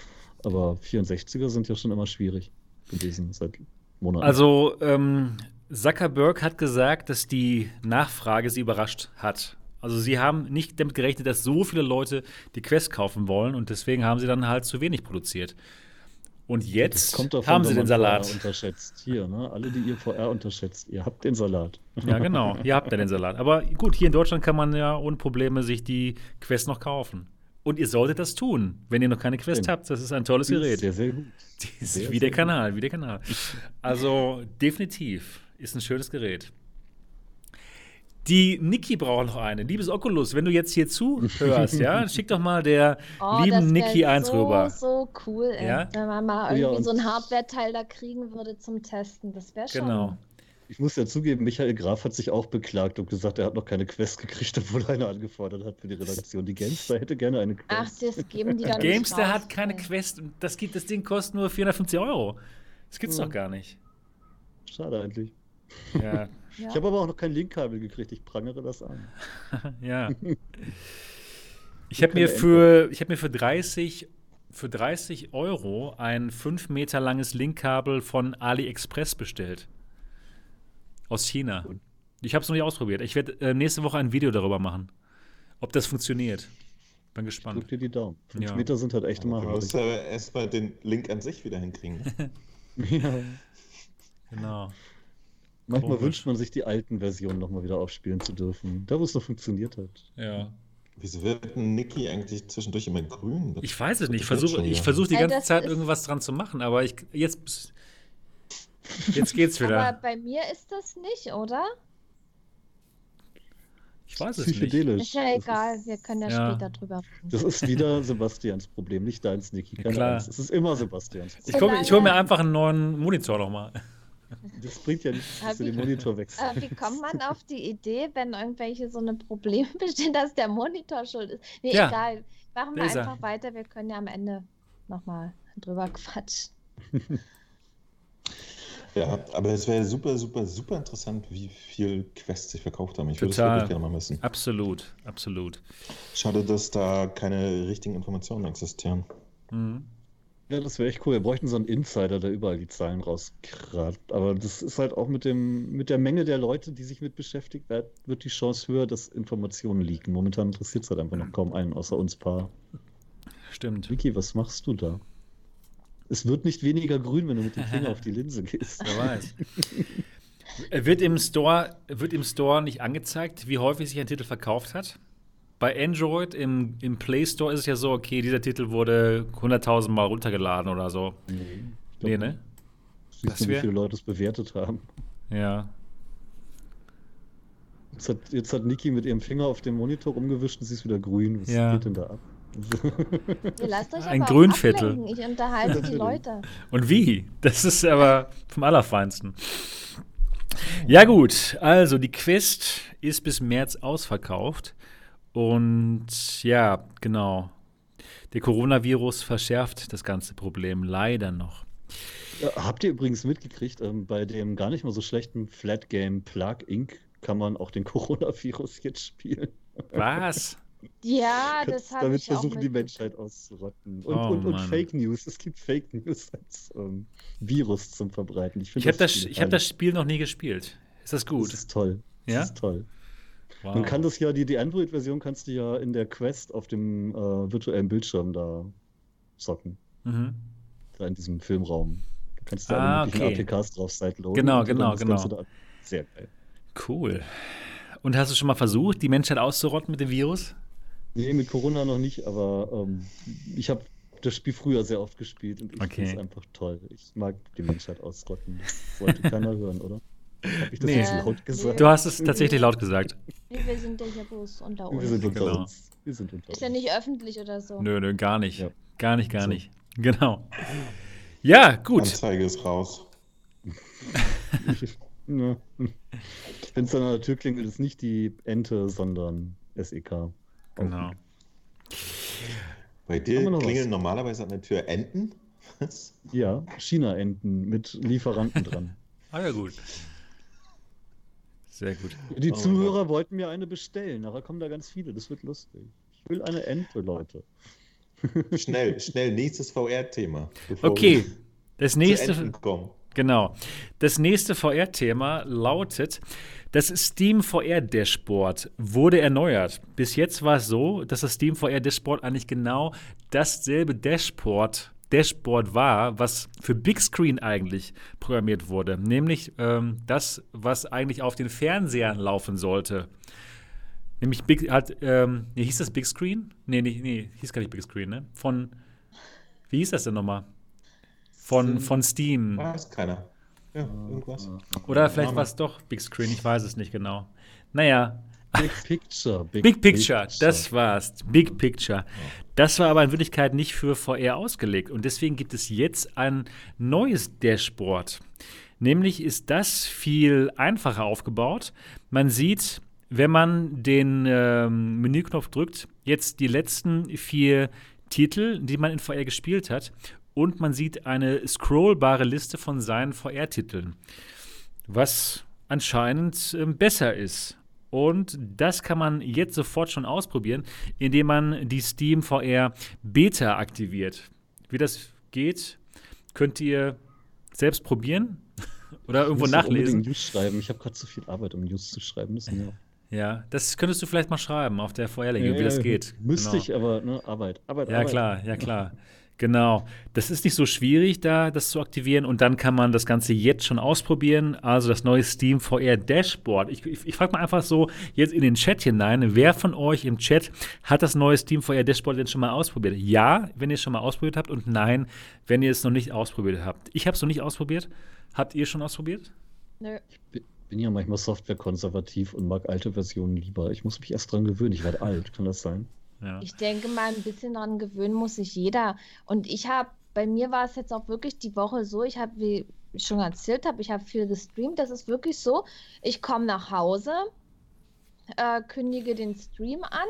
Aber 64er sind ja schon immer schwierig gewesen seit Monaten. Also, ähm, Zuckerberg hat gesagt, dass die Nachfrage sie überrascht hat. Also, sie haben nicht damit gerechnet, dass so viele Leute die Quest kaufen wollen und deswegen haben sie dann halt zu wenig produziert. Und jetzt davon, haben sie den man VR Salat. unterschätzt. Hier, ne? Alle, die ihr VR unterschätzt, ihr habt den Salat. Ja, [LAUGHS] genau. Ihr habt ja den Salat. Aber gut, hier in Deutschland kann man ja ohne Probleme sich die Quest noch kaufen. Und ihr solltet das tun, wenn ihr noch keine Quest Stimmt. habt. Das ist ein tolles Gerät. Sehr, sehr gut. Sehr, wie der Kanal, wie der Kanal. Also definitiv ist ein schönes Gerät. Die Niki braucht noch eine. Liebes Oculus, wenn du jetzt hier zuhörst, ja, [LAUGHS] schick doch mal der Oh, lieben Niki eins so, rüber. so cool, ey. Ja? Wenn man mal ja, irgendwie und- so ein Hardware-Teil da kriegen würde zum Testen. Das wäre schon. Genau. Ich muss ja zugeben, Michael Graf hat sich auch beklagt und gesagt, er hat noch keine Quest gekriegt, [LAUGHS] obwohl er eine angefordert hat für die Redaktion. Die Gamestar hätte gerne eine Quest. Ach, das geben die [LAUGHS] dann Gamester nicht hat raus, keine ey. Quest. und Das, gibt, das Ding kostet nur 450 Euro. Das gibt's Ja. doch gar nicht. Schade eigentlich. Ja, Ja. Ich habe aber auch noch kein Linkkabel gekriegt. Ich prangere das an. [LAUGHS] ja. [LAUGHS] Ich habe mir für, ich habe mir für 30, für 30 Euro ein 5 Meter langes Linkkabel von AliExpress bestellt. Aus China. Ich habe es noch nicht ausprobiert. Ich werde äh, nächste Woche ein Video darüber machen, ob das funktioniert. Bin Drück gespannt. dir die Daumen. Fünf Ja. Meter sind halt echt immer Du musst hart. aber erstmal den Link an sich wieder hinkriegen. [LAUGHS] Ja. Genau. Manchmal Komisch. wünscht man sich, die alten Versionen nochmal wieder aufspielen zu dürfen. Da, wo es noch funktioniert hat. Ja. Wieso wird ein Niki eigentlich zwischendurch immer grün? Das- Ich weiß es nicht. Ich versuche schon ich wieder. versuch die Ja, ganze das Zeit irgendwas dran zu machen, aber ich jetzt jetzt geht's Aber wieder. bei mir ist das nicht, oder? Ich weiß es nicht. Ist ja egal, ist- wir können ja, Ja. später drüber reden. Das ist wieder Sebastians Problem, nicht deins, Niki. Keine Klar. Angst. Es ist immer Sebastians Ich, Problem. komm, ich hole mir einfach einen neuen Monitor nochmal. [LAUGHS] Das bringt ja nichts, dass du den wie- Monitor wechselst. Aber wie kommt man [LAUGHS] auf die Idee, wenn irgendwelche so eine Probleme bestehen, dass der Monitor schuld ist? Nee, Ja, egal. Machen wir ist er. einfach weiter. Wir können ja am Ende nochmal drüber [LAUGHS] quatschen. Ja, aber es wäre super, super, super interessant, wie viel Quests sich verkauft haben. Ich würde es wirklich gerne mal wissen. Absolut, absolut. Schade, dass da keine richtigen Informationen existieren. Mhm. Ja, das wäre echt cool. Wir bräuchten so einen Insider, der überall die Zahlen rauskrabt. Aber das ist halt auch mit dem, mit der Menge der Leute, die sich mit beschäftigt, wird, wird die Chance höher, dass Informationen liegen. Momentan interessiert es halt einfach noch kaum einen, außer uns paar. Stimmt. Vicky, was machst du da? Es wird nicht weniger grün, wenn du mit dem [LAUGHS] Finger auf die Linse gehst. Wer weiß. Äh, wird, im Store, wird im Store nicht angezeigt, wie häufig sich ein Titel verkauft hat? Bei Android im, im Play Store ist es ja so, okay, dieser Titel wurde 100.000 Mal runtergeladen oder so. Nee, glaub, Nee, ne? Siehst du, wie viele Leute es bewertet haben. Ja. Jetzt hat, jetzt hat Niki mit ihrem Finger auf dem Monitor rumgewischt und sie ist wieder grün. Was Ja. geht denn da ab? [LAUGHS] Ihr lasst euch Ein Grünviertel. ablenken. Ich unterhalte die. Leute. [LAUGHS] Und wie? Das ist aber vom Allerfeinsten. Ja, gut. Also, die Quest ist bis März ausverkauft. Und ja, genau. Der Coronavirus verschärft das ganze Problem leider noch. Habt ihr übrigens mitgekriegt, ähm, bei dem gar nicht mal so schlechten Flat Game Plug Inc. kann man auch den [LAUGHS] Coronavirus jetzt spielen. Was? Ja, [LAUGHS] das habe Damit ich auch versuchen die mitgekriegt. Menschheit auszurotten. Und, Oh, und, und. Fake News. Es gibt Fake News als ähm, Virus zum Verbreiten. Ich, Ich habe das, Spiel ich hab das Spiel noch nie gespielt. Ist das Das gut? ist toll. Das Ja? ist toll. Wow. Man kann das ja, die, die Android-Version kannst du ja in der Quest auf dem äh, virtuellen Bildschirm da zocken. Mhm. Da in diesem Filmraum. Da kannst du Ah, alle möglichen okay. APKs drauf sideloaden. Genau, genau, genau. Sehr geil. Cool. Und hast du schon mal versucht, die Menschheit auszurotten mit dem Virus? Nee, mit Corona noch nicht, aber ähm, ich habe das Spiel früher sehr oft gespielt und ich Okay. finde es einfach toll. Ich mag die Menschheit ausrotten. Das wollte keiner [LAUGHS] hören, oder? Habe ich das Nee. jetzt laut gesagt? Du hast es tatsächlich laut gesagt. Nee, wir sind ja hier bloß unter uns. Wir sind unter Genau. uns. Wir sind unter Ist ja uns. nicht öffentlich oder so. Nö, nö, gar nicht. Ja. Gar nicht, gar So. nicht. Genau. Ja, gut. Anzeige ist raus. [LAUGHS] Wenn es dann an der Tür klingelt, ist nicht die Ente, sondern SEK. Genau. Bei dir klingeln was? normalerweise an der Tür Enten. Was? Ja, China-Enten mit Lieferanten dran. Ah ja, gut. Sehr gut. Die Oh Zuhörer wollten mir eine bestellen. Nachher kommen da ganz viele. Das wird lustig. Ich will eine Ente, Leute. [LAUGHS] Schnell, schnell, nächstes VR-Thema. Okay, das nächste. Genau. Das nächste VR-Thema lautet: Das Steam VR Dashboard wurde erneuert. Bis jetzt war es so, dass das Steam VR Dashboard eigentlich genau dasselbe Dashboard, Dashboard war, was für Big Screen eigentlich programmiert wurde. Nämlich ähm, das, was eigentlich auf den Fernsehern laufen sollte. Nämlich Big, hat, ähm, nee, hieß das Big Screen? Nee, nee, nee, hieß gar nicht Big Screen, ne? Von, wie hieß das denn nochmal? Von, von Steam. Weiß keiner. Ja, irgendwas. Oder vielleicht war es doch Big Screen, ich weiß es nicht genau. Naja, Big Picture. [LAUGHS] Big Picture, das war's. Big Picture. Das war aber in Wirklichkeit nicht für VR ausgelegt. Und deswegen gibt es jetzt ein neues Dashboard. Nämlich ist das viel einfacher aufgebaut. Man sieht, wenn man den ähm, Menüknopf drückt, jetzt die letzten vier Titel, die man in VR gespielt hat. Und man sieht eine scrollbare Liste von seinen VR-Titeln. Was anscheinend ähm, besser ist. Und das kann man jetzt sofort schon ausprobieren, indem man die Steam VR Beta aktiviert. Wie das geht, könnt ihr selbst probieren [LAUGHS] oder irgendwo nachlesen. News schreiben. Ich habe gerade zu viel Arbeit, um News zu schreiben. Müssen ja. Ja, das könntest du vielleicht mal schreiben auf der VR-Länge, wie das geht. Müsste Genau. ich, aber ne, Arbeit. Arbeit, Ja, Arbeit. klar, ja, klar. [LAUGHS] Genau. Das ist nicht so schwierig, da das zu aktivieren. Und dann kann man das Ganze jetzt schon ausprobieren. Also das neue Steam VR Dashboard. Ich, ich, ich frage mal einfach so jetzt in den Chat hinein. Wer von euch im Chat hat das neue Steam VR Dashboard denn schon mal ausprobiert? Ja, wenn ihr es schon mal ausprobiert habt. Und nein, wenn ihr es noch nicht ausprobiert habt. Ich habe es noch nicht ausprobiert. Habt ihr schon ausprobiert? Nö. Ich bin ja manchmal softwarekonservativ und mag alte Versionen lieber. Ich muss mich erst dran gewöhnen. Ich werde alt, kann das sein? Ja. Ich denke mal, ein bisschen daran gewöhnen muss sich jeder. Und ich habe, bei mir war es jetzt auch wirklich die Woche so, ich habe, wie ich schon erzählt habe, ich habe viel gestreamt. Das ist wirklich so, ich komme nach Hause, äh, kündige den Stream an,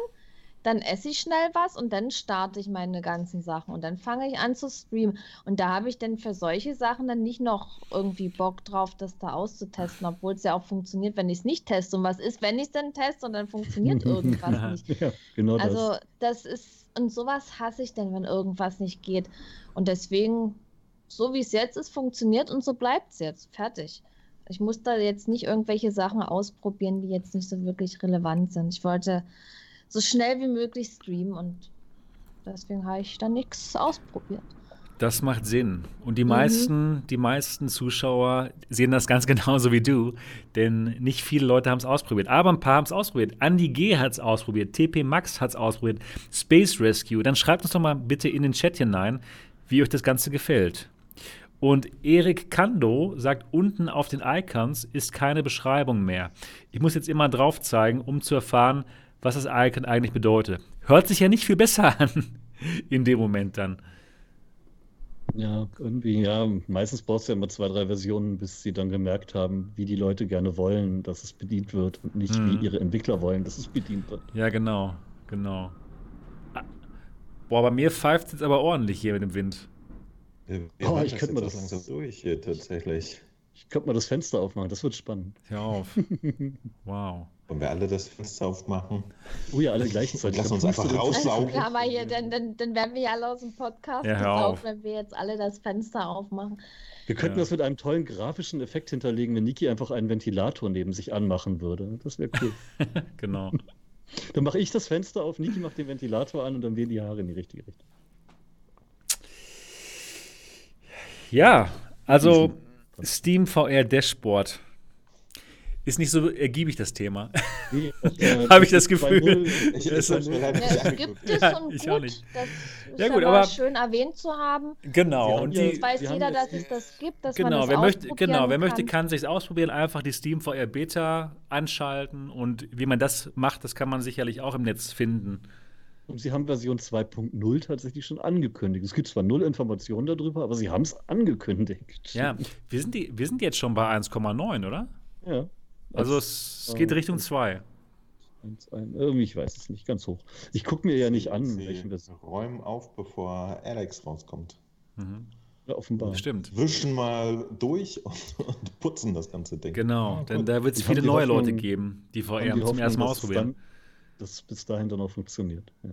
dann esse ich schnell was und dann starte ich meine ganzen Sachen und dann fange ich an zu streamen. Und da habe ich dann für solche Sachen dann nicht noch irgendwie Bock drauf, das da auszutesten, obwohl es ja auch funktioniert, wenn ich es nicht teste. Und was ist, wenn ich es dann teste und dann funktioniert [LAUGHS] irgendwas nicht? Ja, genau Also das. das ist, und sowas hasse ich denn, wenn irgendwas nicht geht. Und deswegen, so wie es jetzt ist, funktioniert und so bleibt es jetzt. Fertig. Ich muss da jetzt nicht irgendwelche Sachen ausprobieren, die jetzt nicht so wirklich relevant sind. Ich wollte so schnell wie möglich streamen und deswegen habe ich da nichts ausprobiert. Das macht Sinn. Und die Mhm. meisten, die meisten Zuschauer sehen das ganz [LAUGHS] genauso wie du, denn nicht viele Leute haben es ausprobiert. Aber ein paar haben es ausprobiert. Andy G hat es ausprobiert, TP Max hat es ausprobiert, Space Rescue. Dann schreibt uns doch mal bitte in den Chat hinein, wie euch das Ganze gefällt. Und Erik Kando sagt, unten auf den Icons ist keine Beschreibung mehr. Ich muss jetzt immer drauf zeigen, um zu erfahren, was das Icon eigentlich bedeutet. Hört sich ja nicht viel besser [LAUGHS] an in dem Moment dann. Ja, irgendwie, ja. Meistens brauchst du ja immer zwei, drei Versionen, bis sie dann gemerkt haben, wie die Leute gerne wollen, dass es bedient wird und nicht, Mhm. wie ihre Entwickler wollen, dass es bedient wird. Ja, genau, genau. Ah, Boah, bei mir pfeift es jetzt aber ordentlich hier mit dem Wind. Wir, Oh, ich das könnte auch das- langsam durch hier tatsächlich. Ich könnte mal das Fenster aufmachen, das wird spannend. Hör auf. [LAUGHS] wow. Wollen wir alle das Fenster aufmachen? Oh ja, alle gleichzeitig. Lass uns einfach rauslaufen. Also, aber hier, dann, dann, dann werden wir ja alle aus dem Podcast Ja, hör auf. wenn wir jetzt alle das Fenster aufmachen. Wir könnten Ja. das mit einem tollen grafischen Effekt hinterlegen, wenn Niki einfach einen Ventilator neben sich anmachen würde. Das wäre cool. [LAUGHS] genau. dann mache ich das Fenster auf, Niki macht den Ventilator an und dann wehen die Haare in die richtige Richtung. Ja, also Steam VR Dashboard ist nicht so ergiebig, das Thema. Nee, äh, [LAUGHS] Habe ich das Gefühl. Ich, ich, es gibt es [LAUGHS] ja, und ich gut. Auch nicht. Das ist ja, gut, aber schön erwähnt zu haben. Genau. Und die, weiß jeder, dass es das gibt, dass genau, man das wer möchte, Genau, wer kann. möchte, kann sich ausprobieren. Einfach die Steam VR Beta anschalten. Und wie man das macht, das kann man sicherlich auch im Netz finden. Und sie haben Version 2.0 tatsächlich schon angekündigt. Es gibt zwar null Informationen darüber, aber sie haben es angekündigt. Ja, wir sind, die, wir sind jetzt schon bei 1,9, oder? Ja. Also es, es geht Richtung 2. Irgendwie, ich weiß es nicht, ganz hoch. Ich gucke mir ja nicht an, welchen das. Räumen auf, bevor Alex rauskommt. Mhm. Ja, offenbar. Stimmt. Wischen mal durch und, [LAUGHS] und putzen das ganze Ding. Genau, denn da wird es viele neue Hoffnung, Leute geben, die VR die zum ersten Mal ausprobieren. Es bis dahin dann auch funktioniert. Ja.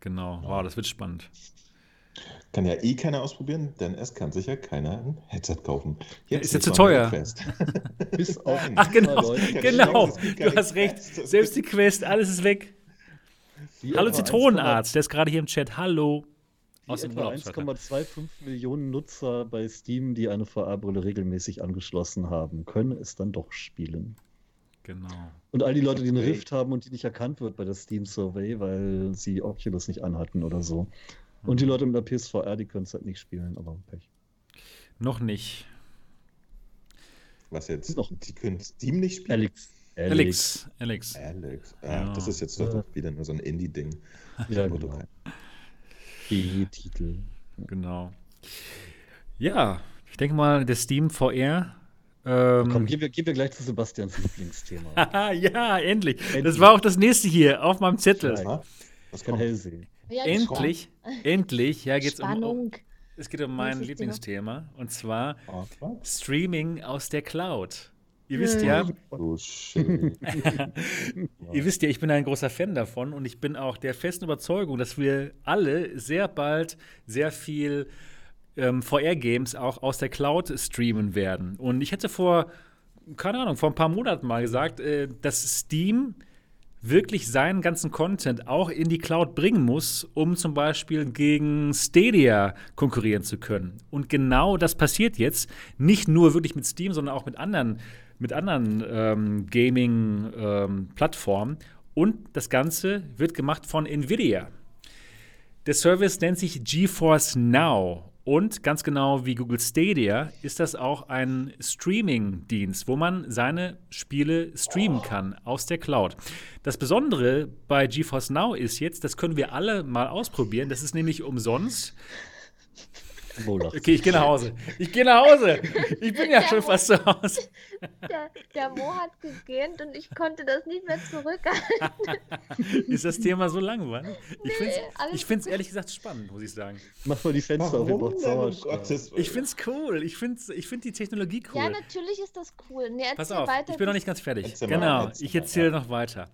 Genau, wow, das wird spannend. Kann ja eh keiner ausprobieren, denn es kann sich ja keiner ein Headset kaufen. Jetzt ist ja zu teuer. [LAUGHS] Bis auf Ach genau, [LAUGHS] genau. Du hast recht. Selbst die Quest, alles ist weg. Wie Hallo Zitronenarzt, der ist gerade hier im Chat. Hallo. Aus etwa 1,25 Millionen Nutzer bei Steam, die eine VR-Brille regelmäßig angeschlossen haben, können es dann doch spielen. Genau. Und all die Leute, die eine Rift haben und die nicht erkannt wird bei der Steam Survey, weil sie Oculus nicht anhatten oder so. Und die Leute mit der PSVR, die können es halt nicht spielen, aber Pech. Noch nicht. Was jetzt? Noch. Die können Steam nicht spielen? Alex. Alex. Alex. Alex. Ah, ja. Das ist jetzt doch ja. wieder nur so ein Indie-Ding. [LAUGHS] Ja, genau. E-Titel. Genau. Ja, ich denke mal, der Steam VR. Ähm, Komm, gehen wir, gehen wir gleich zu Sebastians Lieblingsthema. [LAUGHS] ja, endlich. endlich. Das war auch das nächste hier auf meinem Zettel. Das kann hell sehen. Ja, endlich, [LAUGHS] endlich, ja, geht's Spannung. um. Es geht um mein Lieblingsthema und zwar oh, Streaming aus der Cloud. Ihr wisst ja, oh, [LAUGHS] ihr wisst ja, ich bin ein großer Fan davon und ich bin auch der festen Überzeugung, dass wir alle sehr bald sehr viel ähm, VR-Games auch aus der Cloud streamen werden. Und ich hätte vor, keine Ahnung, vor ein paar Monaten mal gesagt, äh, dass Steam wirklich seinen ganzen Content auch in die Cloud bringen muss, um zum Beispiel gegen Stadia konkurrieren zu können. Und genau das passiert jetzt, nicht nur wirklich mit Steam, sondern auch mit anderen, mit anderen ähm, Gaming-Plattformen. Ähm, Und das Ganze wird gemacht von Nvidia. Der Service nennt sich GeForce Now und ganz genau wie Google Stadia ist das auch ein Streaming-Dienst, wo man seine Spiele streamen kann aus der Cloud. Das Besondere bei GeForce Now ist jetzt, das können wir alle mal ausprobieren, das ist nämlich umsonst. Okay, ich gehe nach Hause. Ich gehe nach Hause. Ich bin ja der schon Mo, fast zu Hause. [LAUGHS] Der, der Mo hat gegähnt und ich konnte das nicht mehr zurückhalten. Ist das Thema so langweilig? Ich nee, finde es ehrlich gesagt spannend, muss ich sagen. Mach mal die Fenster auf, Sauerstoff. Ich finde es cool. Ich finde ich find die Technologie cool. Ja, natürlich ist das cool. Nee, Pass auf, weiter, ich bin noch nicht ganz fertig. Genau, ich erzähle noch weiter.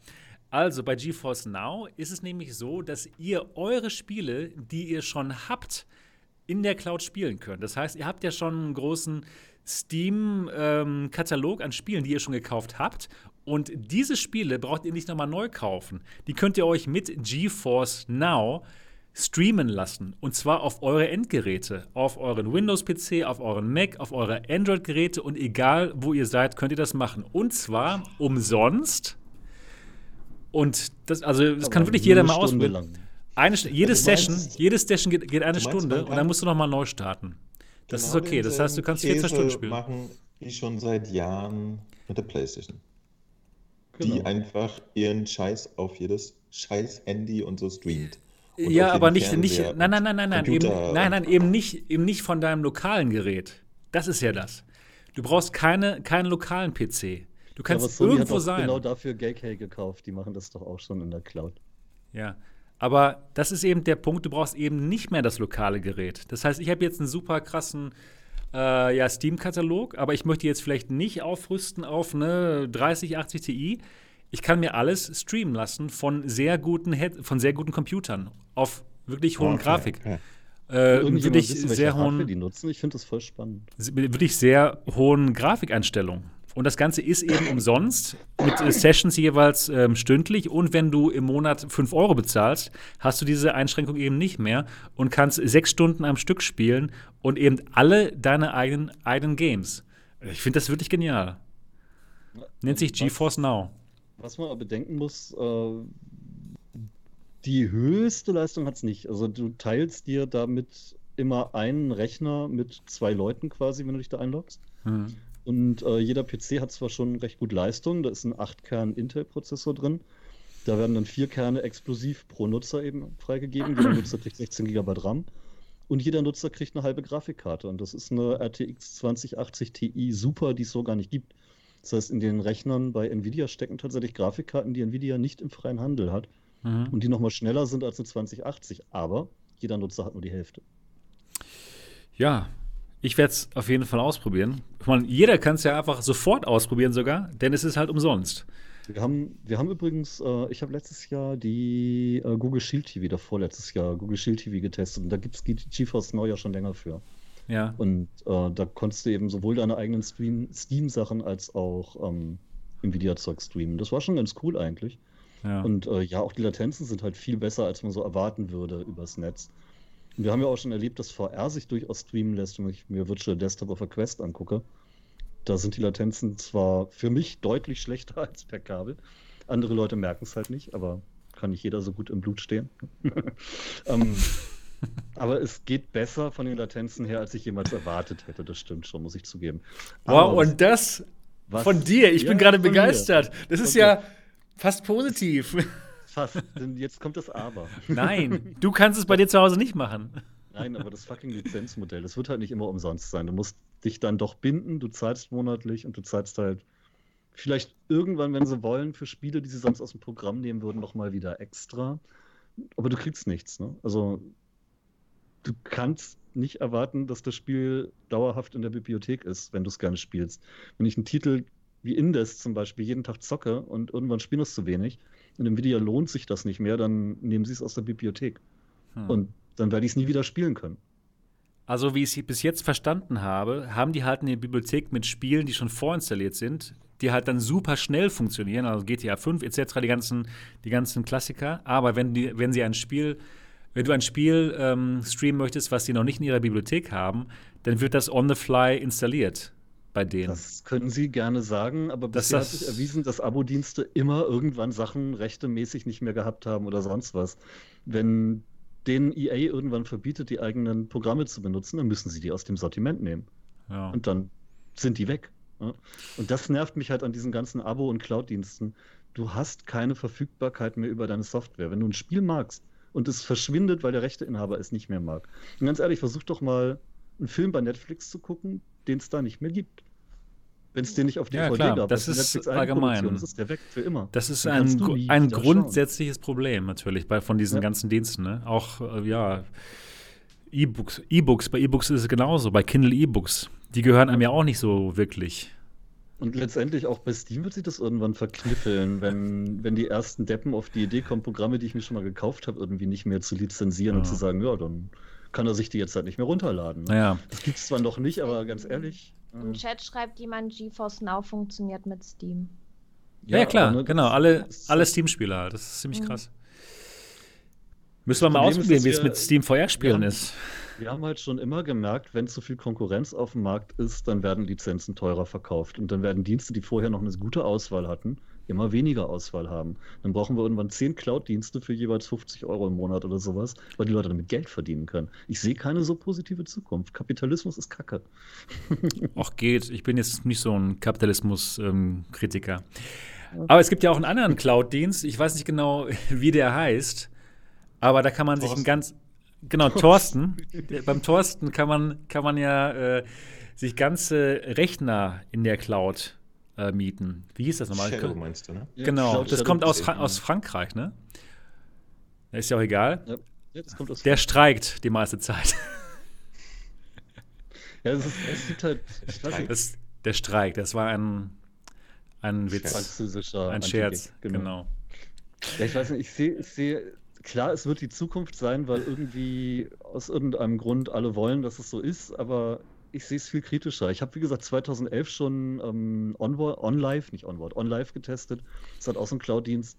Also bei GeForce Now ist es nämlich so, dass ihr eure Spiele, die ihr schon habt, in der Cloud spielen könnt. Das heißt, ihr habt ja schon einen großen Steam-Katalog ähm, an Spielen, die ihr schon gekauft habt. Und diese Spiele braucht ihr nicht nochmal neu kaufen. Die könnt ihr euch mit GeForce Now streamen lassen. Und zwar auf eure Endgeräte. Auf euren Windows-PC, auf euren Mac, auf eure Android-Geräte. Und egal, wo ihr seid, könnt ihr das machen. Und zwar umsonst. Und das, also, das kann wirklich jeder mal ausprobieren. Eine, jede, also Session, meinst, jede Session geht, geht eine Stunde und dann musst du nochmal neu starten. Das genau ist okay. Das heißt, du kannst 14 Stunden spielen. machen die schon seit Jahren mit der Playstation. Genau. Die einfach ihren Scheiß auf jedes scheiß Handy und so streamt. Und ja, aber nicht, nicht nein, nein, nein, nein, nein, eben, nein, nein, eben nicht, eben nicht von deinem lokalen Gerät. Das ist ja das. Du brauchst keine, keinen lokalen PC. Du kannst ja, irgendwo sein. genau dafür Gayk gekauft. Die machen das doch auch schon in der Cloud. Ja, aber das ist eben der Punkt, du brauchst eben nicht mehr das lokale Gerät. Das heißt, ich habe jetzt einen super krassen äh, ja, Steam-Katalog, aber ich möchte jetzt vielleicht nicht aufrüsten auf eine 3080 Ti. Ich kann mir alles streamen lassen von sehr guten, Head von sehr guten Computern auf wirklich hohen okay, Grafik. Okay. Äh, wirklich wissen, sehr hohen. Die nutzen. Ich finde das voll spannend. Wirklich sehr hohen Grafikeinstellungen. Und das Ganze ist eben umsonst mit äh, Sessions jeweils ähm, stündlich. Und wenn du im Monat 5 Euro bezahlst, hast du diese Einschränkung eben nicht mehr und kannst sechs Stunden am Stück spielen und eben alle deine eigenen, eigenen Games. Ich finde das wirklich genial. Nennt sich GeForce Now. Was man aber bedenken muss, äh, die höchste Leistung hat es nicht. Also du teilst dir damit immer einen Rechner mit zwei Leuten quasi, wenn du dich da einloggst. Mhm. Und äh, jeder PC hat zwar schon recht gut Leistung, da ist ein 8-Kern-Intel-Prozessor drin. Da werden dann vier Kerne explosiv pro Nutzer eben freigegeben. Jeder [CLEARS THROAT] Nutzer kriegt 16 GB RAM. Und jeder Nutzer kriegt eine halbe Grafikkarte. Und das ist eine RTX 2080 Ti Super, die es so gar nicht gibt. Das heißt, in den Rechnern bei Nvidia stecken tatsächlich Grafikkarten, die Nvidia nicht im freien Handel hat. Mhm. Und die nochmal schneller sind als eine 2080. Aber jeder Nutzer hat nur die Hälfte. Ja, ich werde es auf jeden Fall ausprobieren. Ich meine, jeder kann es ja einfach sofort ausprobieren sogar, denn es ist halt umsonst. Wir haben, wir haben übrigens, äh, ich habe letztes Jahr die äh, Google Shield TV, oder vorletztes Jahr Google Shield TV getestet und da gibt es GeForce Now ja schon länger für. Ja. Und äh, da konntest du eben sowohl deine eigenen Steam-Sachen als auch ähm, Nvidia-Zeug streamen. Das war schon ganz cool eigentlich. Ja. Und äh, ja, auch die Latenzen sind halt viel besser, als man so erwarten würde übers Netz. Wir haben ja auch schon erlebt, dass VR sich durchaus streamen lässt, wenn ich mir Virtual Desktop auf der Quest angucke. Da sind die Latenzen zwar für mich deutlich schlechter [LAUGHS] als per Kabel. Andere Leute merken es halt nicht, aber kann nicht jeder so gut im Blut stehen. [LAUGHS] ähm, [LAUGHS] aber es geht besser von den Latenzen her, als ich jemals erwartet hätte. Das stimmt schon, muss ich zugeben. Aber wow, und das was, von dir. Ich ja, bin gerade begeistert. Mir. Das ist von ja fast positiv. Fast, denn jetzt kommt das Aber. Nein, du kannst es bei dir zu Hause nicht machen. Nein, aber das fucking Lizenzmodell, das wird halt nicht immer umsonst sein. Du musst dich dann doch binden, du zahlst monatlich und du zahlst halt vielleicht irgendwann, wenn sie wollen, für Spiele, die sie sonst aus dem Programm nehmen würden, nochmal wieder extra. Aber du kriegst nichts, ne? Also du kannst nicht erwarten, dass das Spiel dauerhaft in der Bibliothek ist, wenn du es gerne spielst. Wenn ich einen Titel wie Indes zum Beispiel jeden Tag zocke und irgendwann spielen es zu wenig und im Video lohnt sich das nicht mehr, dann nehmen sie es aus der Bibliothek. Hm. Und dann werde ich es nie wieder spielen können. Also, wie ich es bis jetzt verstanden habe, haben die halt eine Bibliothek mit Spielen, die schon vorinstalliert sind, die halt dann super schnell funktionieren, also GTA 5 etc., die ganzen, die ganzen Klassiker. Aber wenn, die, wenn sie ein Spiel, wenn du ein Spiel ähm, streamen möchtest, was sie noch nicht in ihrer Bibliothek haben, dann wird das on the fly installiert bei denen. Das können Sie gerne sagen, aber bisher hat sich erwiesen, dass Abo-Dienste immer irgendwann Sachen rechtemäßig nicht mehr gehabt haben oder sonst was. Wenn denen EA irgendwann verbietet, die eigenen Programme zu benutzen, dann müssen sie die aus dem Sortiment nehmen. Ja. Und dann sind die weg. Ja? Und das nervt mich halt an diesen ganzen Abo- und Cloud-Diensten. Du hast keine Verfügbarkeit mehr über deine Software. Wenn du ein Spiel magst und es verschwindet, weil der Rechteinhaber es nicht mehr mag. Und ganz ehrlich, versuch doch mal einen Film bei Netflix zu gucken, den es da nicht mehr gibt. Wenn es den nicht auf DVD ja, klar, gab, das ist allgemein. Das ist der weg für immer. Das ist ein, ein grundsätzliches Problem natürlich bei, von diesen ja. ganzen Diensten. Ne? Auch, äh, ja, E-Books. E-Books, bei E-Books ist es genauso, bei Kindle E-Books. Die gehören einem ja auch nicht so wirklich. Und letztendlich auch bei Steam wird sich das irgendwann verkniffeln, wenn, wenn die ersten Deppen auf die Idee kommen, Programme, die ich mir schon mal gekauft habe, irgendwie nicht mehr zu lizenzieren ja. und zu sagen, ja, dann kann er sich die jetzt halt nicht mehr runterladen. Ne? Ja. Das gibt es zwar noch nicht, aber ganz ehrlich, im mhm. Chat schreibt jemand, GeForce Now funktioniert mit Steam. Ja, ja klar, ne, genau. Alle, alle Steam-Spieler halt. Das ist ziemlich mhm. krass. Müssen wir mal ausprobieren, wie es mit Steam VR-Spielen ist. Wir haben halt schon immer gemerkt, wenn zu viel Konkurrenz auf dem Markt ist, dann werden Lizenzen teurer verkauft. Und dann werden Dienste, die vorher noch eine gute Auswahl hatten, immer weniger Auswahl haben. Dann brauchen wir irgendwann zehn Cloud-Dienste für jeweils 50 Euro im Monat oder sowas, weil die Leute damit Geld verdienen können. Ich sehe keine so positive Zukunft. Kapitalismus ist Kacke. [LAUGHS] Ach geht, ich bin jetzt nicht so ein Kapitalismus-Kritiker. Aber es gibt ja auch einen anderen Cloud-Dienst, ich weiß nicht genau, [LAUGHS] wie der heißt, aber da kann man Thorsten. sich ein ganz Genau, Thorsten. beim Thorsten kann man, kann man ja äh, sich ganze Rechner in der Cloud äh, mieten. Wie hieß das nochmal? Shadow meinst du, ne? Genau, ja, das kommt aus, Fra aus Frankreich, ne? Ist ja auch egal. Ja, der streikt die meiste Zeit. [LAUGHS] Ja, es, ist, es gibt halt. Das, der Streik, das war ein, ein Witz. Französischer ein Scherz, genau. genau. Ja, ich weiß nicht, ich sehe, ich seh, klar, es wird die Zukunft sein, weil irgendwie aus irgendeinem Grund alle wollen, dass es so ist, aber ich sehe es viel kritischer. Ich habe, wie gesagt, 2011 schon ähm, OnLive, nicht OnWord, OnLive getestet. Das hat auch so einen Cloud-Dienst.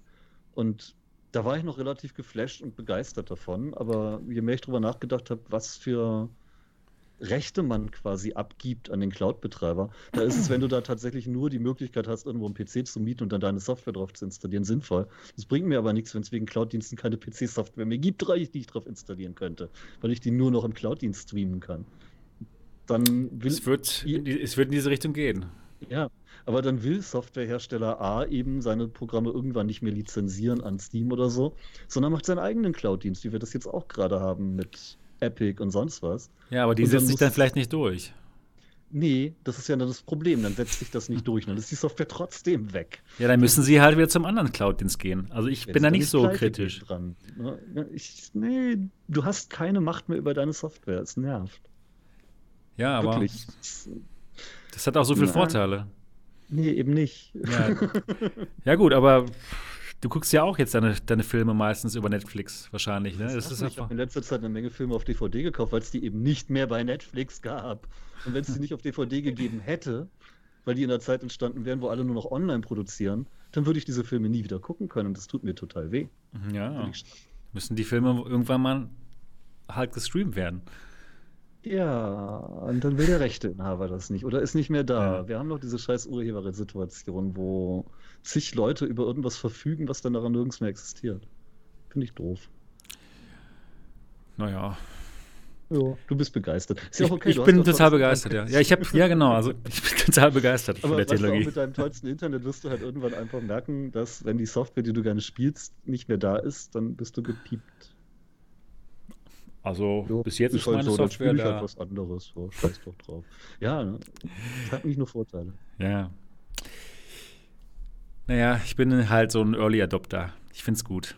Und da war ich noch relativ geflasht und begeistert davon. Aber je mehr ich darüber nachgedacht habe, was für Rechte man quasi abgibt an den Cloud-Betreiber, da ist es, wenn du da tatsächlich nur die Möglichkeit hast, irgendwo einen PC zu mieten und dann deine Software drauf zu installieren, sinnvoll. Das bringt mir aber nichts, wenn es wegen Cloud-Diensten keine PC-Software mehr gibt, die ich drauf installieren könnte, weil ich die nur noch im Cloud-Dienst streamen kann. Dann will es wird, es wird in diese Richtung gehen. Ja, aber dann will Softwarehersteller A eben seine Programme irgendwann nicht mehr lizenzieren an Steam oder so, sondern macht seinen eigenen Cloud-Dienst, wie wir das jetzt auch gerade haben mit Epic und sonst was. Ja, aber die setzt sich dann vielleicht nicht durch. Nee, das ist ja dann das Problem. Dann setzt sich das nicht [LAUGHS] durch. Dann ist die Software trotzdem weg. Ja, dann müssen sie halt wieder zum anderen Cloud-Dienst gehen. Also ich Wenn bin da nicht so kritisch. Dran. Ne? Ich, nee, du hast keine Macht mehr über deine Software. Es nervt. Ja, aber Wirklich. das hat auch so viele Vorteile. Nee, eben nicht. Ja, [LAUGHS] ja gut, aber Du guckst ja auch jetzt deine, deine Filme meistens über Netflix wahrscheinlich, ne? Das, das ist ich habe in letzter Zeit eine Menge Filme auf DVD gekauft, weil es die eben nicht mehr bei Netflix gab. Und wenn es die nicht auf DVD gegeben hätte, weil die in der Zeit entstanden wären, wo alle nur noch online produzieren, dann würde ich diese Filme nie wieder gucken können und das tut mir total weh. Ja. Müssen die Filme irgendwann mal halt gestreamt werden. Ja, und dann will der Rechteinhaber das nicht oder ist nicht mehr da. Ja. Wir haben noch diese scheiß Urheberrechtssituation, wo zig Leute über irgendwas verfügen, was dann daran nirgends mehr existiert. Finde ich doof. Naja. Ja, du bist begeistert. Ist ja okay, ich, [LAUGHS] ich bin total begeistert, ja. Ja, ich habe, ja genau, also ich bin total begeistert Aber von der Technologie. Aber mit deinem tollsten Internet wirst du halt irgendwann einfach merken, dass wenn die Software, die du gerne spielst, nicht mehr da ist, dann bist du gepiept. Also jo, bis jetzt ist, ist halt meine so, Software da. Halt was anderes, so, scheiß doch drauf. Ja, ne? hat nicht nur Vorteile. Ja. Naja, ich bin halt so ein Early Adopter. Ich finde es gut.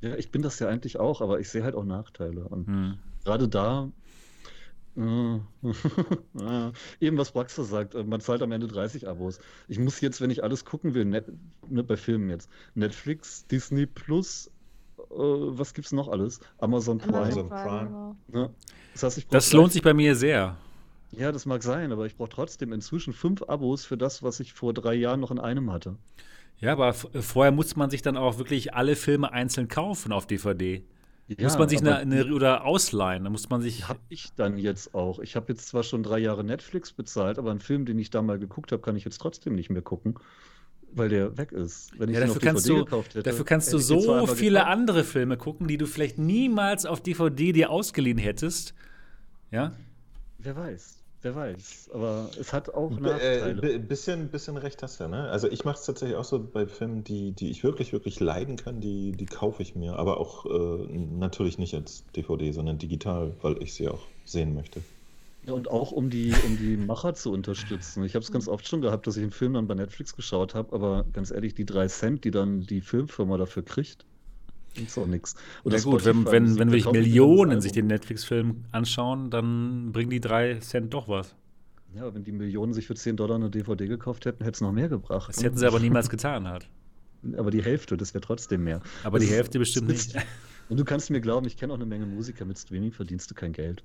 Ja, ich bin das ja eigentlich auch, aber ich sehe halt auch Nachteile. Und hm. gerade da, äh, [LAUGHS] eben was Braxer sagt, äh, man zahlt am Ende 30 Abos. Ich muss jetzt, wenn ich alles gucken will, Net, ne, bei Filmen jetzt, Netflix, Disney Plus, was gibt's noch alles? Amazon Prime. Amazon Prime. Ja. Das, heißt, das lohnt sich bei mir sehr. Ja, das mag sein, aber ich brauche trotzdem inzwischen fünf Abos für das, was ich vor drei Jahren noch in einem hatte. Ja, aber vorher muss man sich dann auch wirklich alle Filme einzeln kaufen auf DVD. Ja, muss man sich eine, eine, oder ausleihen, da muss man sich. Hab ich dann jetzt auch. Ich habe jetzt zwar schon drei Jahre Netflix bezahlt, aber einen Film, den ich da mal geguckt habe, kann ich jetzt trotzdem nicht mehr gucken weil der weg ist. Wenn ich ja, dafür kannst, du, hätte, dafür kannst du so viele gekauft. andere Filme gucken, die du vielleicht niemals auf DVD dir ausgeliehen hättest. Ja? Wer weiß. Wer weiß. Aber es hat auch äh, Nachteile. Äh, bisschen, bisschen recht hast du, ne? Also ich mache es tatsächlich auch so bei Filmen, die, die ich wirklich, wirklich leiden kann, die, die kaufe ich mir. Aber auch äh, natürlich nicht als DVD, sondern digital, weil ich sie auch sehen möchte. Ja, und auch um die, um die Macher zu unterstützen. Ich habe es ganz oft schon gehabt, dass ich einen Film dann bei Netflix geschaut habe, aber ganz ehrlich, die drei Cent, die dann die Filmfirma dafür kriegt, ist auch nichts. Ja gut, wenn, wenn, wenn wirklich Millionen sich den Netflix-Film anschauen, dann bringen die drei Cent doch was. Ja, wenn die Millionen sich für 10 Dollar eine DVD gekauft hätten, hätte es noch mehr gebracht. Das hätten sie aber niemals getan halt. Aber die Hälfte, das wäre trotzdem mehr. Aber das die Hälfte bestimmt nicht. [LAUGHS] Und du kannst mir glauben, ich kenne auch eine Menge Musiker, mit Streaming verdienst du kein Geld.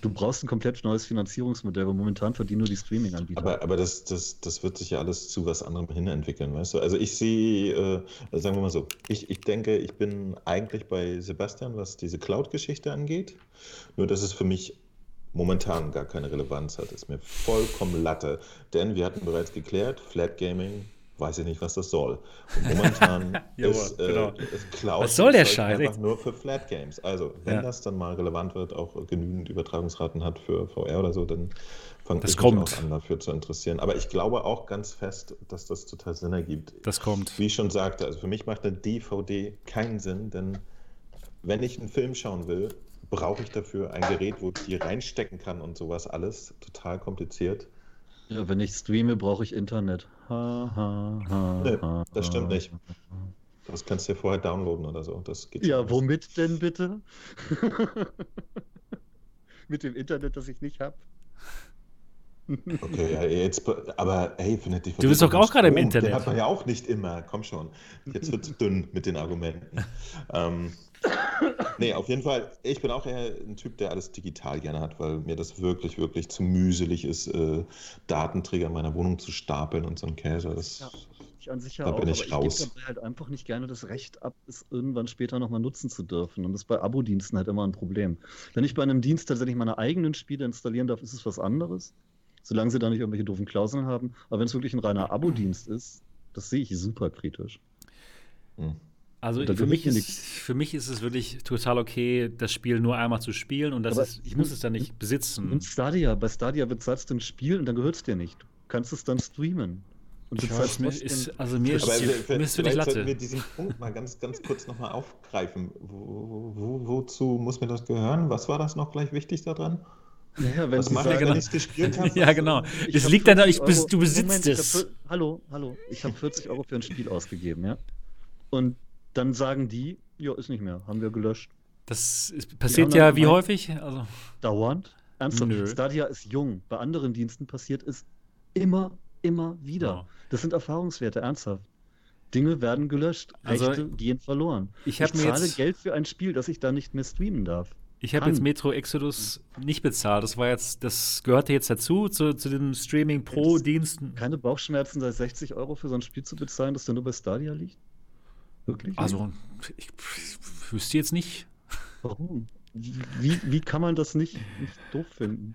Du brauchst ein komplett neues Finanzierungsmodell, weil momentan verdienen nur die Streaming-Anbieter. Aber, aber das, das, das wird sich ja alles zu was anderem hin entwickeln, weißt du? Also ich sehe, äh, sagen wir mal so, ich, ich denke, ich bin eigentlich bei Sebastian, was diese Cloud-Geschichte angeht. Nur, dass es für mich momentan gar keine Relevanz hat. Ist mir vollkommen Latte. Denn wir hatten bereits geklärt, Flat Gaming weiß ich nicht, was das soll. Und momentan [LAUGHS] ist, äh, genau. ist Cloud was soll der Scheiß? einfach nur für Flat Games. Also, wenn ja. das dann mal relevant wird, auch genügend Übertragungsraten hat für VR oder so, dann fange ich kommt. mich auch an, dafür zu interessieren. Aber ich glaube auch ganz fest, dass das total Sinn ergibt. Das kommt. Wie ich schon sagte, also für mich macht eine DVD keinen Sinn, denn wenn ich einen Film schauen will, brauche ich dafür ein Gerät, wo ich die reinstecken kann und sowas alles. Total kompliziert. Ja, wenn ich streame, brauche ich Internet. Ha, ha, ha, nee, das stimmt nicht. Das kannst du dir vorher downloaden oder so. Das geht ja, womit denn bitte? [LAUGHS] Mit dem Internet, das ich nicht habe. Okay, ja, jetzt, aber hey, findet die Du bist doch auch gerade im Internet. Den hat man ja auch nicht immer. Komm schon. Jetzt wird es dünn mit den Argumenten. ähm, nee, auf jeden Fall, ich bin auch eher ein Typ, der alles digital gerne hat, weil mir das wirklich, wirklich zu mühselig ist, äh, Datenträger in meiner Wohnung zu stapeln und so ein Käse. Das, ja. Ich an sich ja da auch, bin ich aber raus. ich gebe halt einfach nicht gerne das Recht ab, es irgendwann später nochmal nutzen zu dürfen. Und das ist bei Abo-Diensten halt immer ein Problem. Wenn ich bei einem Dienst tatsächlich meine eigenen Spiele installieren darf, ist es was anderes. Solange sie da nicht irgendwelche doofen Klauseln haben. Aber wenn es wirklich ein reiner Abo-Dienst ist, das sehe ich super kritisch. Hm. Also für mich, ist, für mich ist es wirklich total okay, das Spiel nur einmal zu spielen und das ist, ich muss es dann nicht besitzen. Und Stadia, bei Stadia bezahlst du ein Spiel und dann gehört es dir nicht. Du kannst es dann streamen. Und bezahlst ist mir, ist, also mir ist, mir ist vielleicht wirklich sollten wir Latte. diesen Punkt mal ganz, ganz kurz nochmal aufgreifen. Wo, wo, wozu muss mir das gehören? Was war das noch gleich wichtig daran? Naja, wenn Was sie ich, genau. ich es gespielt habe? [LAUGHS] Ja, genau. Ich Es hab liegt dann, 40 ich, Euro- du besitzt Moment, ich hab es. vier- hallo, hallo. Ich habe 40 Euro für ein Spiel ausgegeben, ja. Und dann sagen die, ja, ist nicht mehr, haben wir gelöscht. Das ist, passiert haben ja wie häufig? Also, Dauernd. Ernsthaft. Nö. Stadia ist jung. Bei anderen Diensten passiert es immer, immer wieder. Ja. Das sind Erfahrungswerte, ernsthaft. Dinge werden gelöscht, Also, Rechte gehen verloren. ich habe mir zahle jetzt, Geld für ein Spiel, das ich da nicht mehr streamen darf. Ich habe jetzt Metro Exodus nicht bezahlt. Das war jetzt, das gehörte jetzt dazu, zu, zu den Streaming Pro Diensten. Keine Bauchschmerzen, seit 60 Euro für so ein Spiel zu bezahlen, das dann nur bei Stadia liegt? Wirklich? Also, ich, ich wüsste jetzt nicht. Warum? Wie, wie kann man das nicht, nicht doof finden?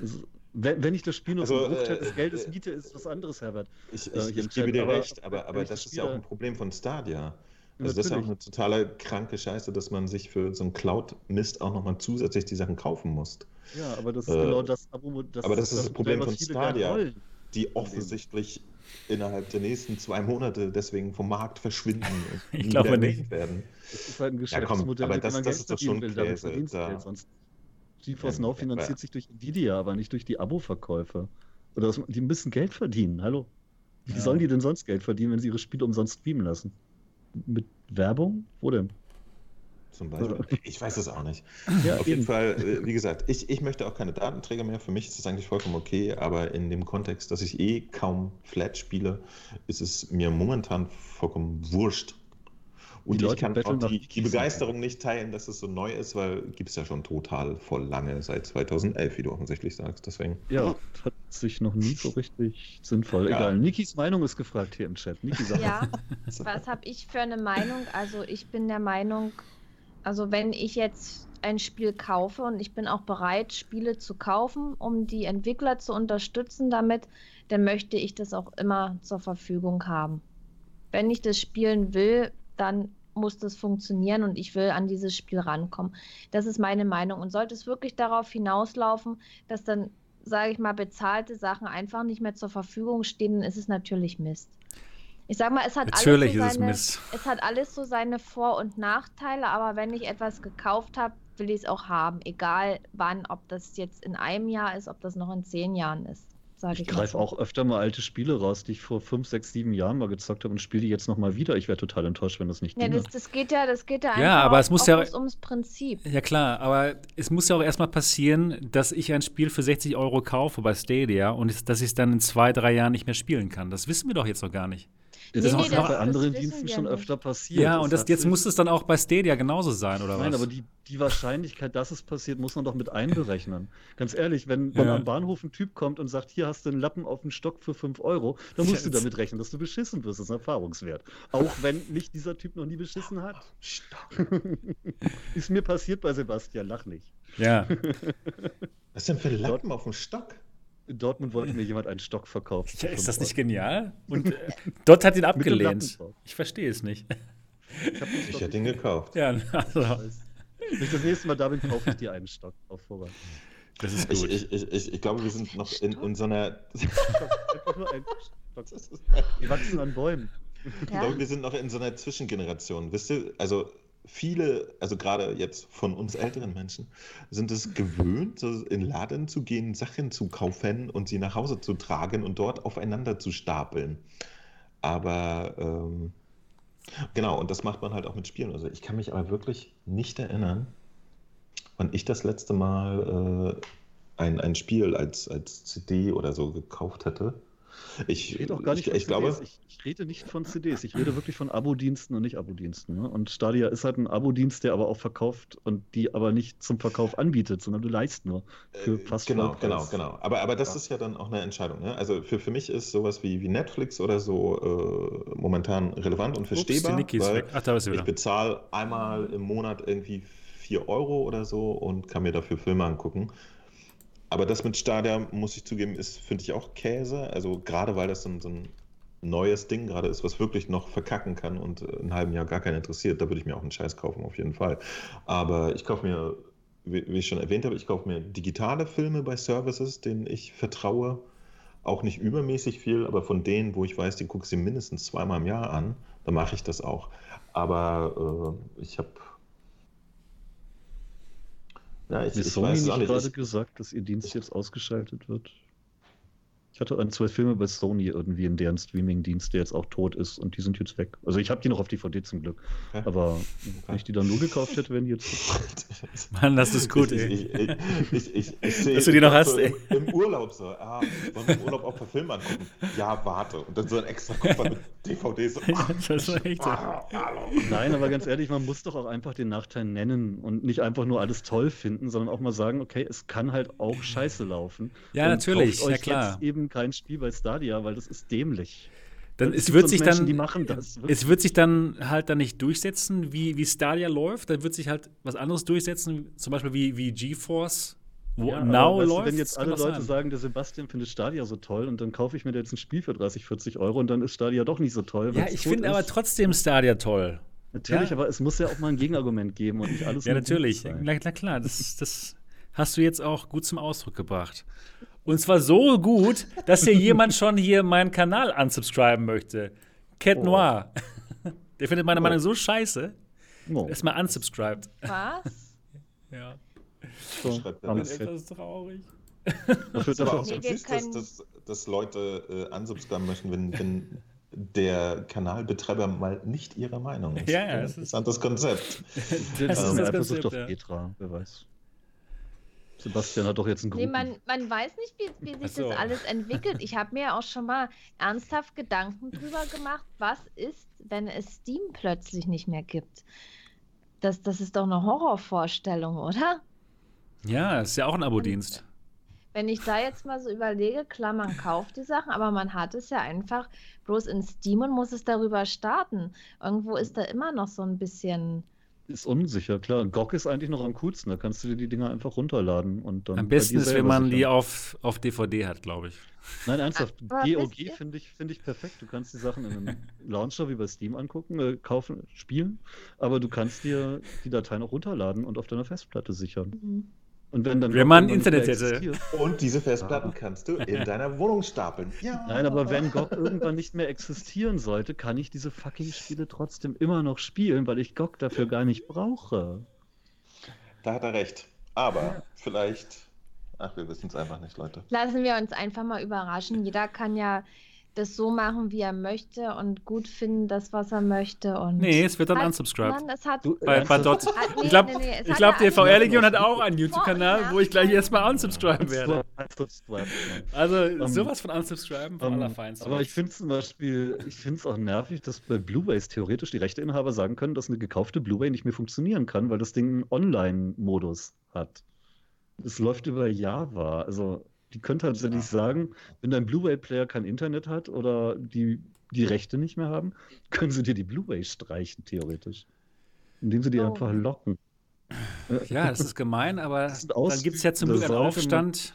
Also, wenn, wenn ich das Spiel nur Also, einen Bruchteil äh, des Geldes miete, ist was anderes, Herbert. Ich, ich, ich gebe dir aber- recht, aber, aber das das ist ja auch ein Problem von Stadia. Also das ist ja auch eine totale kranke Scheiße, dass man sich für so einen Cloud-Mist auch nochmal zusätzlich die Sachen kaufen muss. Ja, aber das ist Äh, genau das Abo. Das aber das ist das Problem Modell, von Stadia. Die offensichtlich innerhalb der nächsten zwei Monate deswegen vom Markt verschwinden und [LAUGHS] Ich glaube nicht. werden. Das ist halt ein Ja, komm, Geschäftsmodell, aber das- man das ist doch schon will. Käse, da-. Sonst GeForce Ja, Now ja, finanziert aber- sich durch Nvidia, aber nicht durch die Abo-Verkäufe. Oder das, die müssen Geld verdienen. Hallo. Wie Ja. sollen die denn sonst Geld verdienen, wenn sie ihre Spiele umsonst streamen lassen? Mit Werbung? Wo denn? Zum Beispiel. Ich weiß es auch nicht. Ja, Auf eben. jeden Fall, äh, wie gesagt, ich, ich möchte auch keine Datenträger mehr. Für mich ist das eigentlich vollkommen okay, aber in dem Kontext, dass ich eh kaum Flat spiele, ist es mir momentan vollkommen wurscht. Und Die ich kann auch die, die. Begeisterung nicht teilen, dass es so neu ist, weil gibt es ja schon total voll lange, seit 2011, wie du offensichtlich sagst. Deswegen. Ja, hat sich noch nie so richtig sinnvoll. Ja. Egal. Nikis Meinung ist gefragt hier im Chat. Niki sagt Ja, [LAUGHS] was habe ich für eine Meinung? Also ich bin der Meinung, also wenn ich jetzt ein Spiel kaufe und ich bin auch bereit, Spiele zu kaufen, um die Entwickler zu unterstützen damit, dann möchte ich das auch immer zur Verfügung haben. Wenn ich das spielen will, dann muss das funktionieren und ich will an dieses Spiel rankommen. Das ist meine Meinung. Und sollte es wirklich darauf hinauslaufen, dass dann, sage ich mal, bezahlte Sachen einfach nicht mehr zur Verfügung stehen, dann ist es natürlich Mist. Ich sag mal, es hat Natürlich alles so es seine, Mist. es hat alles so seine Vor- und Nachteile, aber wenn ich etwas gekauft habe, will ich es auch haben. Egal wann, ob das jetzt in einem Jahr ist, ob das noch in zehn Jahren ist. Sag Ich ich greife auch öfter mal alte Spiele raus, die ich vor 5, 6, 7 Jahren mal gezockt habe und spiele die jetzt nochmal wieder. Ich wäre total enttäuscht, wenn das nicht Ja, das, das geht ja, das geht ja Ja, einfach aber auch- es muss ja- ums- ums Prinzip. Ja klar, aber es muss ja auch erstmal passieren, dass ich ein Spiel für 60 Euro kaufe bei Stadia und dass ich es dann in zwei, drei Jahren nicht mehr spielen kann. Das wissen wir doch jetzt noch gar nicht. Das Nee, ist nee, auch bei anderen Diensten schon nicht. öfter passiert. Ja, und das, jetzt muss es dann auch bei Stadia genauso sein, oder Nein, was? aber die, die Wahrscheinlichkeit, dass es passiert, muss man doch mit einberechnen. Ganz ehrlich, wenn, wenn Ja. am Bahnhof ein Typ kommt und sagt, hier hast du einen Lappen auf den Stock für 5 Euro, dann musst du damit rechnen, dass du beschissen wirst. Das ist ein Erfahrungswert. Auch wenn mich dieser Typ noch nie beschissen hat. [LAUGHS] ist mir passiert bei Sebastian, lach nicht. ja. [LAUGHS] Was denn für Lappen auf dem Stock? In Dortmund wollte mir jemand einen Stock verkaufen. ja. Ist 5 das nicht genial? Und äh, [LAUGHS] Dot hat ihn abgelehnt. Ich verstehe es nicht. Ich, Ich Stock hätte ihn gekauft. Ja, also. Wenn ich das nächste Mal da bin, kaufe ich dir einen Stock auf Vorrat. das ist Ich, gut. ich, ich, ich, ich glaube, wir sind noch in, in so einer. [LAUGHS] Die wachsen an Bäumen. Ich Ja? glaube, wir sind noch in so einer Zwischengeneration. Wisst ihr, also viele, also gerade jetzt von uns älteren Menschen, sind es gewöhnt, in Laden zu gehen, Sachen zu kaufen und sie nach Hause zu tragen und dort aufeinander zu stapeln. Aber ähm, genau, und das macht man halt auch mit Spielen. Also ich kann mich aber wirklich nicht erinnern, wann ich das letzte Mal äh, ein, ein Spiel als, als CD oder so gekauft hätte. Ich, ich rede auch gar nicht ich, von ich CDs. Glaube, ich, ich, rede nicht von CDs. Ich rede wirklich von Abo-Diensten und nicht Abo-Diensten. Ne? Und Stadia ist halt ein Abo-Dienst, der aber auch verkauft und die aber nicht zum Verkauf anbietet, sondern du leist nur für äh, fast Genau, genau, genau. Aber, aber das ja. ist ja dann auch eine Entscheidung. Ne? Also für, für mich ist sowas wie, wie Netflix oder so äh, momentan relevant und verstehbar. Ups, weil Ach, ich bezahle einmal im Monat irgendwie 4 Euro oder so und kann mir dafür Filme angucken. Aber das mit Stadia, muss ich zugeben, ist, finde ich auch Käse. Also gerade weil das so ein, so ein neues Ding gerade ist, was wirklich noch verkacken kann und in halben Jahr gar keinen interessiert, da würde ich mir auch einen Scheiß kaufen, auf jeden Fall. Aber ich kaufe mir, wie, wie ich schon erwähnt habe, ich kaufe mir digitale Filme bei Services, denen ich vertraue. Auch nicht übermäßig viel, aber von denen, wo ich weiß, die gucke ich sie mindestens zweimal im Jahr an, dann mache ich das auch. Aber äh, ich habe ja, ich, Hat Sony nicht gerade gesagt, dass ihr Dienst jetzt ausgeschaltet wird? Ich hatte ein, zwei Filme bei Sony irgendwie in deren Streaming-Dienst, der jetzt auch tot ist und die sind jetzt weg. Also ich habe die noch auf DVD zum Glück. Okay. Aber okay. wenn ich die dann nur gekauft hätte, wären die jetzt. [LAUGHS] Mann, das ist gut, ey. Ich, ich, ich, ich, [LAUGHS] Dass du die noch hast, so ey. Im, Im, Urlaub so, ah, wollen wir im Urlaub auch ein paar Filme angucken? Ja, warte. Und dann so ein extra Koffer mit DVDs. [LAUGHS] Ah, das war echt ah, Nein, aber ganz ehrlich, man muss doch auch einfach den Nachteil nennen und nicht einfach nur alles toll finden, sondern auch mal sagen, okay, es kann halt auch scheiße laufen. Ja, natürlich, ja klar. eben kein Spiel bei Stadia, weil das ist dämlich. Dann, es wird sich Menschen, dann, es wird sich dann halt dann nicht durchsetzen, wie, wie Stadia läuft. Dann wird sich halt was anderes durchsetzen, zum Beispiel wie, wie GeForce wo ja, Now läuft. Wenn jetzt alle Leute sein. sagen, der Sebastian findet Stadia so toll und dann kaufe ich mir jetzt ein Spiel für 30, 40 Euro und dann ist Stadia doch nicht so toll. Ja, ich finde aber trotzdem Stadia toll. Natürlich, ja? aber es muss ja auch mal ein Gegenargument geben und nicht alles. Ja, natürlich. Na, na, klar, das, das hast du jetzt auch gut zum Ausdruck gebracht. Und zwar so gut, dass hier jemand schon hier meinen Kanal unsubscriben möchte. Cat oh. Noir. Der findet meine oh. Meinung so scheiße. Oh. Erstmal unsubscribed. Was? [LAUGHS] ja. So, das ist etwas traurig. [LAUGHS] Das ist aber auch so süß, dass, dass, dass Leute äh, unsubscriben möchten, wenn, wenn der Kanalbetreiber mal nicht ihre Meinung ist. Ja, ja, [LAUGHS] das ist ein interessantes Konzept. das ist das Konzept, auf ja. Petra, wer weiß. Sebastian hat doch jetzt einen guten. Nee, man, man weiß nicht, wie, wie sich so. das alles entwickelt. Ich habe mir auch schon mal ernsthaft Gedanken drüber gemacht, was ist, wenn es Steam plötzlich nicht mehr gibt. Das, das ist doch eine Horrorvorstellung, oder? Ja, ist ja auch ein Abo-Dienst. Wenn ich da jetzt mal so überlege, klar, man kauft die Sachen, aber man hat es ja einfach bloß in Steam und muss es darüber starten. Irgendwo ist da immer noch so ein bisschen ist unsicher, klar. GOG ist eigentlich noch am coolsten. Da kannst du dir die Dinger einfach runterladen. Und dann am besten ist, wenn man die auf, auf DVD hat, glaube ich. Nein, ernsthaft. GOG finde ich, find ich perfekt. Du kannst die Sachen in einem [LAUGHS] Launcher wie bei Steam angucken, äh, kaufen, spielen. Aber du kannst dir die Dateien auch runterladen und auf deiner Festplatte sichern. Mhm. Und wenn dann wenn man Internet hätte. Und diese Festplatten kannst du in deiner Wohnung stapeln. Ja. Nein, aber wenn GOG irgendwann nicht mehr existieren sollte, kann ich diese fucking Spiele trotzdem immer noch spielen, weil ich GOG dafür gar nicht brauche. Da hat er recht. Aber vielleicht. Ach, wir wissen es einfach nicht, Leute. Lassen wir uns einfach mal überraschen. Jeder kann ja das so machen, wie er möchte und gut finden, das, was er möchte. Und nee, es wird dann unsubscribed. Mann, es hat, du, bei, bei dort, hat, [LAUGHS] nee, ich glaube, nee, nee, glaub, die VR-Legion hat auch einen YouTube-Kanal, wo ich gleich erstmal unsubscriben werde. Also sowas von unsubscriben von um, allerfeinsten. Aber ich finde zum Beispiel, ich finde es auch nervig, dass bei Blu-rays theoretisch die Rechteinhaber sagen können, dass eine gekaufte Blu-ray nicht mehr funktionieren kann, weil das Ding einen Online-Modus hat. Es läuft über Java. Also die können tatsächlich ja. sagen, wenn dein Blu-ray-Player kein Internet hat oder die die Rechte nicht mehr haben, [LAUGHS] können sie dir die Blu-ray streichen, theoretisch. Indem sie die oh. einfach locken. Ja, das ist gemein, [LAUGHS] aber dann gibt es ja zum Glück einen Aufstand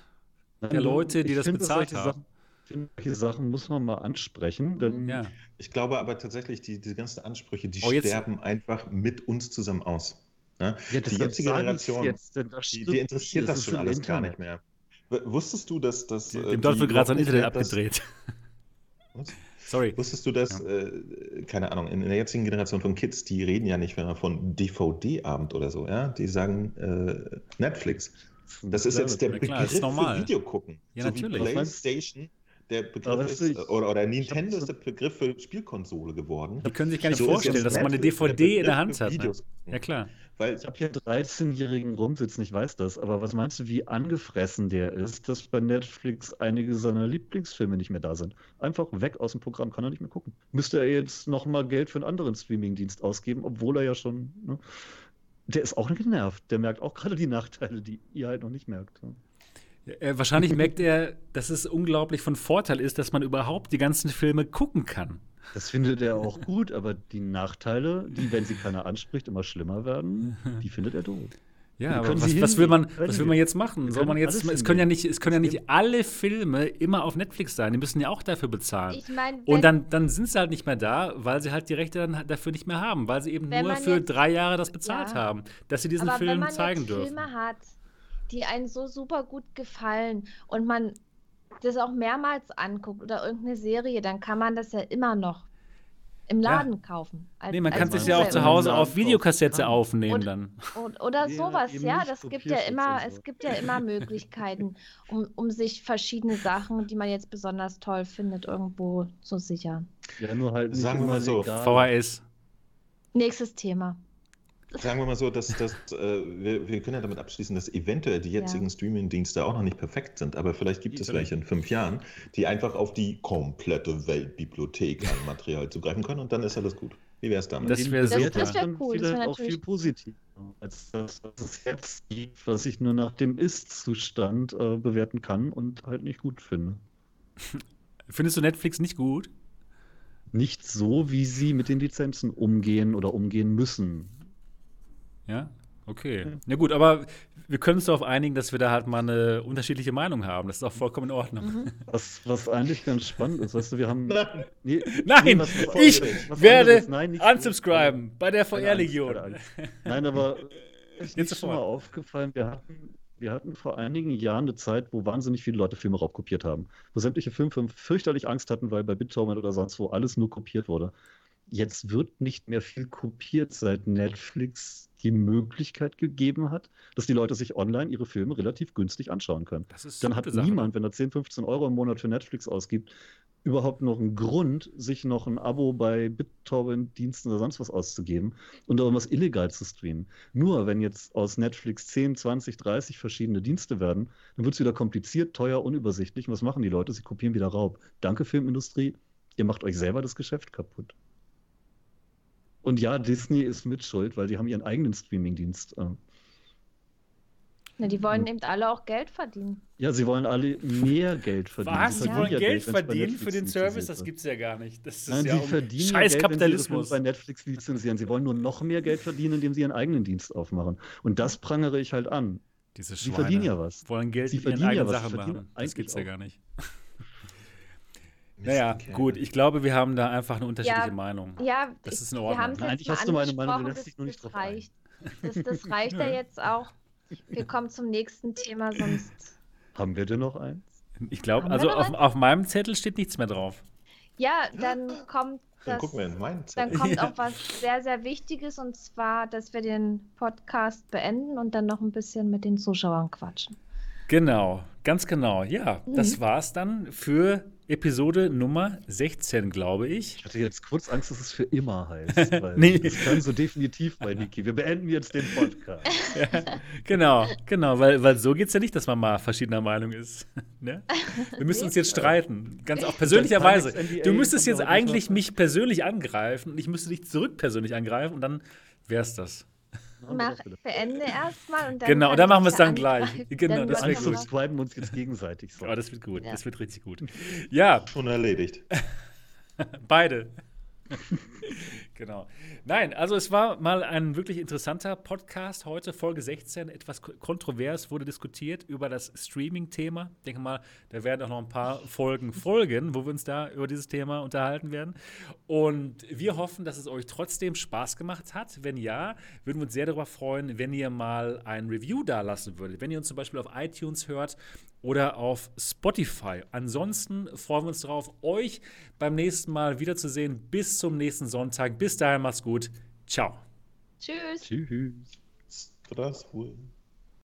der Leute, die das bezahlt haben. Sachen, solche Sachen muss man mal ansprechen. Denn ja. Ich glaube aber tatsächlich, die, diese ganzen Ansprüche, die oh, sterben einfach mit uns zusammen aus. Ja? Ja, die jetzige Generation, jetzt, die, die, interessiert das, das schon alles Internet. gar nicht mehr. Wusstest du, dass das. Dem dort wird gerade sein Internet abgedreht. [LAUGHS] Was? Sorry. Wusstest du, dass, ja. äh, keine Ahnung, in, in, der jetzigen Generation von Kids, die reden ja nicht mehr von DVD-Abend oder so, ja? Die sagen äh, Netflix. Das ist jetzt der ja, Begriff klar, für Video gucken. Ja, so natürlich. PlayStation der Begriff ist, ich, oder, oder Nintendo ist der Begriff für Spielkonsole geworden. Die können sich gar nicht so vorstellen, dass man eine DVD in der Hand hat. Ne? Ja, klar. Weil ich habe hier einen 13-jährigen rumsitzen, ich weiß das, aber was meinst du, wie angefressen der ist, dass bei Netflix einige seiner Lieblingsfilme nicht mehr da sind? Einfach weg aus dem Programm, kann er nicht mehr gucken. Müsste er jetzt nochmal Geld für einen anderen Streamingdienst ausgeben, obwohl er ja schon. Ne? Der ist auch genervt. Der merkt auch gerade die Nachteile, die ihr halt noch nicht merkt. Ne? Äh, wahrscheinlich [LAUGHS] merkt er, dass es unglaublich von Vorteil ist, dass man überhaupt die ganzen Filme gucken kann. Das findet er auch gut, aber die Nachteile, die, wenn sie keiner anspricht, immer schlimmer werden, die findet er doof. Ja, aber was, was, will man, was will man jetzt machen? Soll man jetzt, es können ja nicht, es können ja nicht alle Filme immer auf Netflix sein. Die müssen ja auch dafür bezahlen. Ich mein, und dann, dann sind sie halt nicht mehr da, weil sie halt die Rechte dann dafür nicht mehr haben, weil sie eben nur für jetzt, drei Jahre das bezahlt ja. haben, dass sie diesen aber Film wenn man zeigen jetzt dürfen. Filme hat, die einen so super gut gefallen und man das auch mehrmals anguckt oder irgendeine Serie, dann kann man das ja immer noch im Laden ja. kaufen. Als, nee, man kann sich ja auch zu Hause auf Videokassette aufnehmen und, dann. Und, oder sowas, ja, das gibt ja immer, so. es gibt ja immer Möglichkeiten, um, um sich verschiedene Sachen, die man jetzt besonders toll findet, irgendwo zu sichern. Ja, nur halt Sagen wir mal so, VHS. Nächstes Thema sagen wir mal so, dass, dass äh, wir, wir, können ja damit abschließen, dass eventuell die jetzigen ja. Streaming-Dienste auch noch nicht perfekt sind, aber vielleicht gibt es welche in fünf Jahren, die einfach auf die komplette Weltbibliothek an Material zugreifen können und dann ist alles gut. Wie wäre es damit? Das wäre super. Das, wär cool. Das wär auch viel positiver als das, was es jetzt gibt, was ich nur nach dem Ist-Zustand äh, bewerten kann und halt nicht gut finde. [LAUGHS] Findest du Netflix nicht gut? Nicht so, wie sie mit den Lizenzen umgehen oder umgehen müssen. Ja, okay. Ja. Na gut, aber wir können uns darauf einigen, dass wir da halt mal eine unterschiedliche Meinung haben. Das ist auch vollkommen in Ordnung. Mhm. [LAUGHS] Was, was eigentlich ganz spannend ist, weißt du, wir haben. [LAUGHS] Nein, nee, Nein nee, ich was werde Nein, unsubscriben bei der VR-Legion. Nein, aber [LAUGHS] ist Jetzt schon mal aufgefallen, wir hatten, wir hatten vor einigen Jahren eine Zeit, wo wahnsinnig viele Leute Filme raubkopiert haben. Wo sämtliche Filme fürchterlich Angst hatten, weil bei BitTorrent oder sonst wo alles nur kopiert wurde. Jetzt wird nicht mehr viel kopiert, seit Netflix die Möglichkeit gegeben hat, dass die Leute sich online ihre Filme relativ günstig anschauen können. Dann hat Sache. niemand, wenn er 10, 15 Euro im Monat für Netflix ausgibt, überhaupt noch einen Grund, sich noch ein Abo bei BitTorrent-Diensten oder sonst was auszugeben und irgendwas illegal zu streamen. Nur wenn jetzt aus Netflix 10, 20, 30 verschiedene Dienste werden, dann wird es wieder kompliziert, teuer, unübersichtlich. Und was machen die Leute? Sie kopieren wieder Raub. Danke, Filmindustrie. Ihr macht euch selber das Geschäft kaputt. Und ja, Disney ist mit schuld, weil die haben ihren eigenen Streamingdienst. Äh. Na, die wollen eben alle auch Geld verdienen. Ja, sie wollen alle mehr Geld verdienen. Was? Sie wollen ja Geld, Geld verdienen für den Service? Das gibt es ja gar nicht. Das ist Nein, ja sie verdienen Scheiß Geld, Kapitalismus. bei Netflix lizenzieren. Sie wollen nur noch mehr Geld verdienen, indem sie ihren eigenen Dienst aufmachen. Und das prangere ich halt an. Diese Schweine sie verdienen ja was. Wollen Geld sie verdienen ja was. Sachen machen. Das gibt es ja gar nicht. Naja, gut, ich glaube, wir haben da einfach eine unterschiedliche ja, Meinung. Ja, das ist in Ordnung. Nein, ich hast du meine Meinung, du lässt dich nur nicht drauf reicht. Das, das reicht ja jetzt auch. Wir kommen zum nächsten Thema, sonst. Haben wir denn noch eins? Ich glaube, also auf, auf, meinem Zettel steht nichts mehr drauf. Ja, dann kommt das, dann gucken wir in meinen Zettel. Dann kommt auch [LAUGHS] was sehr, sehr Wichtiges und zwar, dass wir den Podcast beenden und dann noch ein bisschen mit den Zuschauern quatschen. Genau, ganz genau. Ja, mhm. das war's dann für Episode Nummer 16, glaube ich. Ich hatte jetzt kurz Angst, dass es für immer heißt. [LAUGHS] Weil nee. Das klang so definitiv bei Niki. Wir beenden jetzt den Podcast. [LAUGHS] ja, genau, genau, weil, weil so geht es ja nicht, dass man mal verschiedener Meinung ist. ne? Wir müssen uns jetzt streiten. Ganz auch [LAUGHS] persönlicherweise. Du müsstest jetzt eigentlich mich persönlich angreifen und ich müsste dich zurück persönlich angreifen und dann wär's das. Mach, beende erstmal und dann. Genau, und dann machen wir es dann gleich. Genau, dann das wird gut. subscriben uns jetzt gegenseitig. So. Oh, das wird gut. Ja. Das wird richtig gut. Ja. Schon erledigt. [LAUGHS] Beide. [LAUGHS] genau. Nein, also es war mal ein wirklich interessanter Podcast heute, Folge 16. Etwas kontrovers wurde diskutiert über das Streaming-Thema. Ich denke mal, da werden auch noch ein paar [LAUGHS] Folgen folgen, wo wir uns da über dieses Thema unterhalten werden. Und wir hoffen, dass es euch trotzdem Spaß gemacht hat. Wenn ja, würden wir uns sehr darüber freuen, wenn ihr mal ein Review da lassen würdet. Wenn ihr uns zum Beispiel auf iTunes hört oder auf Spotify. Ansonsten freuen wir uns darauf, euch beim nächsten Mal wiederzusehen. Bis zum nächsten Sonntag. Bis dahin, macht's gut. Ciao. Tschüss. Tschüss. Strasbourg.